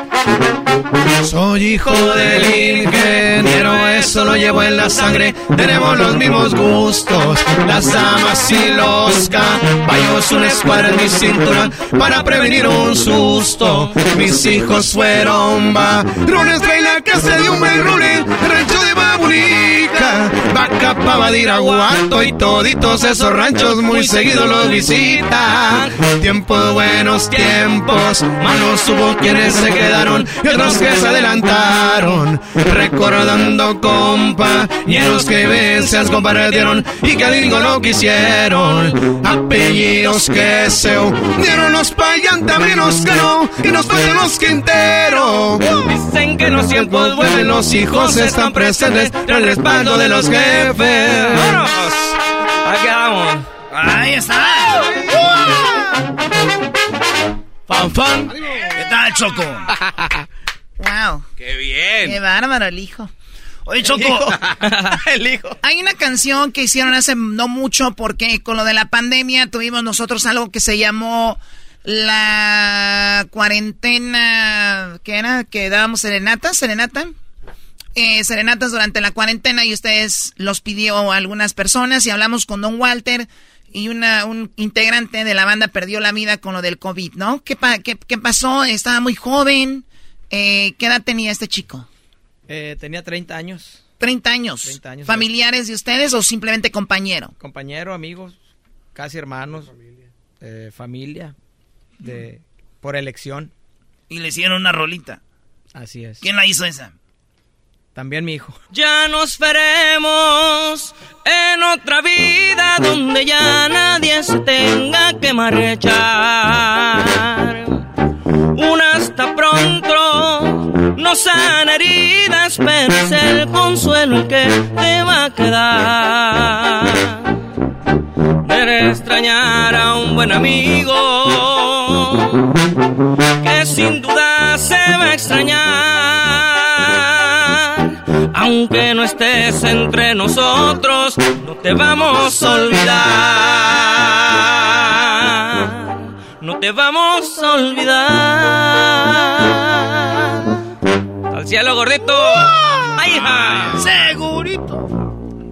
Soy hijo del ingeniero, eso lo llevo en la sangre. Tenemos los mismos gustos, las damas y los caballos. Una escuadra en mi cintura para prevenir un susto. Mis hijos fueron varones, trae la casa de un rule, rancho de Babulica, vaca Badiraguato y toditos esos ranchos muy seguido los visitan. Tiempos buenos tiempos, malos hubo quienes se quedaron y otros que se adelantaron. Recordando compañeros que veces compartieron y que digo no quisieron. Apellidos que se unieron los payantabrinos que no y nos faltan los quinteros. Dicen que los tiempos vuelven, los hijos están presentes, el respaldo de los jefes. ¡Vámonos! Aquí vamos. Ahí está. Fan, fan. ¿Qué tal, Choco? Wow. ¡Qué bien! Qué bárbaro el hijo. Oye, Choco. [LAUGHS] el hijo. Hay una canción que hicieron hace no mucho porque con lo de la pandemia tuvimos nosotros algo que se llamó la cuarentena, ¿qué era? Que dábamos serenatas, serenata. Eh, serenatas durante la cuarentena y ustedes los pidió a algunas personas y hablamos con Don Walter y una, un integrante de la banda perdió la vida con lo del COVID, ¿no? ¿Qué, pa- qué, qué pasó? Estaba muy joven. Eh, ¿Qué edad tenía este chico? Eh, tenía 30 años. 30 años. 30 años. ¿Familiares de ustedes o simplemente compañero? Compañero, amigos, casi hermanos. eh, familia. De, por elección. Y le hicieron una rolita. Así es. ¿Quién la hizo esa? También mi hijo. Ya nos veremos en otra vida donde ya nadie se tenga que marchar. Un hasta pronto, no sana heridas, pero es el consuelo el que te va a quedar. De extrañar a un buen amigo que sin duda se va a extrañar. Aunque no estés entre nosotros, no te vamos a olvidar. No te vamos a olvidar. Al cielo, gordito. ¡Ay, hija! Segurito.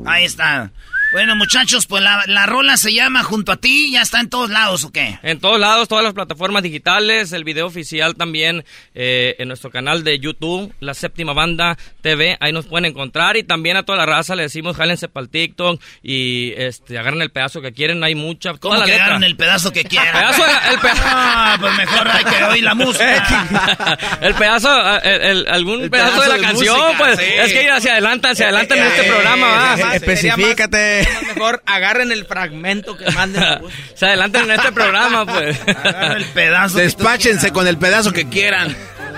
Ahí está. Bueno, muchachos, pues la, la rola se llama Junto a ti, ya está en todos lados, ¿o qué? En todos lados, todas las plataformas digitales, el video oficial también eh, en nuestro canal de YouTube, La Séptima Banda TV, ahí nos pueden encontrar y también a toda la raza le decimos jálense para el TikTok y este, agarren el pedazo que quieren, hay mucha, toda ¿Cómo la que letra. agarran el pedazo que quieran? Pedazo, el pedazo. [LAUGHS] Ah, pues mejor hay que oír la música. [LAUGHS] el pedazo, eh, el, el- algún El pedazo, pedazo de la de canción, música, pues sí. es que ir hacia adelante, hacia adelante en este programa, va. Eh, especifícate. Mejor agarren el fragmento que manden. [LAUGHS] Se adelanten en este programa, pues. Agarra el pedazo. Despáchense con el pedazo que quieran.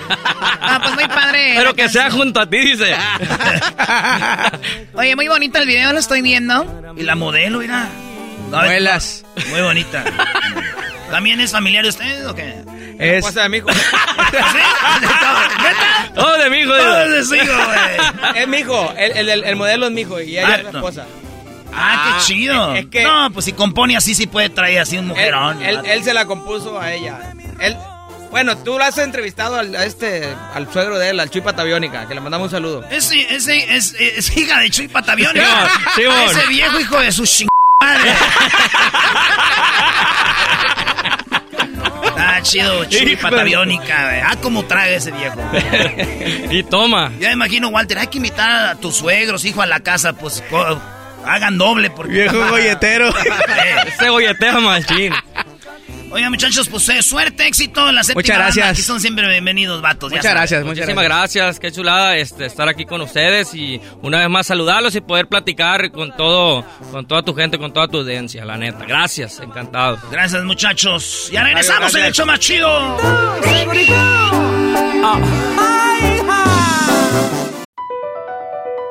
Ah, pues muy padre. Pero que sea junto a ti, dice. Oye, muy bonito el video, lo estoy viendo. Y la modelo, mira. No, Muelas. Muy bonita. ¿También es familiar de ustedes o qué? Es... Cosa de mi hijo. ¿Neta? Todo de mi hijo. Todo de su hijo, güey. Es mi hijo. El, el- el- el modelo es mi hijo y ella Ah, es la no. Ah, qué chido. es que- no, pues si compone así, sí puede traer así un mujerón. él- él se la compuso a ella. Él, bueno, tú lo has entrevistado al, a este, al suegro de él, al Chuy Pataviónica, que le mandamos un saludo. Ese, ese, es, es hija de Chuy Pataviónica. Sí, ese viejo hijo de su ching... madre. [LAUGHS] Ah, chido, Chuy Pataviónica. Ah, cómo traga ese viejo. [LAUGHS] y toma. Ya me imagino, Walter, hay que invitar a tus suegros, hijo, a la casa, pues co- hagan doble. Porque... Viejo [LAUGHS] golletero. [LAUGHS] Ese golletero machín. Oigan, muchachos, pues eh, suerte, éxito en la séptima Muchas banda. gracias. Aquí son siempre bienvenidos, vatos. Muchas gracias, muchas Muchísimas gracias, qué chulada este, estar aquí con ustedes y una vez más saludarlos y poder platicar con todo, con toda tu gente, con toda tu audiencia, la neta. Gracias, encantado. Gracias, muchachos. Ya regresamos en el show más chido.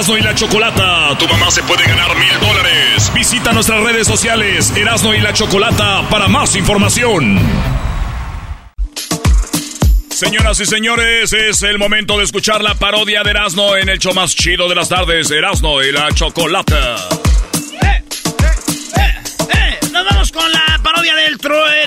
Erasmo y la Chocolata, tu mamá se puede ganar mil dólares. Visita nuestras redes sociales Erasmo y la Chocolata para más información. Señoras y señores, es el momento de escuchar la parodia de Erasmo en el show más chido de las tardes, Erasmo y la Chocolata. Eh, nos vamos con la parodia del true,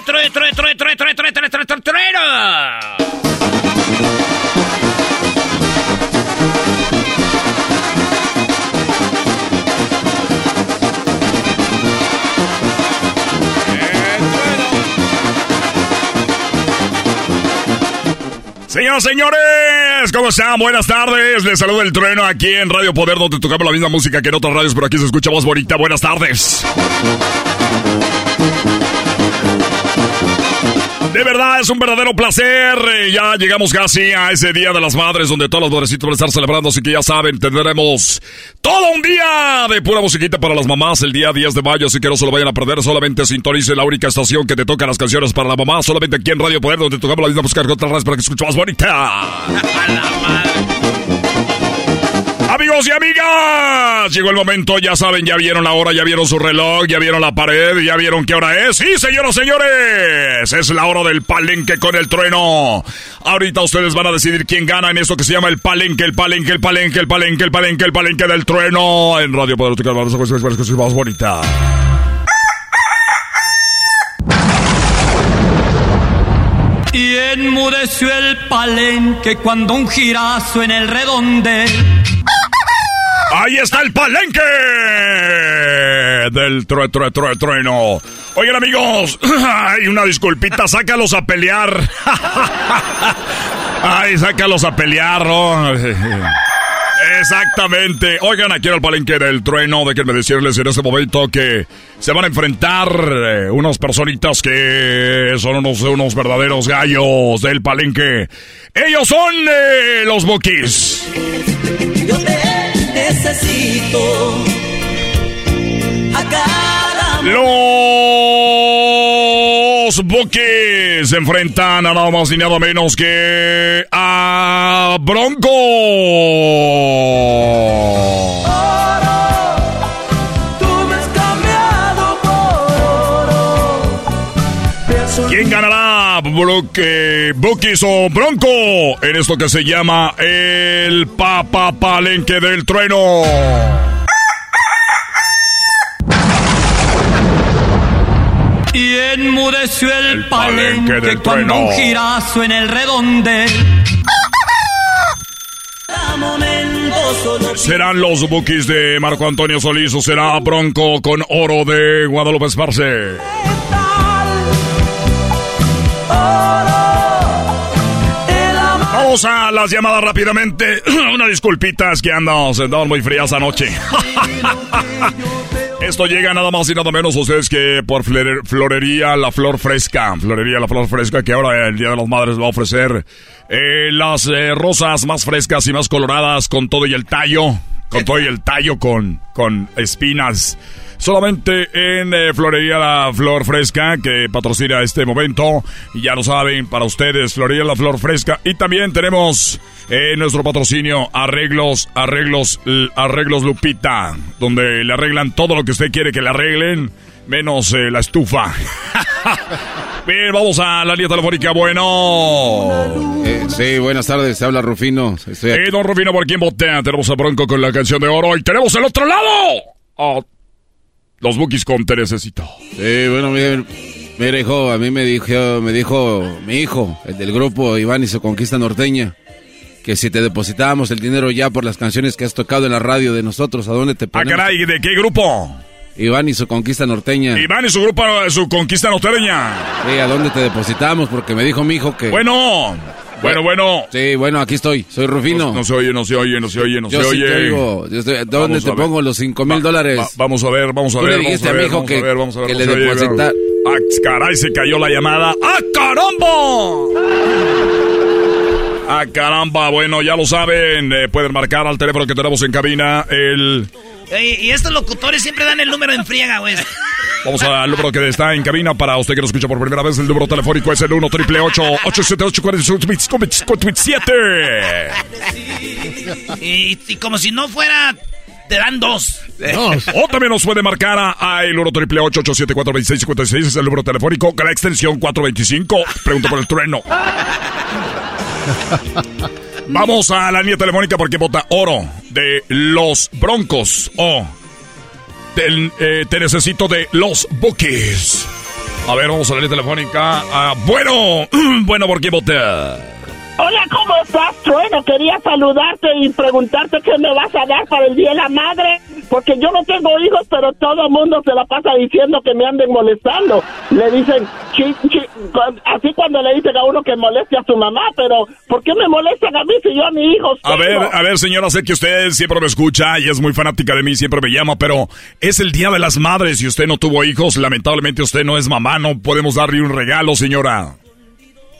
Señoras, señores, ¿cómo están? Buenas tardes. Les saluda el trueno aquí en Radio Poder, donde tocamos la misma música que en otras radios, pero aquí se escucha más bonita. Buenas tardes. De verdad, es un verdadero placer. Eh, Ya llegamos casi a ese Día de las Madres, donde todos los madrecitos van a estar celebrando, así que ya saben, tendremos todo un día de pura musiquita para las mamás el día 10 de mayo, así que no se lo vayan a perder. Solamente sintonice la única estación que te toca las canciones para la mamá, solamente aquí en Radio Poder, donde tocamos la misma música que otras radios para que escuche más bonita. [LAUGHS] Amigos y amigas, llegó el momento, ya saben, ya vieron la hora, ya vieron su reloj, ya vieron la pared, ya vieron qué hora es. Sí, señoras, señores, es la hora del palenque con el trueno. Ahorita ustedes van a decidir quién gana en esto que se llama el palenque, el palenque, el palenque, el palenque, el palenque, el palenque del trueno. En Radio Poder, más bonita. Y enmudeció el palenque cuando un girazo en el redondel. Ahí está el palenque del true, true, true, trueno. Oigan amigos, [LAUGHS] hay una disculpita, sácalos a pelear. [LAUGHS] Ay, sácalos a pelear. [LAUGHS] Exactamente. Oigan, aquí en el palenque del trueno, déjenme decirles en este momento que se van a enfrentar eh, unas personitas que son unos, unos verdaderos gallos del palenque. Ellos son eh, los Bookies. Necesito a cada Los se enfrentan a nada más ni nada menos que a Bronco. Bloque, Bookies o Bronco en esto que se llama el Papa Palenque del Trueno. Y enmudeció el, palenque palenque, del cuando trueno. un girazo en el redondel. ¿Serán los Bookies de Marco Antonio Solís o será Bronco con oro de Guadalupe Esparce? Vamos a las llamadas rápidamente. [CLEARS THROAT] Una disculpita, es que andamos, andamos muy frías anoche. [LAUGHS] Esto llega nada más y nada menos ustedes que por Florería La Flor Fresca. Florería La Flor Fresca que ahora el Día de las Madres va a ofrecer eh, las eh, rosas más frescas y más coloradas con todo y el tallo. Con todo y el tallo con, con espinas. Solamente en eh, Florería La Flor Fresca, que patrocina este momento. Y ya lo saben, para ustedes, Florería La Flor Fresca. Y también tenemos en nuestro patrocinio Arreglos, Arreglos, Arreglos Lupita, donde le arreglan todo lo que usted quiere que le arreglen, menos eh, la estufa. [LAUGHS] Bien, vamos a la línea telefónica. Bueno. Eh, sí, buenas tardes. Se habla Rufino. Estoy Eh, don Rufino, ¿por quién botea? Tenemos a Bronco con la canción de oro. Y tenemos el otro lado. Los Bookies con Te Necesito. Sí, bueno, mire, mire, hijo, a mí me dijo, me dijo mi hijo, el del grupo Iván y su conquista norteña que si te depositábamos el dinero ya por las canciones que has tocado en la radio de nosotros, ¿a dónde te ah, ponemos? Ah, caray, ¿de qué grupo? Iván y su conquista norteña. Iván y su grupo, su conquista norteña. Sí, ¿a dónde te depositamos? Porque me dijo mi hijo que... Bueno, bueno, bueno. Sí, bueno, aquí estoy. Soy Rufino. No, se oye, no se oye, no se oye, no se oye. ¿Dónde te pongo los cinco mil dólares? vamos a ver, vamos a ver. Le dijiste a, mi hijo que, ver, vamos a ver, que le deposita. Ah, caray, se cayó la llamada. ¡Ah, caramba! Ah, caramba, bueno, ya lo saben. Eh, pueden marcar al teléfono que tenemos en cabina el... y estos locutores siempre dan el número en friega, güey. Vamos al número que está en cabina para usted que nos escucha por primera vez. El número telefónico es el 1 triple 878 47 y, y como si no fuera te dan dos. O también nos puede marcar a, el 1 triple 874 2656 es el número telefónico con la extensión 425. Pregunto por el trueno. [LAUGHS] Vamos a la línea telefónica porque vota oro de los Broncos o eh, te necesito de los Bookies. A ver, vamos a la línea telefónica. Ah, bueno, [CLEARS THROAT] bueno, ¿por qué vota? Hola, ¿cómo estás? Bueno, quería saludarte y preguntarte qué me vas a dar para el Día de la Madre, porque yo no tengo hijos, pero todo el mundo se la pasa diciendo que me anden molestando. Le dicen, así cuando le dicen a uno que moleste a su mamá, pero ¿por qué me molestan a mí si yo a mi hijo A ver, a ver, señora, sé que usted siempre me escucha y es muy fanática de mí, siempre me llama, pero es el Día de las Madres y usted no tuvo hijos, lamentablemente usted no es mamá, no podemos darle un regalo, señora.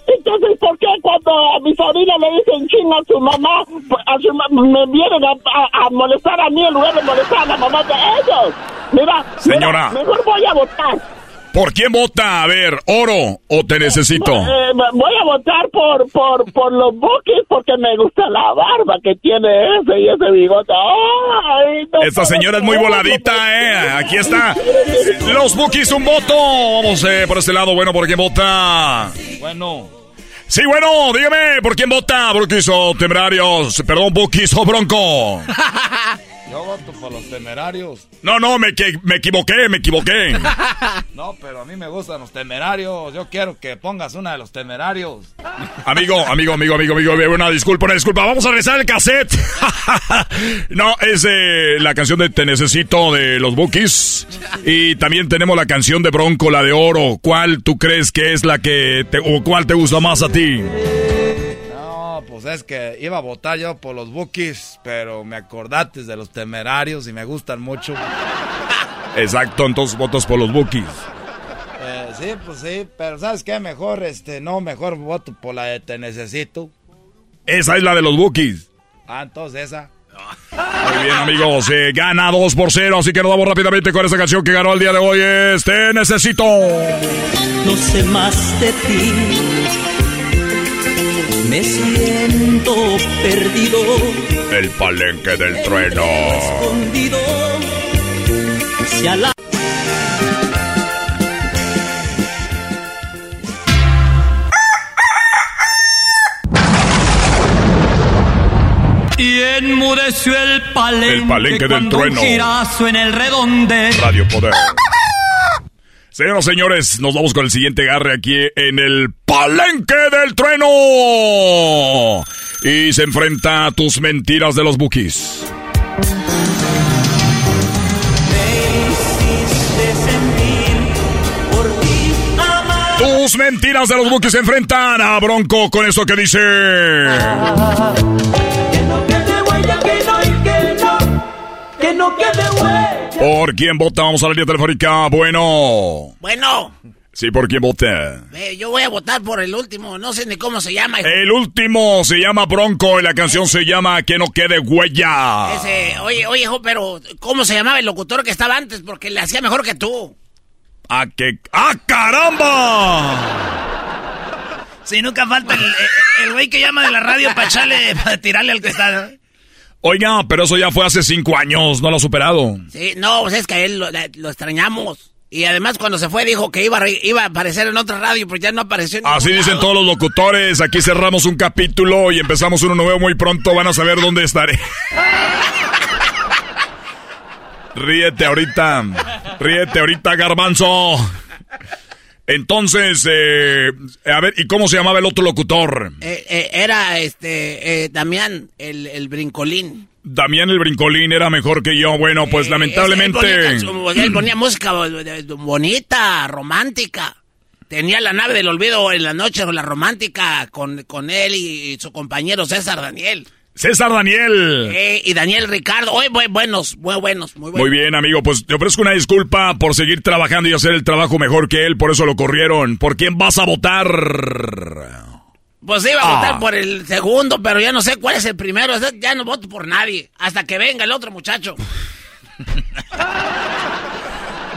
Entonces, ¿por qué cuando a mi familia le dicen chino a su mamá, a su me vienen a, molestar a mí en lugar de molestar a la mamá de ellos? Mira, señora, mejor voy a votar. ¿Por quién vota? A ver, oro o te necesito. Eh, voy a votar por por por los Bookies porque me gusta la barba que tiene ese y ese bigote. Esta señora es muy voladita, ¿eh? Aquí está. Los Bookies, un voto. Vamos eh, por este lado. Bueno, ¿por quién vota? Bueno. Sí, bueno, dígame, ¿por quién vota? Bookies o temerarios. Perdón, Bookies o Bronco. [LAUGHS] Yo voto por los temerarios. No, no, me, me equivoqué, me equivoqué. [LAUGHS] no, pero a mí me gustan los temerarios. Yo quiero que pongas una de los temerarios. [LAUGHS] Amigo, amigo, amigo, amigo, amigo, una disculpa, una disculpa. Vamos a regresar el cassette. [LAUGHS] no, es la canción de Te Necesito de los Bookies. Y también tenemos la canción de Bronco, la de Oro. ¿Cuál tú crees que es la que te, o cuál te gusta más a ti? Pues es que iba a votar yo por los Bookies, pero me acordaste de los temerarios y me gustan mucho. Exacto, entonces votos por los Bookies. Eh, sí, pues sí, pero ¿sabes qué? Mejor, este, no, mejor voto por la de Te Necesito. Esa es la de los Bookies. Ah, entonces esa. Muy bien, amigos. Se gana 2 por 0, así que nos vamos rápidamente con esa canción que ganó el día de hoy. Es Te Necesito. No sé más de ti me siento perdido. El palenque del trueno. Escondido. la... Y enmudeció el palenque, el palenque del trueno. Un girazo en el redonde. Radio Poder. Señoras y señores, nos vamos con el siguiente agarre aquí en el Palenque del Trueno. Y se enfrenta a tus mentiras de los bookies. Tus mentiras de los buques se enfrentan a Bronco con eso que dice. Y que no, ¿Por quién vota? Vamos a la línea telefónica. Bueno. Bueno, Sí, ¿por quién vota? eh, yo voy a votar por el último, no sé ni cómo se llama. hijo. El último se llama Bronco y la canción se llama Que no quede huella. Ese, oye, oye, hijo, pero ¿cómo se llamaba el locutor que estaba antes? Porque le hacía mejor que tú. ¡Ah, que... ¡Ah, caramba! Sí, nunca falta el el güey que llama de la radio para echarle, para tirarle al que está. Oiga, pero eso ya fue hace cinco años, no lo ha superado. Sí, no, pues es que a él lo, extrañamos. Y además cuando se fue dijo que iba a, re- iba a aparecer en otra radio, pero ya no apareció en Así dicen lado. todos los locutores. Aquí cerramos un capítulo y empezamos uno nuevo muy pronto. Van a saber dónde estaré. [LAUGHS] Ríete ahorita. Ríete ahorita, garbanzo. Entonces, eh, a ver, ¿y cómo se llamaba el otro locutor? Eh, eh, era este eh, Damián, el, el brincolín. Damián el Brincolín era mejor que yo. Bueno, pues Él lamentablemente... ponía, él ponía música eh, bonita, romántica. Tenía la nave del olvido en la noche, la romántica, con, con él y, su compañero César Daniel. César Daniel. Eh, y Daniel Ricardo. Oye, muy buenos, muy buenos, muy buenos. Muy bien, amigo, pues te ofrezco una disculpa por seguir trabajando y hacer el trabajo mejor que él, por eso lo corrieron. ¿Por quién vas a votar? Pues iba a Ah. votar por el segundo, pero ya no sé cuál es el primero. Ya no voto por nadie. Hasta que venga el otro muchacho. [LAUGHS]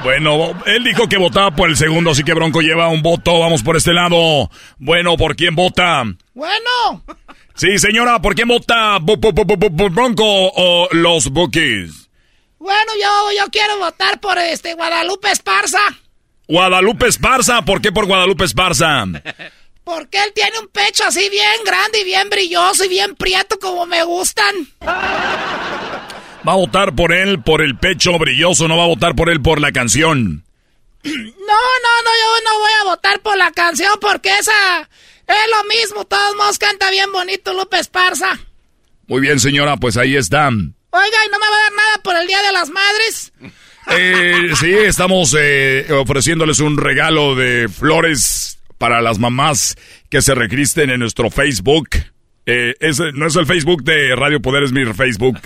Bueno, él dijo que votaba por el segundo, así que Bronco lleva un voto. Vamos por este lado. Bueno, ¿por quién vota? Bueno. Sí, señora, ¿por quién vota? ¿Bronco o los Bookies? Bueno, yo, yo quiero votar por este Guadalupe Esparza. Guadalupe Esparza, ¿por qué por Guadalupe Esparza? [LAUGHS] Porque él tiene un pecho así bien grande y bien brilloso y bien prieto como me gustan. Va a votar por él por el pecho brilloso, no va a votar por él por la canción. No, no, no, yo no voy a votar por la canción porque esa es lo mismo. Todos modos canta bien bonito Lupe Esparza. Muy bien, señora, pues ahí está. Oiga, ¿y no me va a dar nada por el Día de las Madres? Eh, sí, estamos eh, ofreciéndoles un regalo de flores para las mamás que se regristen en nuestro Facebook. Eh, ese no es el Facebook de Radio Poder, es mi Facebook.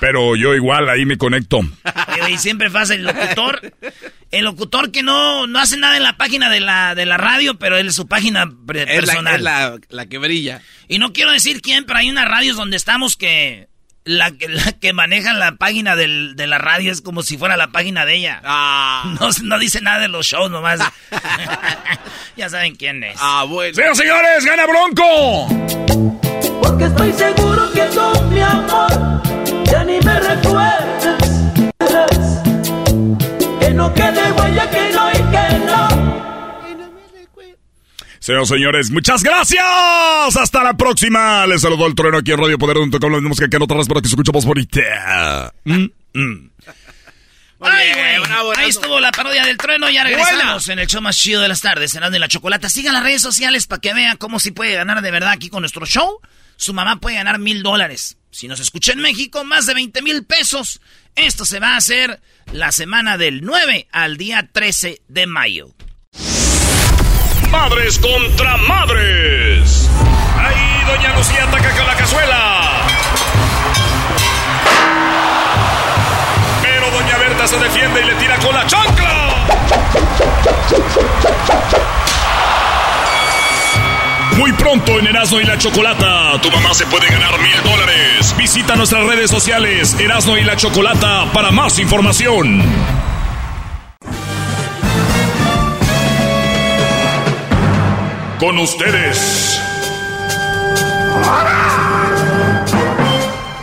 Pero yo igual ahí me conecto. Y siempre pasa el locutor. El locutor que no, no hace nada en la página de la, de la radio, pero él es su página pre- Es la, personal. es la, la que brilla. Y no quiero decir quién, pero hay unas radios donde estamos que la, que- la que maneja la página del- de la radio es como si fuera la página de ella. Ah. No, no dice nada de los shows nomás. [LAUGHS] ya saben quién es. Ah, bueno. Señoras y señores, gana Bronco. Porque estoy seguro que tú, mi amor, ya ni me recuerdas. Que no quede huella, que no y que no. Señoras y señores, muchas gracias. Hasta la próxima. Les saludó el trueno aquí en Radio Poder.com. La música que en otras para que se escucha más bonita. Mm, mm. Ay, güey. Ahí estuvo la parodia del trueno. Ya regresamos en el show más chido de las tardes, cenando en la chocolata. Sigan las redes sociales para que vean cómo si puede ganar de verdad aquí con nuestro show. Su mamá puede ganar mil dólares. Si nos escucha en México, más de 20 mil pesos. Esto se va a hacer la semana del 9 al día 13 de mayo. Madres contra madres. Ahí Doña Lucía ataca con la cazuela. Pero Doña Berta se defiende y le tira con la chancla. Muy pronto en Erasmo y la Chocolata, tu mamá se puede ganar mil dólares. Visita nuestras redes sociales, Erasmo y la Chocolata, para más información. Con ustedes.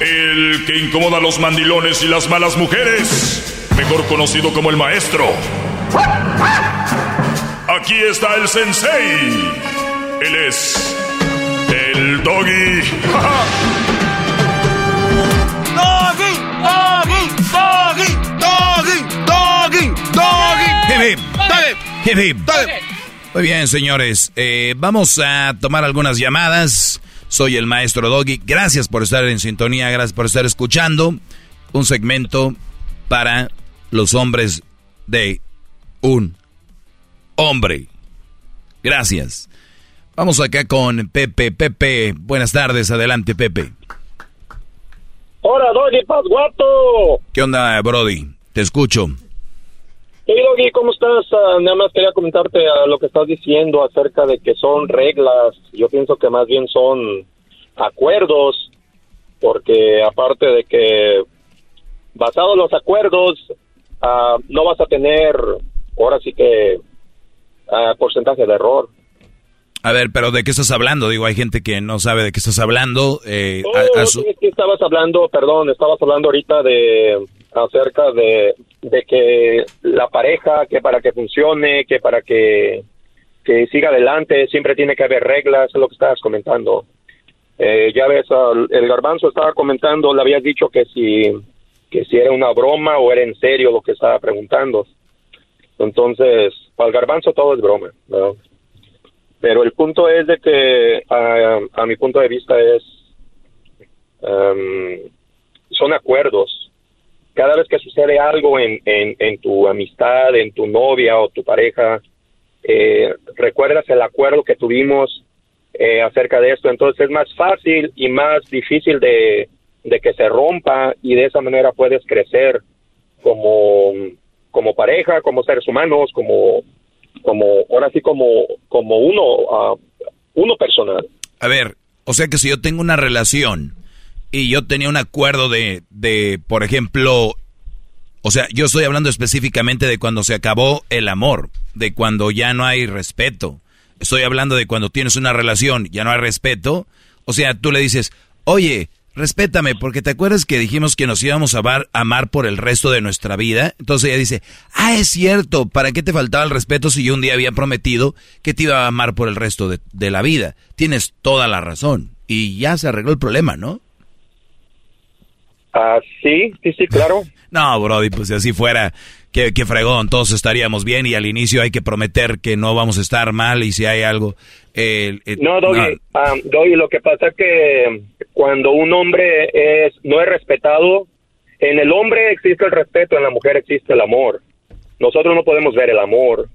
El que incomoda a los mandilones y las malas mujeres, mejor conocido como el maestro. Aquí está el sensei. Él es el doggy. [LAUGHS] Doggy, doggy, doggy, doggy, doggy, doggy. Hip, hip. Hip, hip. Muy bien, señores. Eh, vamos a tomar algunas llamadas. Soy el maestro Doggy. Gracias por estar en sintonía, gracias por estar escuchando un segmento para los hombres de un hombre. Gracias. Vamos acá con Pepe. Pepe, buenas tardes. Adelante, Pepe. Hola, Doggy Pasguato. ¿Qué onda, Brody? Te escucho. Hey, Doggy, ¿cómo estás? Ah, nada más quería comentarte a lo que estás diciendo acerca de que son reglas. Yo pienso que más bien son acuerdos, porque aparte de que basado en los acuerdos, ah, no vas a tener, ahora sí que, ah, porcentaje de error. A ver, pero ¿de qué estás hablando? Digo, hay gente que no sabe de qué estás hablando. Eh, a- a Oh, su- sí, sí, estabas hablando, perdón, estabas hablando ahorita de acerca de, de que la pareja, que para que funcione, que para que, que siga adelante, siempre tiene que haber reglas, es lo que estabas comentando. Eh, ya ves, el garbanzo estaba comentando, le habías dicho que si, que si era una broma o era en serio lo que estaba preguntando. Entonces, para el garbanzo todo es broma, ¿verdad? Pero el punto es de que, a, mi punto de vista, es em, son acuerdos. Cada vez que sucede algo en, en, en tu amistad, en tu novia o tu pareja, eh, recuerdas el acuerdo que tuvimos eh, acerca de esto. Entonces es más fácil y más difícil de, de que se rompa y de esa manera puedes crecer como, como pareja, como seres humanos, como, como ahora sí como, como uno, ah, uno personal. A ver, o sea que si yo tengo una relación y yo tenía un acuerdo de, de, por ejemplo, o sea, yo estoy hablando específicamente de cuando se acabó el amor, de cuando ya no hay respeto. Estoy hablando de cuando tienes una relación, ya no hay respeto. O sea, tú le dices, oye, respétame, porque te acuerdas que dijimos que nos íbamos a amar, amar por el resto de nuestra vida. Entonces ella dice, ah, es cierto, ¿para qué te faltaba el respeto si yo un día había prometido que te iba a amar por el resto de, de la vida? Tienes toda la razón. Y ya se arregló el problema, ¿no? Ah, sí, sí, sí, claro. [LAUGHS] No, Brody, pues si así fuera, qué, qué fregón, todos estaríamos bien y al inicio hay que prometer que no vamos a estar mal y si hay algo... eh, eh, No, Doggy, ah, Doggy, lo que pasa es que cuando un hombre es no es respetado, en el hombre existe el respeto, en la mujer existe el amor. Nosotros no podemos ver el amor,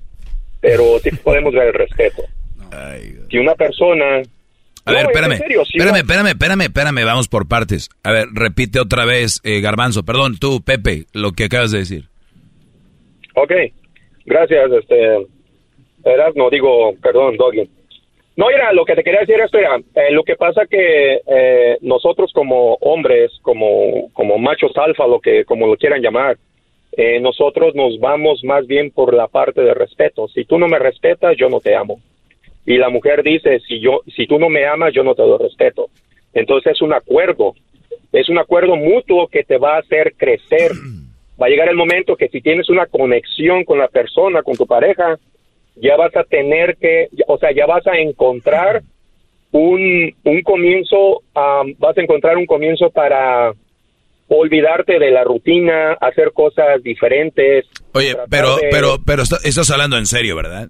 pero sí [LAUGHS] podemos ver el respeto. Si una persona... A ver, No, espérame, serio, si espérame, una- espérame, espérame, espérame, vamos por partes. A ver, repite otra vez, eh, Garbanzo, perdón, tú, Pepe, lo que acabas de decir. Ok, gracias, este, no digo, perdón, Doggy. No, mira, lo que te quería decir es, mira, eh, lo que pasa que eh, nosotros como hombres, como, como machos alfa, lo que, como lo quieran llamar, eh, nosotros nos vamos más bien por la parte de respeto. Si tú no me respetas, yo no te amo. Y la mujer dice, si yo, si tú no me amas, yo no te doy respeto. Entonces es un acuerdo, es un acuerdo mutuo que te va a hacer crecer. [CLEARS THROAT] Va a llegar el momento que si tienes una conexión con la persona, con tu pareja, ya vas a tener que, o sea, ya vas a encontrar un, un comienzo, vas a encontrar un comienzo para olvidarte de la rutina, hacer cosas diferentes. Oye, pero, de- pero, pero está- estás hablando en serio, ¿verdad?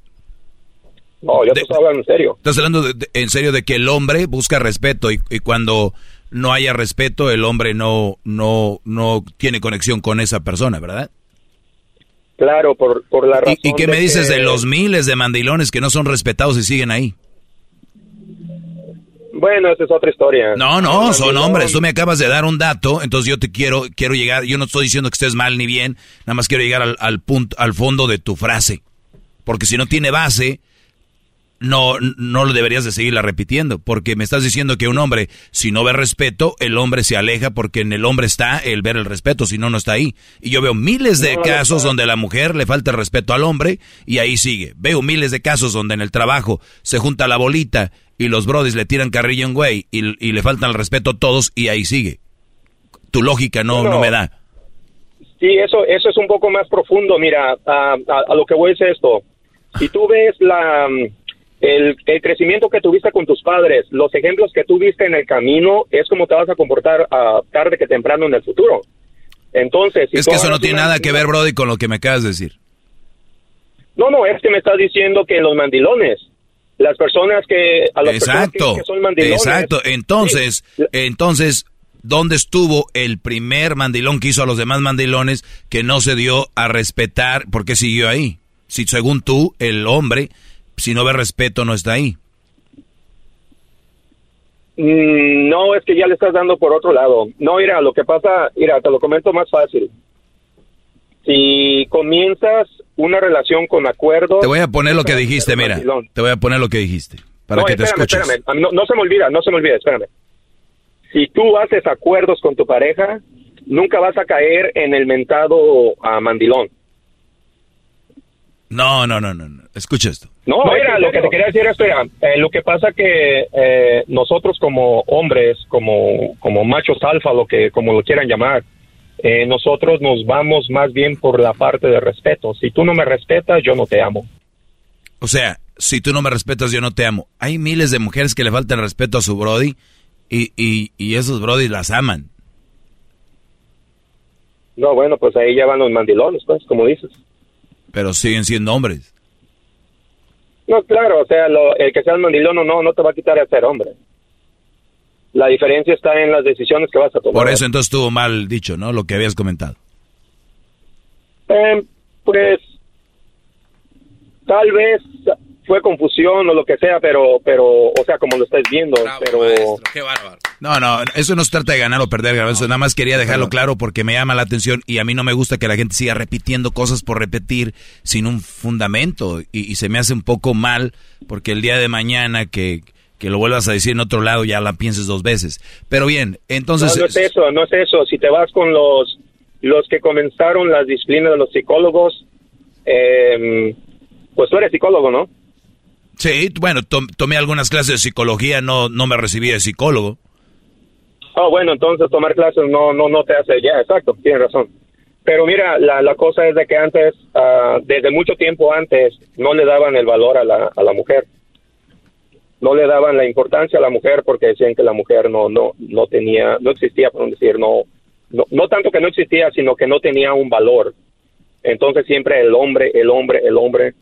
No, yo te estoy hablando en serio. Estás hablando de- en serio de que el hombre busca respeto y, y cuando no haya respeto, el hombre no, no, no tiene conexión con esa persona, ¿verdad? Claro, por, por la razón ¿Y, y qué me de dices que- de los miles de mandilones que no son respetados y siguen ahí? Bueno, esa es otra historia. No, no, son hombres. Tú me acabas de dar un dato, entonces yo te quiero, quiero llegar. Yo no estoy diciendo que estés mal ni bien, nada más quiero llegar al, al punto, al fondo de tu frase, porque si no tiene base, no, no lo deberías de seguirla repitiendo, porque me estás diciendo que un hombre, si no ve respeto, el hombre se aleja, porque en el hombre está el ver el respeto, si no, no está ahí. Y yo veo miles de No, casos donde a la mujer le falta el respeto al hombre y ahí sigue. Veo miles de casos donde en el trabajo se junta la bolita y los brodis le tiran carrillo en güey y, y le faltan el respeto a todos y ahí sigue. Tu lógica no, no me da. Sí, eso, eso es un poco más profundo. Mira, a, a- a lo que voy es esto. Si tú ves la, el, el crecimiento que tuviste con tus padres, los ejemplos que tuviste en el camino, es como te vas a comportar ah, tarde que temprano en el futuro. Entonces, si Es que eso no tiene nada que ver, brody, con lo que me acabas de decir. No, no, es que me estás diciendo que los mandilones, las personas que... A las personas Exacto, que, que son mandilones, exacto. Entonces, entonces, ¿dónde estuvo el primer mandilón que hizo a los demás mandilones que no se dio a respetar? ¿Por qué siguió ahí? Si según tú, el hombre si no ve respeto, no está ahí. Mm, No, es que ya le estás dando por otro lado. No, mira, lo que pasa, mira, te lo comento más fácil. Si comienzas una relación con acuerdo... Te voy a poner lo que dijiste, mira. Te voy a poner lo que dijiste. Para no, que te escuches. espérame. A No, no se me olvida, no se me olvida, espérame. Si tú haces acuerdos con tu pareja, nunca vas a caer en el mentado ah, mandilón. No, no, no, no. no. Escucha esto. No, mira, lo que te quería decir es, mira, eh, lo que pasa que eh, nosotros como hombres, como, como machos alfa, lo que, como lo quieran llamar, eh, nosotros nos vamos más bien por la parte de respeto. Si tú no me respetas, yo no te amo. O sea, si tú no me respetas, yo no te amo. Hay miles de mujeres que le faltan respeto a su Brody y, y, y esos Brody las aman. No, bueno, pues ahí ya van los mandilones, pues, como dices. Pero siguen siendo hombres. No, claro, o sea, lo- el que sea el mandilón o no, no te va a quitar el ser hombre. La diferencia está en las decisiones que vas a tomar. Por eso entonces estuvo mal dicho, ¿no? Lo que habías comentado. Eh, pues tal vez fue confusión o lo que sea, pero, pero, o sea, como lo estáis viendo, pero... Qué bárbaro. No, no, eso no se trata de ganar o perder, Garbanzo. Nada más quería dejarlo claro porque me llama la atención y a mí no me gusta que la gente siga repitiendo cosas por repetir sin un fundamento. Y, y se me hace un poco mal porque el día de mañana que, que lo vuelvas a decir en otro lado ya la pienses dos veces. Pero bien, entonces... no, no es eso, no es eso. Si te vas con los, los que comenzaron las disciplinas de los psicólogos, eh, pues tú eres psicólogo, ¿no? Sí, bueno, tom- tomé algunas clases de psicología, no, no me recibí de psicólogo. Ah, bueno, entonces tomar clases no, no, no te hace ya, exacto, tienes razón. Pero mira, la, la cosa es de que antes, ah, desde mucho tiempo antes, no le daban el valor a la, a la mujer. No le daban la importancia a la mujer porque decían que la mujer no, no, no tenía, no existía, por decir, no, no, no tanto que no existía, sino que no tenía un valor. Entonces siempre el hombre, el hombre, el hombre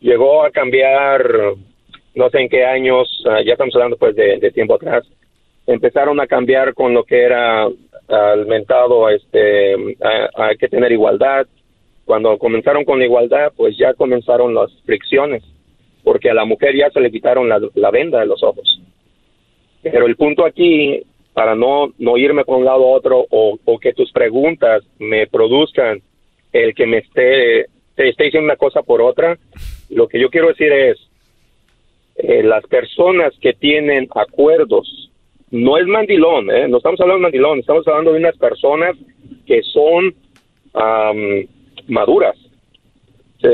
llegó a cambiar, no sé en qué años, ah, ya estamos hablando pues de tiempo atrás, empezaron a cambiar con lo que era al mentado, este, hay que tener igualdad. Cuando comenzaron con la igualdad, pues ya comenzaron las fricciones, porque a la mujer ya se le quitaron la, venda de los ojos. Pero el punto aquí, para no, no irme por un lado a otro, o, o que tus preguntas me produzcan el que me esté, te esté diciendo una cosa por otra, lo que yo quiero decir es, eh, las personas que tienen acuerdos, no es mandilón, ¿eh? no estamos hablando de mandilón, estamos hablando de unas personas que son maduras. ¿sí?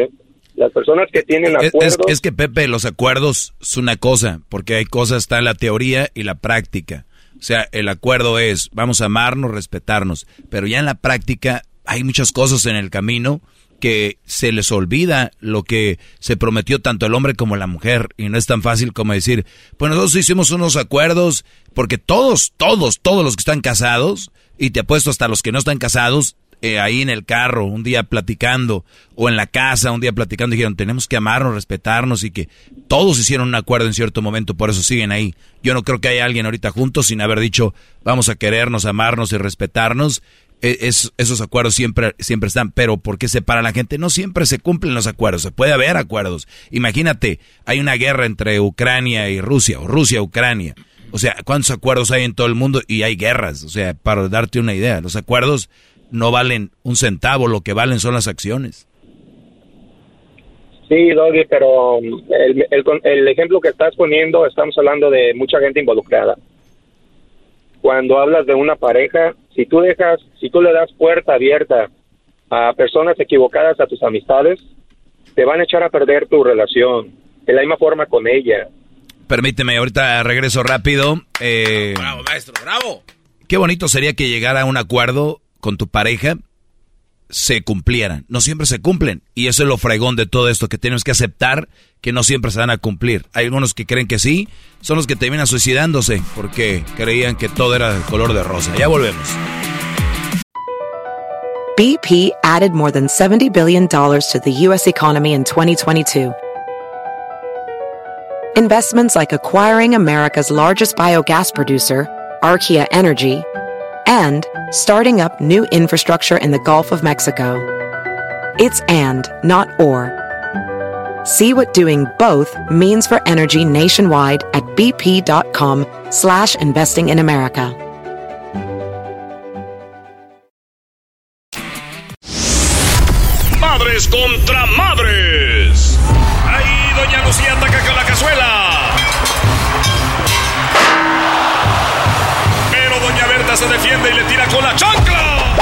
Las personas que tienen Es, acuerdos... es- es que Pepe, los acuerdos es una cosa, porque hay cosas, está en la teoría y la práctica. O sea, el acuerdo es, vamos a amarnos, respetarnos, pero ya en la práctica hay muchas cosas en el camino que se les olvida lo que se prometió tanto el hombre como la mujer y no es tan fácil como decir, pues nosotros hicimos unos acuerdos porque todos, todos, todos los que están casados y te apuesto hasta los que no están casados eh, ahí en el carro, un día platicando, o en la casa, un día platicando, dijeron, tenemos que amarnos, respetarnos, y que todos hicieron un acuerdo en cierto momento, por eso siguen ahí. Yo no creo que haya alguien ahorita juntos sin haber dicho, vamos a querernos, amarnos y respetarnos. E- es- esos acuerdos siempre, siempre están, pero ¿por qué se para la gente? No siempre se cumplen los acuerdos, puede haber acuerdos. Imagínate, hay una guerra entre Ucrania y Rusia, o Rusia-Ucrania. O sea, ¿cuántos acuerdos hay en todo el mundo? Y hay guerras, o sea, para darte una idea, los acuerdos no valen un centavo, lo que valen son las acciones. Sí, Doggy, pero um, el, el, el ejemplo que estás poniendo, estamos hablando de mucha gente involucrada. Cuando hablas de una pareja, si tú dejas, si tú le das puerta abierta a personas equivocadas a tus amistades, te van a echar a perder tu relación. De la misma forma con ella. Permíteme, ahorita regreso rápido. Eh, Bravo, maestro, bravo. qué bonito sería que llegara a un acuerdo con tu pareja, se cumplieran. No siempre se cumplen. Y eso es lo fregón de todo esto, que tenemos que aceptar que no siempre se van a cumplir. Hay algunos que creen que sí, son los que terminan suicidándose porque creían que todo era color de rosa. Ya volvemos. BP added more than $70 billion to the U.S. economy in 2022. Investments like acquiring America's largest biogas producer, Archaea Energy, and starting up new infrastructure in the Gulf of Mexico. It's and, not or. See what doing both means for energy nationwide at bp.com slash investing in America. Madres contra madres. Ahí doña Lucía ataca con la cazuela. Se defiende y le tira con la chancla.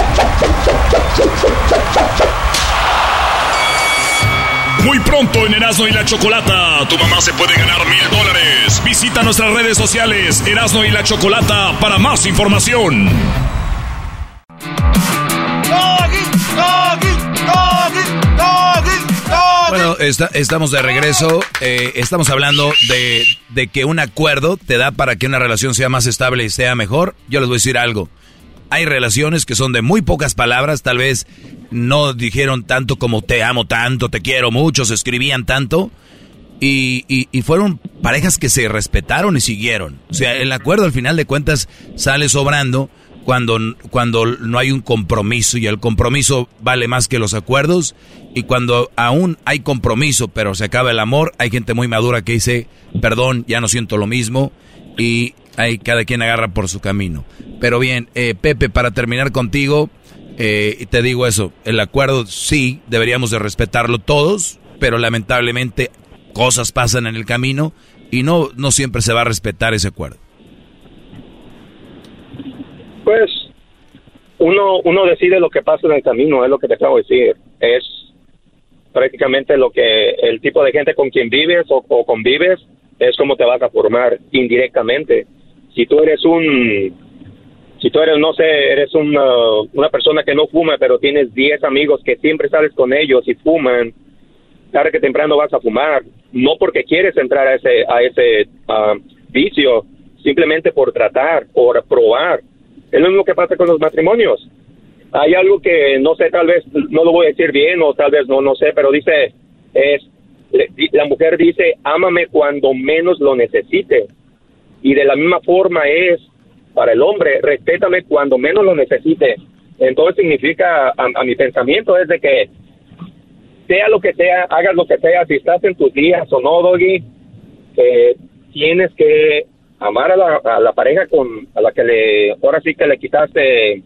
Muy pronto en Erasmo y la Chocolata, tu mamá se puede ganar mil dólares. Visita nuestras redes sociales, Erasmo y la Chocolata, para más información. Bueno, está- estamos de regreso. Eh, estamos hablando de, de que un acuerdo te da para que una relación sea más estable y sea mejor. Yo les voy a decir algo. Hay relaciones que son de muy pocas palabras, tal vez no dijeron tanto como te amo tanto, te quiero mucho, se escribían tanto. Y, y- y fueron parejas que se respetaron y siguieron. O sea, el acuerdo al final de cuentas sale sobrando cuando, cuando no hay un compromiso y el compromiso vale más que los acuerdos. Y cuando aún hay compromiso pero se acaba el amor, hay gente muy madura que dice, perdón, ya no siento lo mismo. Y hay cada quien agarra por su camino. Pero bien, eh, Pepe, para terminar contigo, eh, te digo eso, el acuerdo sí, deberíamos de respetarlo todos, pero lamentablemente cosas pasan en el camino y no, no siempre se va a respetar ese acuerdo. Pues uno, uno decide lo que pasa en el camino, es lo que te acabo de decir. Es prácticamente lo que el tipo de gente con quien vives o, convives es como te vas a formar indirectamente. Si tú eres un si tú eres, no sé, eres una, una persona que no fuma, pero tienes 10 amigos que siempre sales con ellos y fuman, tarde que temprano vas a fumar, no porque quieres entrar a ese, a ese ah, vicio, simplemente por tratar, por probar. Es lo mismo que pasa con los matrimonios. Hay algo que no sé, tal vez no lo voy a decir bien o tal vez no, no sé, pero dice, es, la mujer dice, ámame cuando menos lo necesite. Y de la misma forma es para el hombre, respétame cuando menos lo necesite. Entonces significa, a, a mi pensamiento es de que sea lo que sea, hagas lo que sea, si estás en tus días o no, Doggy, eh, tienes que amar a la, a la pareja con a la que le, ahora sí que le quitaste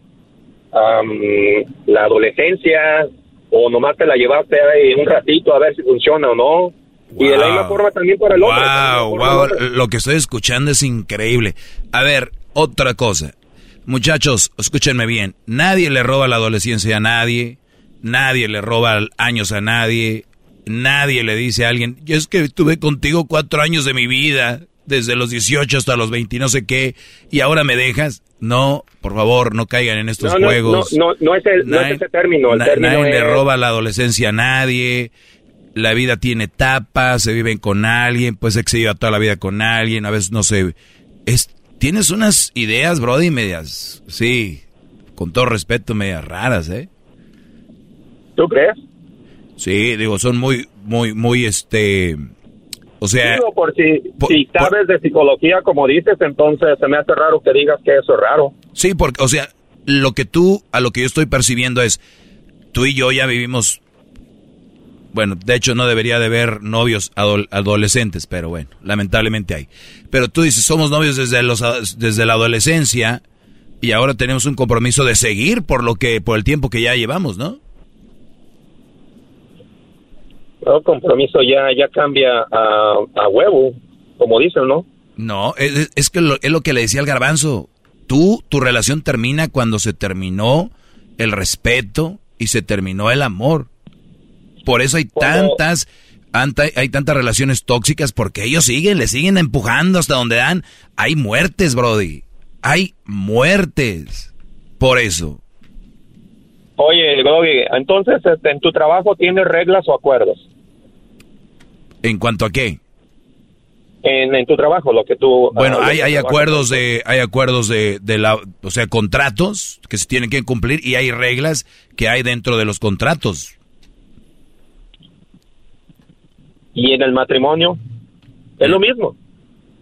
la adolescencia o nomás te la llevaste ahí un ratito a ver si funciona o no. Y de la misma forma también para el hombre. Wow, wow, lo que estoy escuchando es increíble. A ver, otra cosa. Muchachos, escúchenme bien. Nadie le roba la adolescencia a nadie. Nadie le roba años a nadie. Nadie le dice a alguien, yo es que estuve contigo cuatro años de mi vida, desde los 18 hasta los 20 y no sé qué, y ahora me dejas. No, por favor, no caigan en estos No, no, juegos. no, no, no es el, no es Nadie- ese término. El Na- término nadie le roba la adolescencia a nadie. La vida tiene etapas, se viven con alguien, pues se lleva toda la vida con alguien, a veces no sé. Es, tienes unas ideas, Brody, medias, sí, con todo respeto, medias raras, ¿eh? ¿Tú crees? Sí, digo, son muy, muy, muy, este, o sea, Digo, por si, si sabes de psicología, como dices, entonces se me hace raro que digas que eso es raro. Sí, porque, o sea, lo que tú, a lo que yo estoy percibiendo es, tú y yo ya vivimos, bueno, de hecho no debería de haber novios adol- adolescentes, pero bueno, lamentablemente hay. Pero tú dices, somos novios desde, los, desde la adolescencia y ahora tenemos un compromiso de seguir por lo que, por el tiempo que ya llevamos, ¿no? El compromiso ya, ya cambia a, a huevo, como dicen, ¿no? No, es, es que lo, es lo que le decía al garbanzo. Tú, tu relación termina cuando se terminó el respeto y se terminó el amor. Por eso hay tantas, anta- hay tantas relaciones tóxicas porque ellos siguen, le siguen empujando hasta donde dan. Hay muertes, Brody. Hay muertes. Por eso. Oye, Doggy, entonces este, en tu trabajo tienes reglas o acuerdos. ¿En cuanto a qué? En, en tu trabajo, lo que tú... Bueno, ah, hay, hay acuerdos de, hay acuerdos de, de la, o sea, contratos que se tienen que cumplir y hay reglas que hay dentro de los contratos. Y en el matrimonio es lo mismo.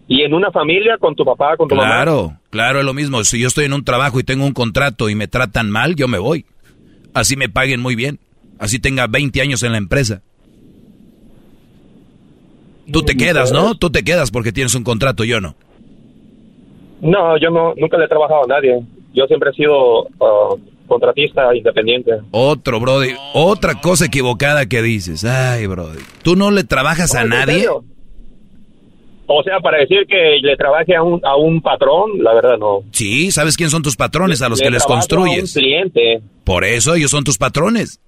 Y en una familia con tu papá, con tu mamá. Claro, claro, es lo mismo. Si yo estoy en un trabajo y tengo un contrato y me tratan mal, yo me voy. Así me paguen muy bien. Así tenga 20 años en la empresa. Tú te quedas, ¿no? Tú te quedas porque tienes un contrato, yo no. No, yo no, nunca le he trabajado a nadie. Yo siempre he sido ah, contratista independiente. Otro, Brody. Otra cosa equivocada que dices. Ay, Brody. ¿Tú no le trabajas a ¿en nadie? serio? O sea, para decir que le trabaje a un, a un patrón, la verdad no. Sí, ¿sabes quién son tus patrones a los Le que les construyes? A un cliente. Por eso ellos son tus patrones.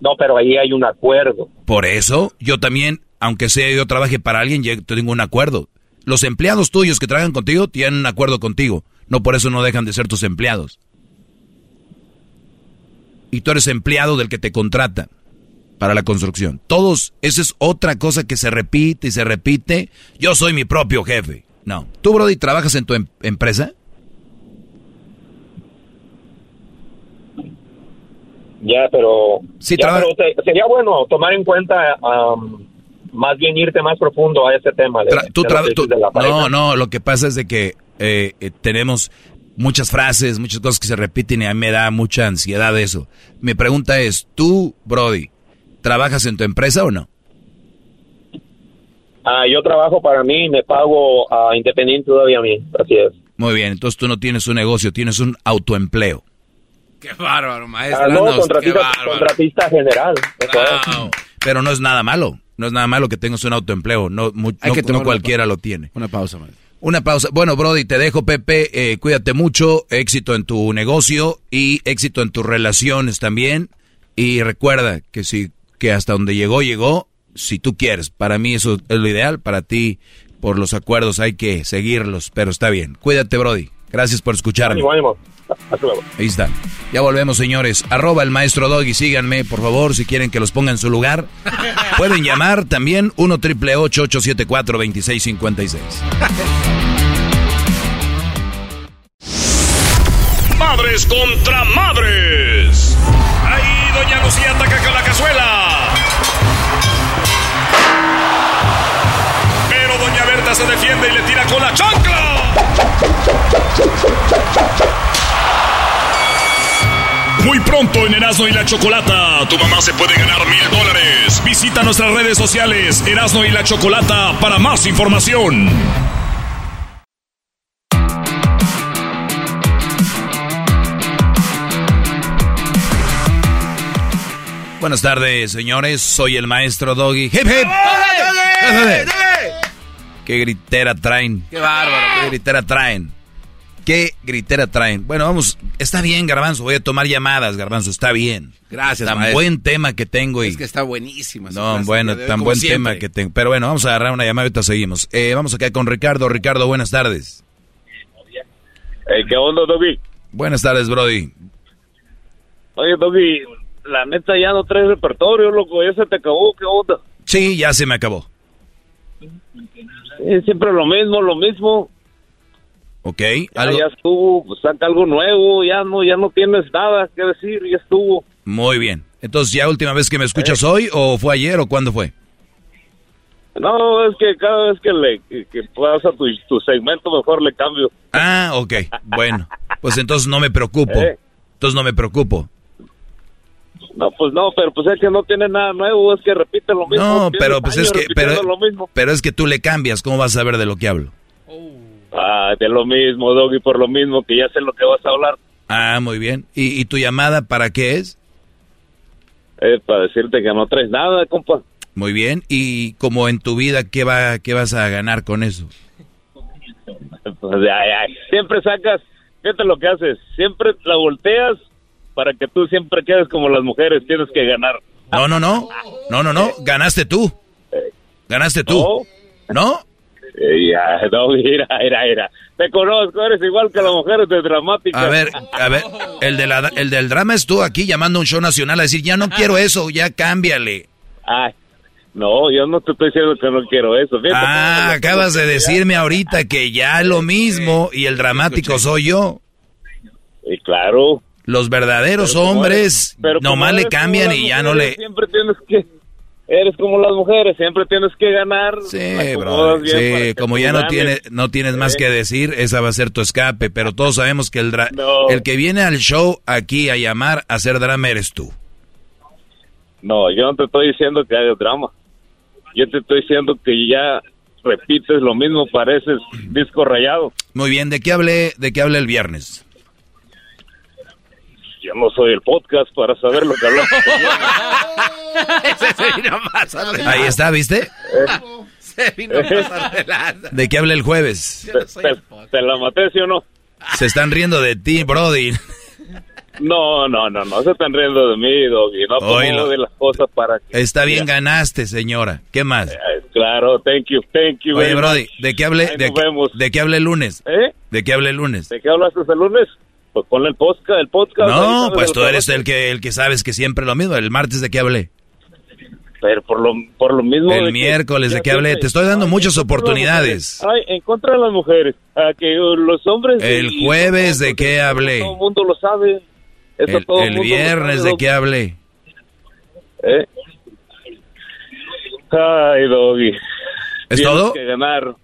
No, pero ahí hay un acuerdo. Por eso yo también, aunque sea yo trabaje para alguien, yo tengo un acuerdo. Los empleados tuyos que trabajan contigo tienen un acuerdo contigo. No por eso no dejan de ser tus empleados. Y tú eres empleado del que te contrata para la construcción. Todos, esa es otra cosa que se repite y se repite. Yo soy mi propio jefe. No. ¿Tú, Brody, trabajas en tu em- empresa? Ya, pero, Sí, ya, traba- pero te- sería bueno tomar en cuenta, am, más bien irte más profundo a ese tema. De, tú de tú- de la no, no, lo que pasa es de que eh, eh, tenemos muchas frases, muchas cosas que se repiten y a mí me da mucha ansiedad eso. Mi pregunta es, tú, Brody, ¿trabajas en tu empresa o no? Ah, yo trabajo para mí y me pago ah, independiente todavía a mí, así es. Muy bien, entonces tú no tienes un negocio, tienes un autoempleo. [LAUGHS] Qué bárbaro, maestro. Ah, no, Nos, contratista, bárbaro. contratista general. Pero no es nada malo, no es nada malo que tengas un autoempleo, no, mu- Hay no- que no cualquiera lo tiene. Una pausa, maestro. Una pausa. Bueno, Brody, te dejo, Pepe. Eh, cuídate mucho. Éxito en tu negocio y éxito en tus relaciones también. Y recuerda que si que hasta donde llegó llegó, si tú quieres. Para mí eso es lo ideal. Para ti, por los acuerdos hay que seguirlos. Pero está bien. Cuídate, Brody. Gracias por escucharme. Ánimo, ánimo. [LAUGHS] Hasta luego. Ahí está. Ya volvemos, señores. Arroba el maestro Doggy. Síganme, por favor, si quieren que los ponga en su lugar. Pueden llamar también 1 triple 874 2656. Madres contra madres. Ahí Doña Lucía ataca con la cazuela. Pero Doña Berta se defiende y le tira con la chancla. Muy pronto en Erasmo y la Chocolata, tu mamá se puede ganar mil dólares. Visita nuestras redes sociales, Erasmo y la Chocolata, para más información. Buenas tardes, señores. Soy el maestro Doggy. Hip, hip. ¿Qué gritera traen? Qué bárbaro. ¿Qué gritera traen? ¿Qué gritera traen? Bueno, vamos. Está bien, Garbanzo. Voy a tomar llamadas, Garbanzo. Está bien. Gracias, Tan maestro. buen tema que tengo y... Es que está buenísima. No, bueno, hoy, tan como buen siempre. tema que tengo. Pero bueno, vamos a agarrar una llamada y ahorita seguimos. Eh, vamos acá con Ricardo. Ricardo, buenas tardes. ¿Qué onda, Doggy? Buenas tardes, Brody. Oye, Doggy, la neta ya no traes repertorio, loco. Ya se te acabó. ¿Qué onda? Sí, ya se me acabó. Eh, siempre lo mismo, lo mismo. ¿Ok? Algo- ya estuvo. Pues saca algo nuevo. Ya no, ya no tienes nada que decir. Ya estuvo. Muy bien. Entonces, ¿ya última vez que me Eh. escuchas hoy o fue ayer o cuándo fue? No, es que cada vez que le que, que pasa tu, tu segmento, mejor le cambio. Ah, ok. Bueno, pues entonces no me preocupo. Eh. Entonces no me preocupo. No, pues no, pero pues es que no tiene nada nuevo. Es que repite lo mismo. No, pero pues es que pero, pero es que tú le cambias, ¿cómo vas a saber de lo que hablo? Ah, de lo mismo, Doggy, por lo mismo, que ya sé lo que vas a hablar. Ah, muy bien. ¿Y, y tu llamada para qué es? Es para decirte que no traes nada, compa. Muy bien. Y como en tu vida, ¿qué va qué vas a ganar con eso? Pues, ay, ay, Siempre sacas, fíjate lo que haces, siempre la volteas para que tú siempre quedes como las mujeres, tienes que ganar. No, no, no. No, no, no. Ganaste tú. Ganaste tú. ¿No? Eh, ya, [LAUGHS] no, mira, mira, mira. Te conozco, eres igual que las mujeres de dramática. A ver, a ver, [LAUGHS] el, de la- el del drama es tú aquí llamando a un show nacional a decir, ya no quiero eso, ya cámbiale. Ay, no, yo no te estoy diciendo que no quiero eso. Fíjate Ah, acabas de decirme ahorita que ya lo mismo y el dramático soy yo. Y claro. Los verdaderos Pero hombres eres- pero nomás le cambian y ya no le... Siempre tienes que... Eres como las mujeres, siempre tienes que ganar. Sí, bro. Sí, como ya no, ganes. tiene, no tienes más que decir, esa va a ser tu escape. Pero todos sabemos que el, dra- No. el que viene al show aquí a llamar a hacer drama eres tú. No, yo no te estoy diciendo que hagas drama. Yo te estoy diciendo que ya repites lo mismo, pareces disco rayado. Muy bien, ¿de qué hablé, de qué hablé el viernes? Yo no soy el podcast para saber lo que hablamos. [LAUGHS] Ahí está, ¿viste? Se vino a pasar de lanza. ¿De qué hablé el jueves? ¿Te, te- te la maté, sí o no? Se están riendo de ti, Brody. No, no, no, no se están riendo de mí, Doggy. No Oílo. acomodo de las cosas para que... Está bien, ganaste, señora. ¿Qué más? Claro, thank you, thank you. Oye, Brody, much. ¿de qué hablé, Ahí de, nos vemos. de qué hablé el lunes? ¿Eh? ¿De qué hablé el lunes? ¿De qué hablaste el lunes? Pues ponle el podcast, el podcast. No, pues tú eres el que, el que sabes que siempre lo mismo. El martes, ¿de qué hablé? Pero por lo, por lo mismo... de El que- miércoles, ¿de qué hablé? Te estoy dando Ay, muchas oportunidades. Ay, en contra de las mujeres. A que los hombres... El y- jueves, ¿de qué hablé? Todo el mundo lo sabe. Eso El, todo el mundo viernes, sabe, ¿de qué hablé? ¿Eh? Ay, Doggy. ¿Es Tienes todo? que ganar.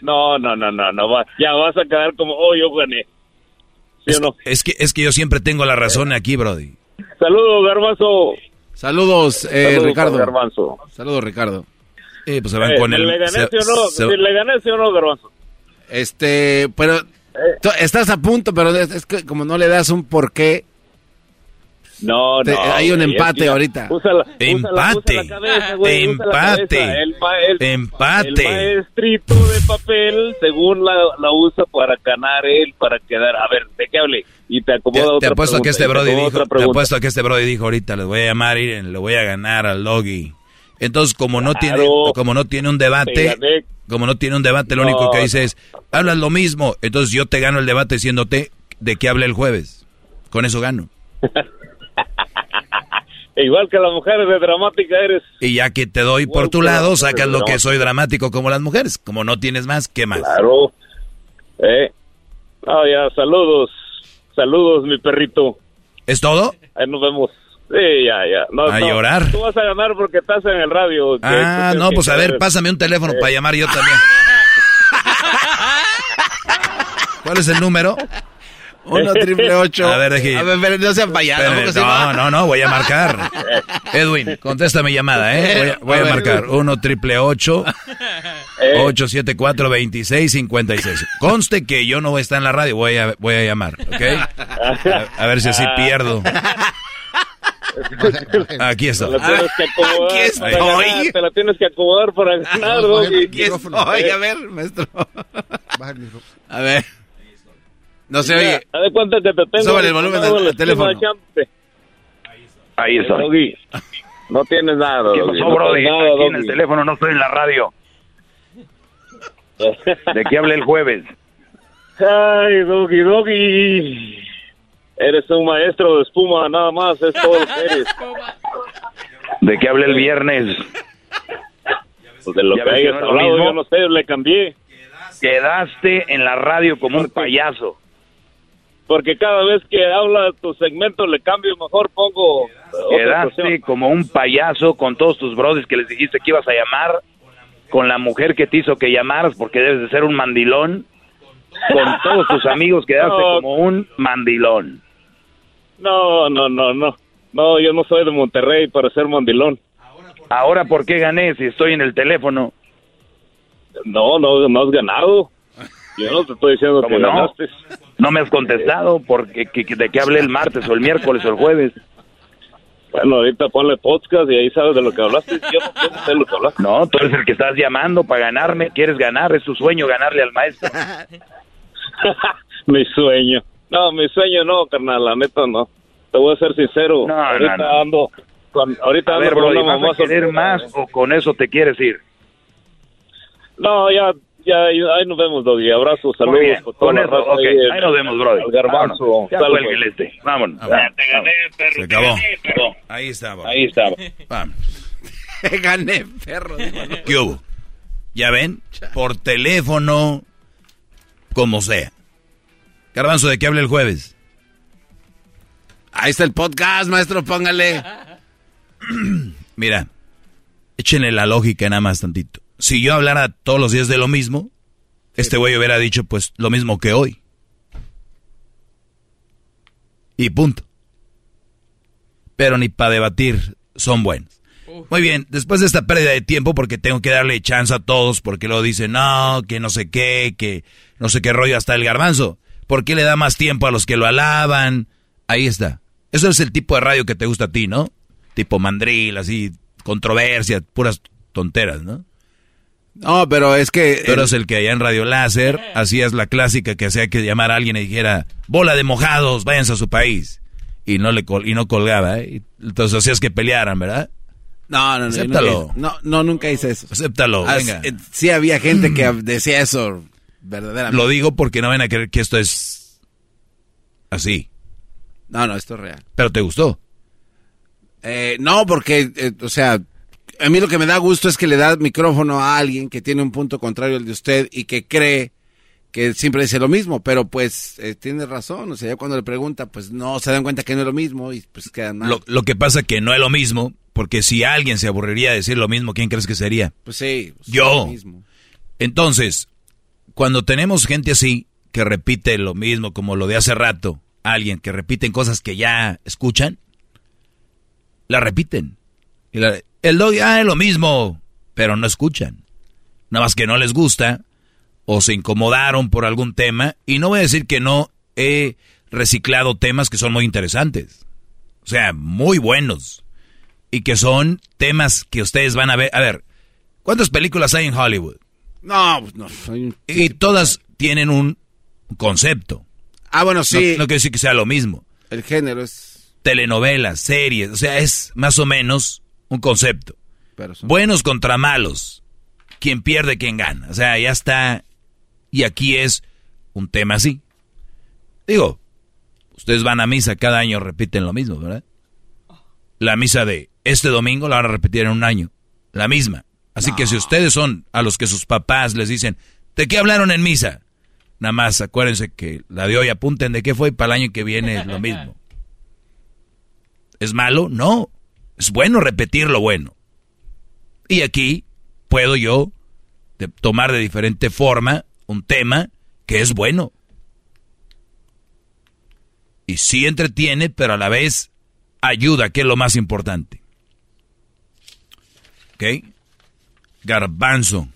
No, no, no, no, no. Ya vas a quedar como, oh, yo gané. ¿Sí o no? Es que, es que yo siempre tengo la razón aquí, Brody. Saludos, Garbanzo. Saludos, eh, Saludos, Ricardo. Garbanzo. Saludos, Ricardo. Eh, pues se van Eh, con el... ¿Le gané se- sí o no? se- ¿Sí ¿Le gané sí o no, Garbanzo? Este, pero tú estás a punto, pero es, es que como no le das un porqué, No, Te- no. hay un empate es que- ahorita. Úsala, Empate. úsala, cabeza, güey, Empate. El, el- Empate. El maestrito de papel, según la, la usa para ganar él, para quedar. A ver, ¿de qué hable? Y te Te, acomoda te otra apuesto a que pregunta, este y te Brody acomoda dijo, te pregunta. apuesto a que este Brody dijo ahorita, les voy a llamar, miren, le voy a ganar al Logi. Entonces, como no tiene, como no tiene un Te debate, como no tiene un debate, lo No, único que dice es, hablas lo mismo. Entonces yo te gano el debate diciéndote de qué hablé el jueves. Con eso gano. [LAUGHS] Igual que las mujeres de dramática eres. Y ya que te doy por tu lado, sacas lo que soy dramático como las mujeres. Como no tienes más, ¿qué más? Claro. Eh. Ah, ya, saludos. Saludos, mi perrito. ¿Es todo? Ahí nos vemos. Sí, ya, ya. No, A no, llorar. Tú vas a ganar porque estás en el radio. Ah, no, pues a ver, pásame un teléfono Eh. para llamar yo también. [LAUGHS] ¿Cuál es el número? Uno triple ocho. A ver, deje. A ver, pero no sean payasos. No, no, no, voy a marcar. [LAUGHS] Edwin, contesta mi llamada, ¿eh? Voy a, voy a marcar. 1 triple 8 874 2656 Conste que yo no voy a estar en la radio, voy a, voy a llamar, ¿ok? A, a ver si así pierdo. Aquí Te estoy. la tienes que [LAUGHS] acomodar Aquí estoy. para ganar, Te la tienes que acomodar para ganar. Aquí estoy, a ver, maestro. A ver. No se oye. de cuenta que te tengo. Súbale el volumen al teléfono. Ahí. Doggy, no tienes nada, ¿Qué pasó, no Brody? nada, Aquí en el teléfono, no estoy en la radio. ¿De qué hablé el jueves? Ay, Doggy, Doggy. Eres un maestro de espuma, nada más, es todo lo que eres. ¿De qué hablé el viernes? Pues de lo Ya que hayas no es lo hablado, yo no sé, le cambié. Quedaste en la radio como un payaso. Porque cada vez que habla tu segmento le cambio, mejor pongo otra Quedaste como un payaso con todos tus brothers que les dijiste que ibas a llamar, con la mujer que te hizo que llamaras porque debes de ser un mandilón, con [LAUGHS] todos tus amigos quedaste No. como un mandilón. No, no, no, no. No, yo no soy de Monterrey para ser mandilón. Ahora, ¿por qué gané si estoy en el teléfono? No, no, no has ganado. Yo no te estoy diciendo que ¿Cómo no? ganaste. No me has contestado porque que- que- de qué hablé el martes o el miércoles o el jueves. Bueno, ahorita ponle podcast y ahí sabes de lo que hablaste. Yo no, yo no sé lo que hablaste. No, tú eres el que estás llamando para ganarme. ¿Quieres ganar? Es tu sueño ganarle al maestro. [LAUGHS] mi sueño. No, mi sueño no, carnal, la neta no. Te voy a ser sincero. No, ahorita no, no. ando con, ahorita A ando ver, con Brody, una ¿vas mamá a querer más o con eso te quieres ir? No, ya, ya, ahí nos vemos, Doggy. Abrazos, saludos. Muy bien, por toda con la eso, raza ok. ahí, nos vemos, Brody. El garbanzo. Vámonos. Ya Sal, cuelgue pues. el este. Vámonos. Te gané, Se acabó. Ahí estaba. Ahí estaba. [LAUGHS] Vamos. Gané, perro. ¿Qué hubo? ¿Ya ven? Por teléfono, como sea. Garbanzo, ¿de qué hablé el jueves? Ahí está el podcast, maestro, póngale. [CLEARS THROAT] Mira, échenle la lógica nada más tantito. Si yo hablara todos los días de lo mismo, este güey hubiera dicho pues lo mismo que hoy. Y punto. Pero ni para debatir son buenos. Muy bien, después de esta pérdida de tiempo, porque tengo que darle chance a todos, porque luego dicen, no, que no sé qué, que no sé qué rollo hasta el garbanzo. ¿Por qué le da más tiempo a los que lo alaban? Ahí está. Eso es el tipo de radio que te gusta a ti, ¿no? Tipo mandril, así, controversia, puras tonteras, ¿no? No, pero es que... Pero es el que allá en Radio Láser hacías la clásica que hacía que llamar a alguien y dijera, bola de mojados, váyanse a su país. Y no, le col- y no colgaba, ¿eh? Entonces hacías que pelearan, ¿verdad? No, no, no. Acéptalo. No, no, nunca hice eso. Acéptalo, venga. eh, Sí había gente que [CLEARS THROAT] decía eso verdaderamente. Lo digo porque no van a creer que esto es así. No, no, esto es real. Pero te gustó. Eh, no, porque, eh, o sea, a mí lo que me da gusto es que le da micrófono a alguien que tiene un punto contrario al de usted y que cree que siempre dice lo mismo, pero pues eh, tiene razón, o sea, ya cuando le pregunta, pues no se dan cuenta que no es lo mismo y pues quedan mal. Lo, lo que pasa que no es lo mismo, porque si alguien se aburriría de decir lo mismo, ¿quién crees que sería? Pues sí, pues, Yo. mismo. Entonces, cuando tenemos gente así, que repite lo mismo, como lo de hace rato, alguien que repiten cosas que ya escuchan, la repiten. Y la- el dog, ah, es lo mismo, pero no escuchan. Nada más que no les gusta, o se incomodaron por algún tema, y no voy a decir que no he reciclado temas que son muy interesantes. O sea, muy buenos. Y que son temas que ustedes van a ver. A ver, ¿cuántas películas hay en Hollywood? No, no. soy Y todas tienen un concepto. Ah, bueno, No, sí. no quiere decir que sea lo mismo. El género es... Telenovelas, series, o sea, es más o menos un concepto. Buenos contra malos. Quien pierde, quien gana. O sea, ya está. Y aquí es un tema así. Digo, ustedes van a misa cada año, repiten lo mismo, ¿verdad? La misa de este domingo la van a repetir en un año. La misma. Así que si ustedes son a los que sus papás les dicen, ¿de qué hablaron en misa? Nada más acuérdense que la de hoy apunten de qué fue y para el año que viene es lo mismo. ¿Es malo? No. Es bueno repetir lo bueno. Y aquí puedo yo de- tomar de diferente forma un tema que es bueno. Y sí entretiene, pero a la vez ayuda, que es lo más importante. ¿Ok? Garbanzo.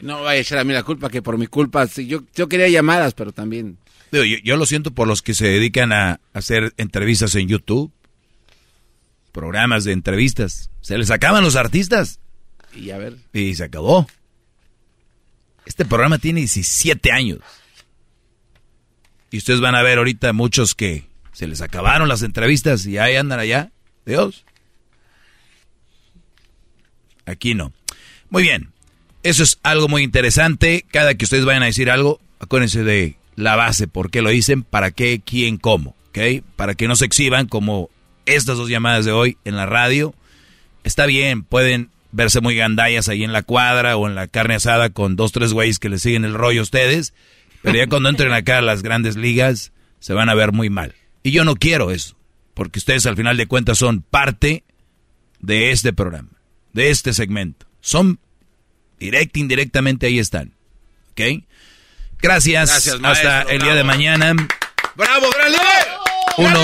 No vaya a echar a mí la culpa, que por mi culpa, sí, yo, yo quería llamadas, pero también... Yo, yo lo siento por los que se dedican a hacer entrevistas en YouTube. Programas de entrevistas. Se les acaban los artistas. Y a ver... Y se acabó. Este programa tiene 17 años. Y ustedes van a ver ahorita muchos que se les acabaron las entrevistas y ahí andan allá. Dios. Aquí no. Muy bien. Eso es algo muy interesante. Cada que ustedes vayan a decir algo, acuérdense de la base, por qué lo dicen, para qué, quién, cómo. ¿Ok? Para que no se exhiban como estas dos llamadas de hoy en la radio. Está bien, pueden verse muy gandallas ahí en la cuadra o en la carne asada con dos, tres güeyes que les siguen el rollo a ustedes. Pero ya cuando entren acá a las grandes ligas, se van a ver muy mal. Y yo no quiero eso, porque ustedes al final de cuentas son parte de este programa, de este segmento. Son directa, indirectamente ahí están. ¿Ok? Gracias. Gracias, Hasta el día de mañana. ¡Bravo, gran líder! Uno,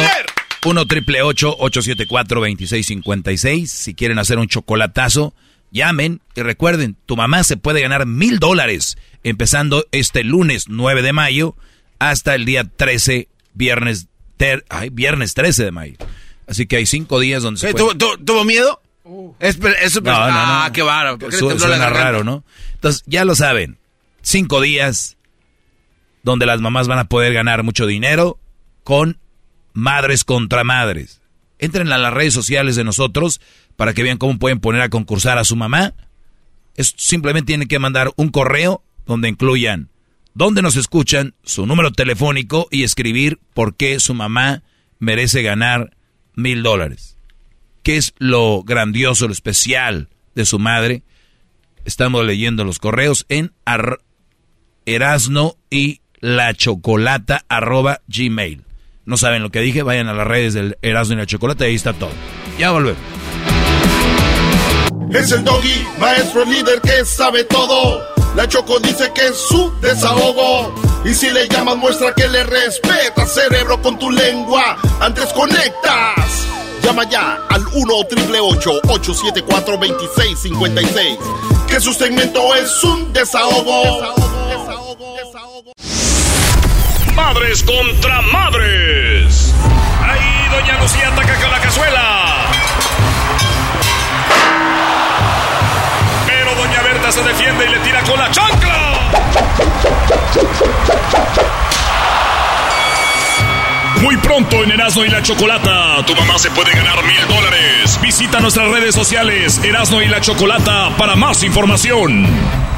uno triple ocho, ocho siete cuatro, veintiséis cincuenta y seis. Si quieren hacer un chocolatazo, llamen y recuerden, tu mamá se puede ganar mil dólares empezando este lunes 9 de mayo hasta el día 13, viernes, ter- ay, viernes 13 de mayo. Así que hay cinco días donde se ¿Eh, puede... ¿tuvo, tuvo- tuvo miedo? Es, es súper- No, no, no. Ah, qué bárbaro. ¿por qué le Su- suena raro, ¿no? Entonces, ya lo saben. Cinco días donde las mamás van a poder ganar mucho dinero con madres contra madres. Entren a las redes sociales de nosotros para que vean cómo pueden poner a concursar a su mamá. Es, simplemente tienen que mandar un correo donde incluyan dónde nos escuchan, su número telefónico y escribir por qué su mamá merece ganar mil dólares. ¿Qué es lo grandioso, lo especial de su madre? Estamos leyendo los correos en Erasno y la chocolata arroba gmail. No saben lo que dije, vayan a las redes del Erasno y la chocolata y ahí está todo. Ya volvemos. Es el doggy, maestro líder que sabe todo. La Choco dice que es su desahogo. Y si le llamas, muestra que le respeta, cerebro, con tu lengua. Antes conectas. Llama ya al 1-888-874-2656. Que su segmento es un desahogo. Desahogo, desahogo, Madres contra madres. Ahí doña Lucía ataca con la cazuela. Pero doña Berta se defiende y le tira con la chancla. Muy pronto en Erasmo y la Chocolata, tu mamá se puede ganar mil dólares. Visita nuestras redes sociales Erasmo y la Chocolata para más información.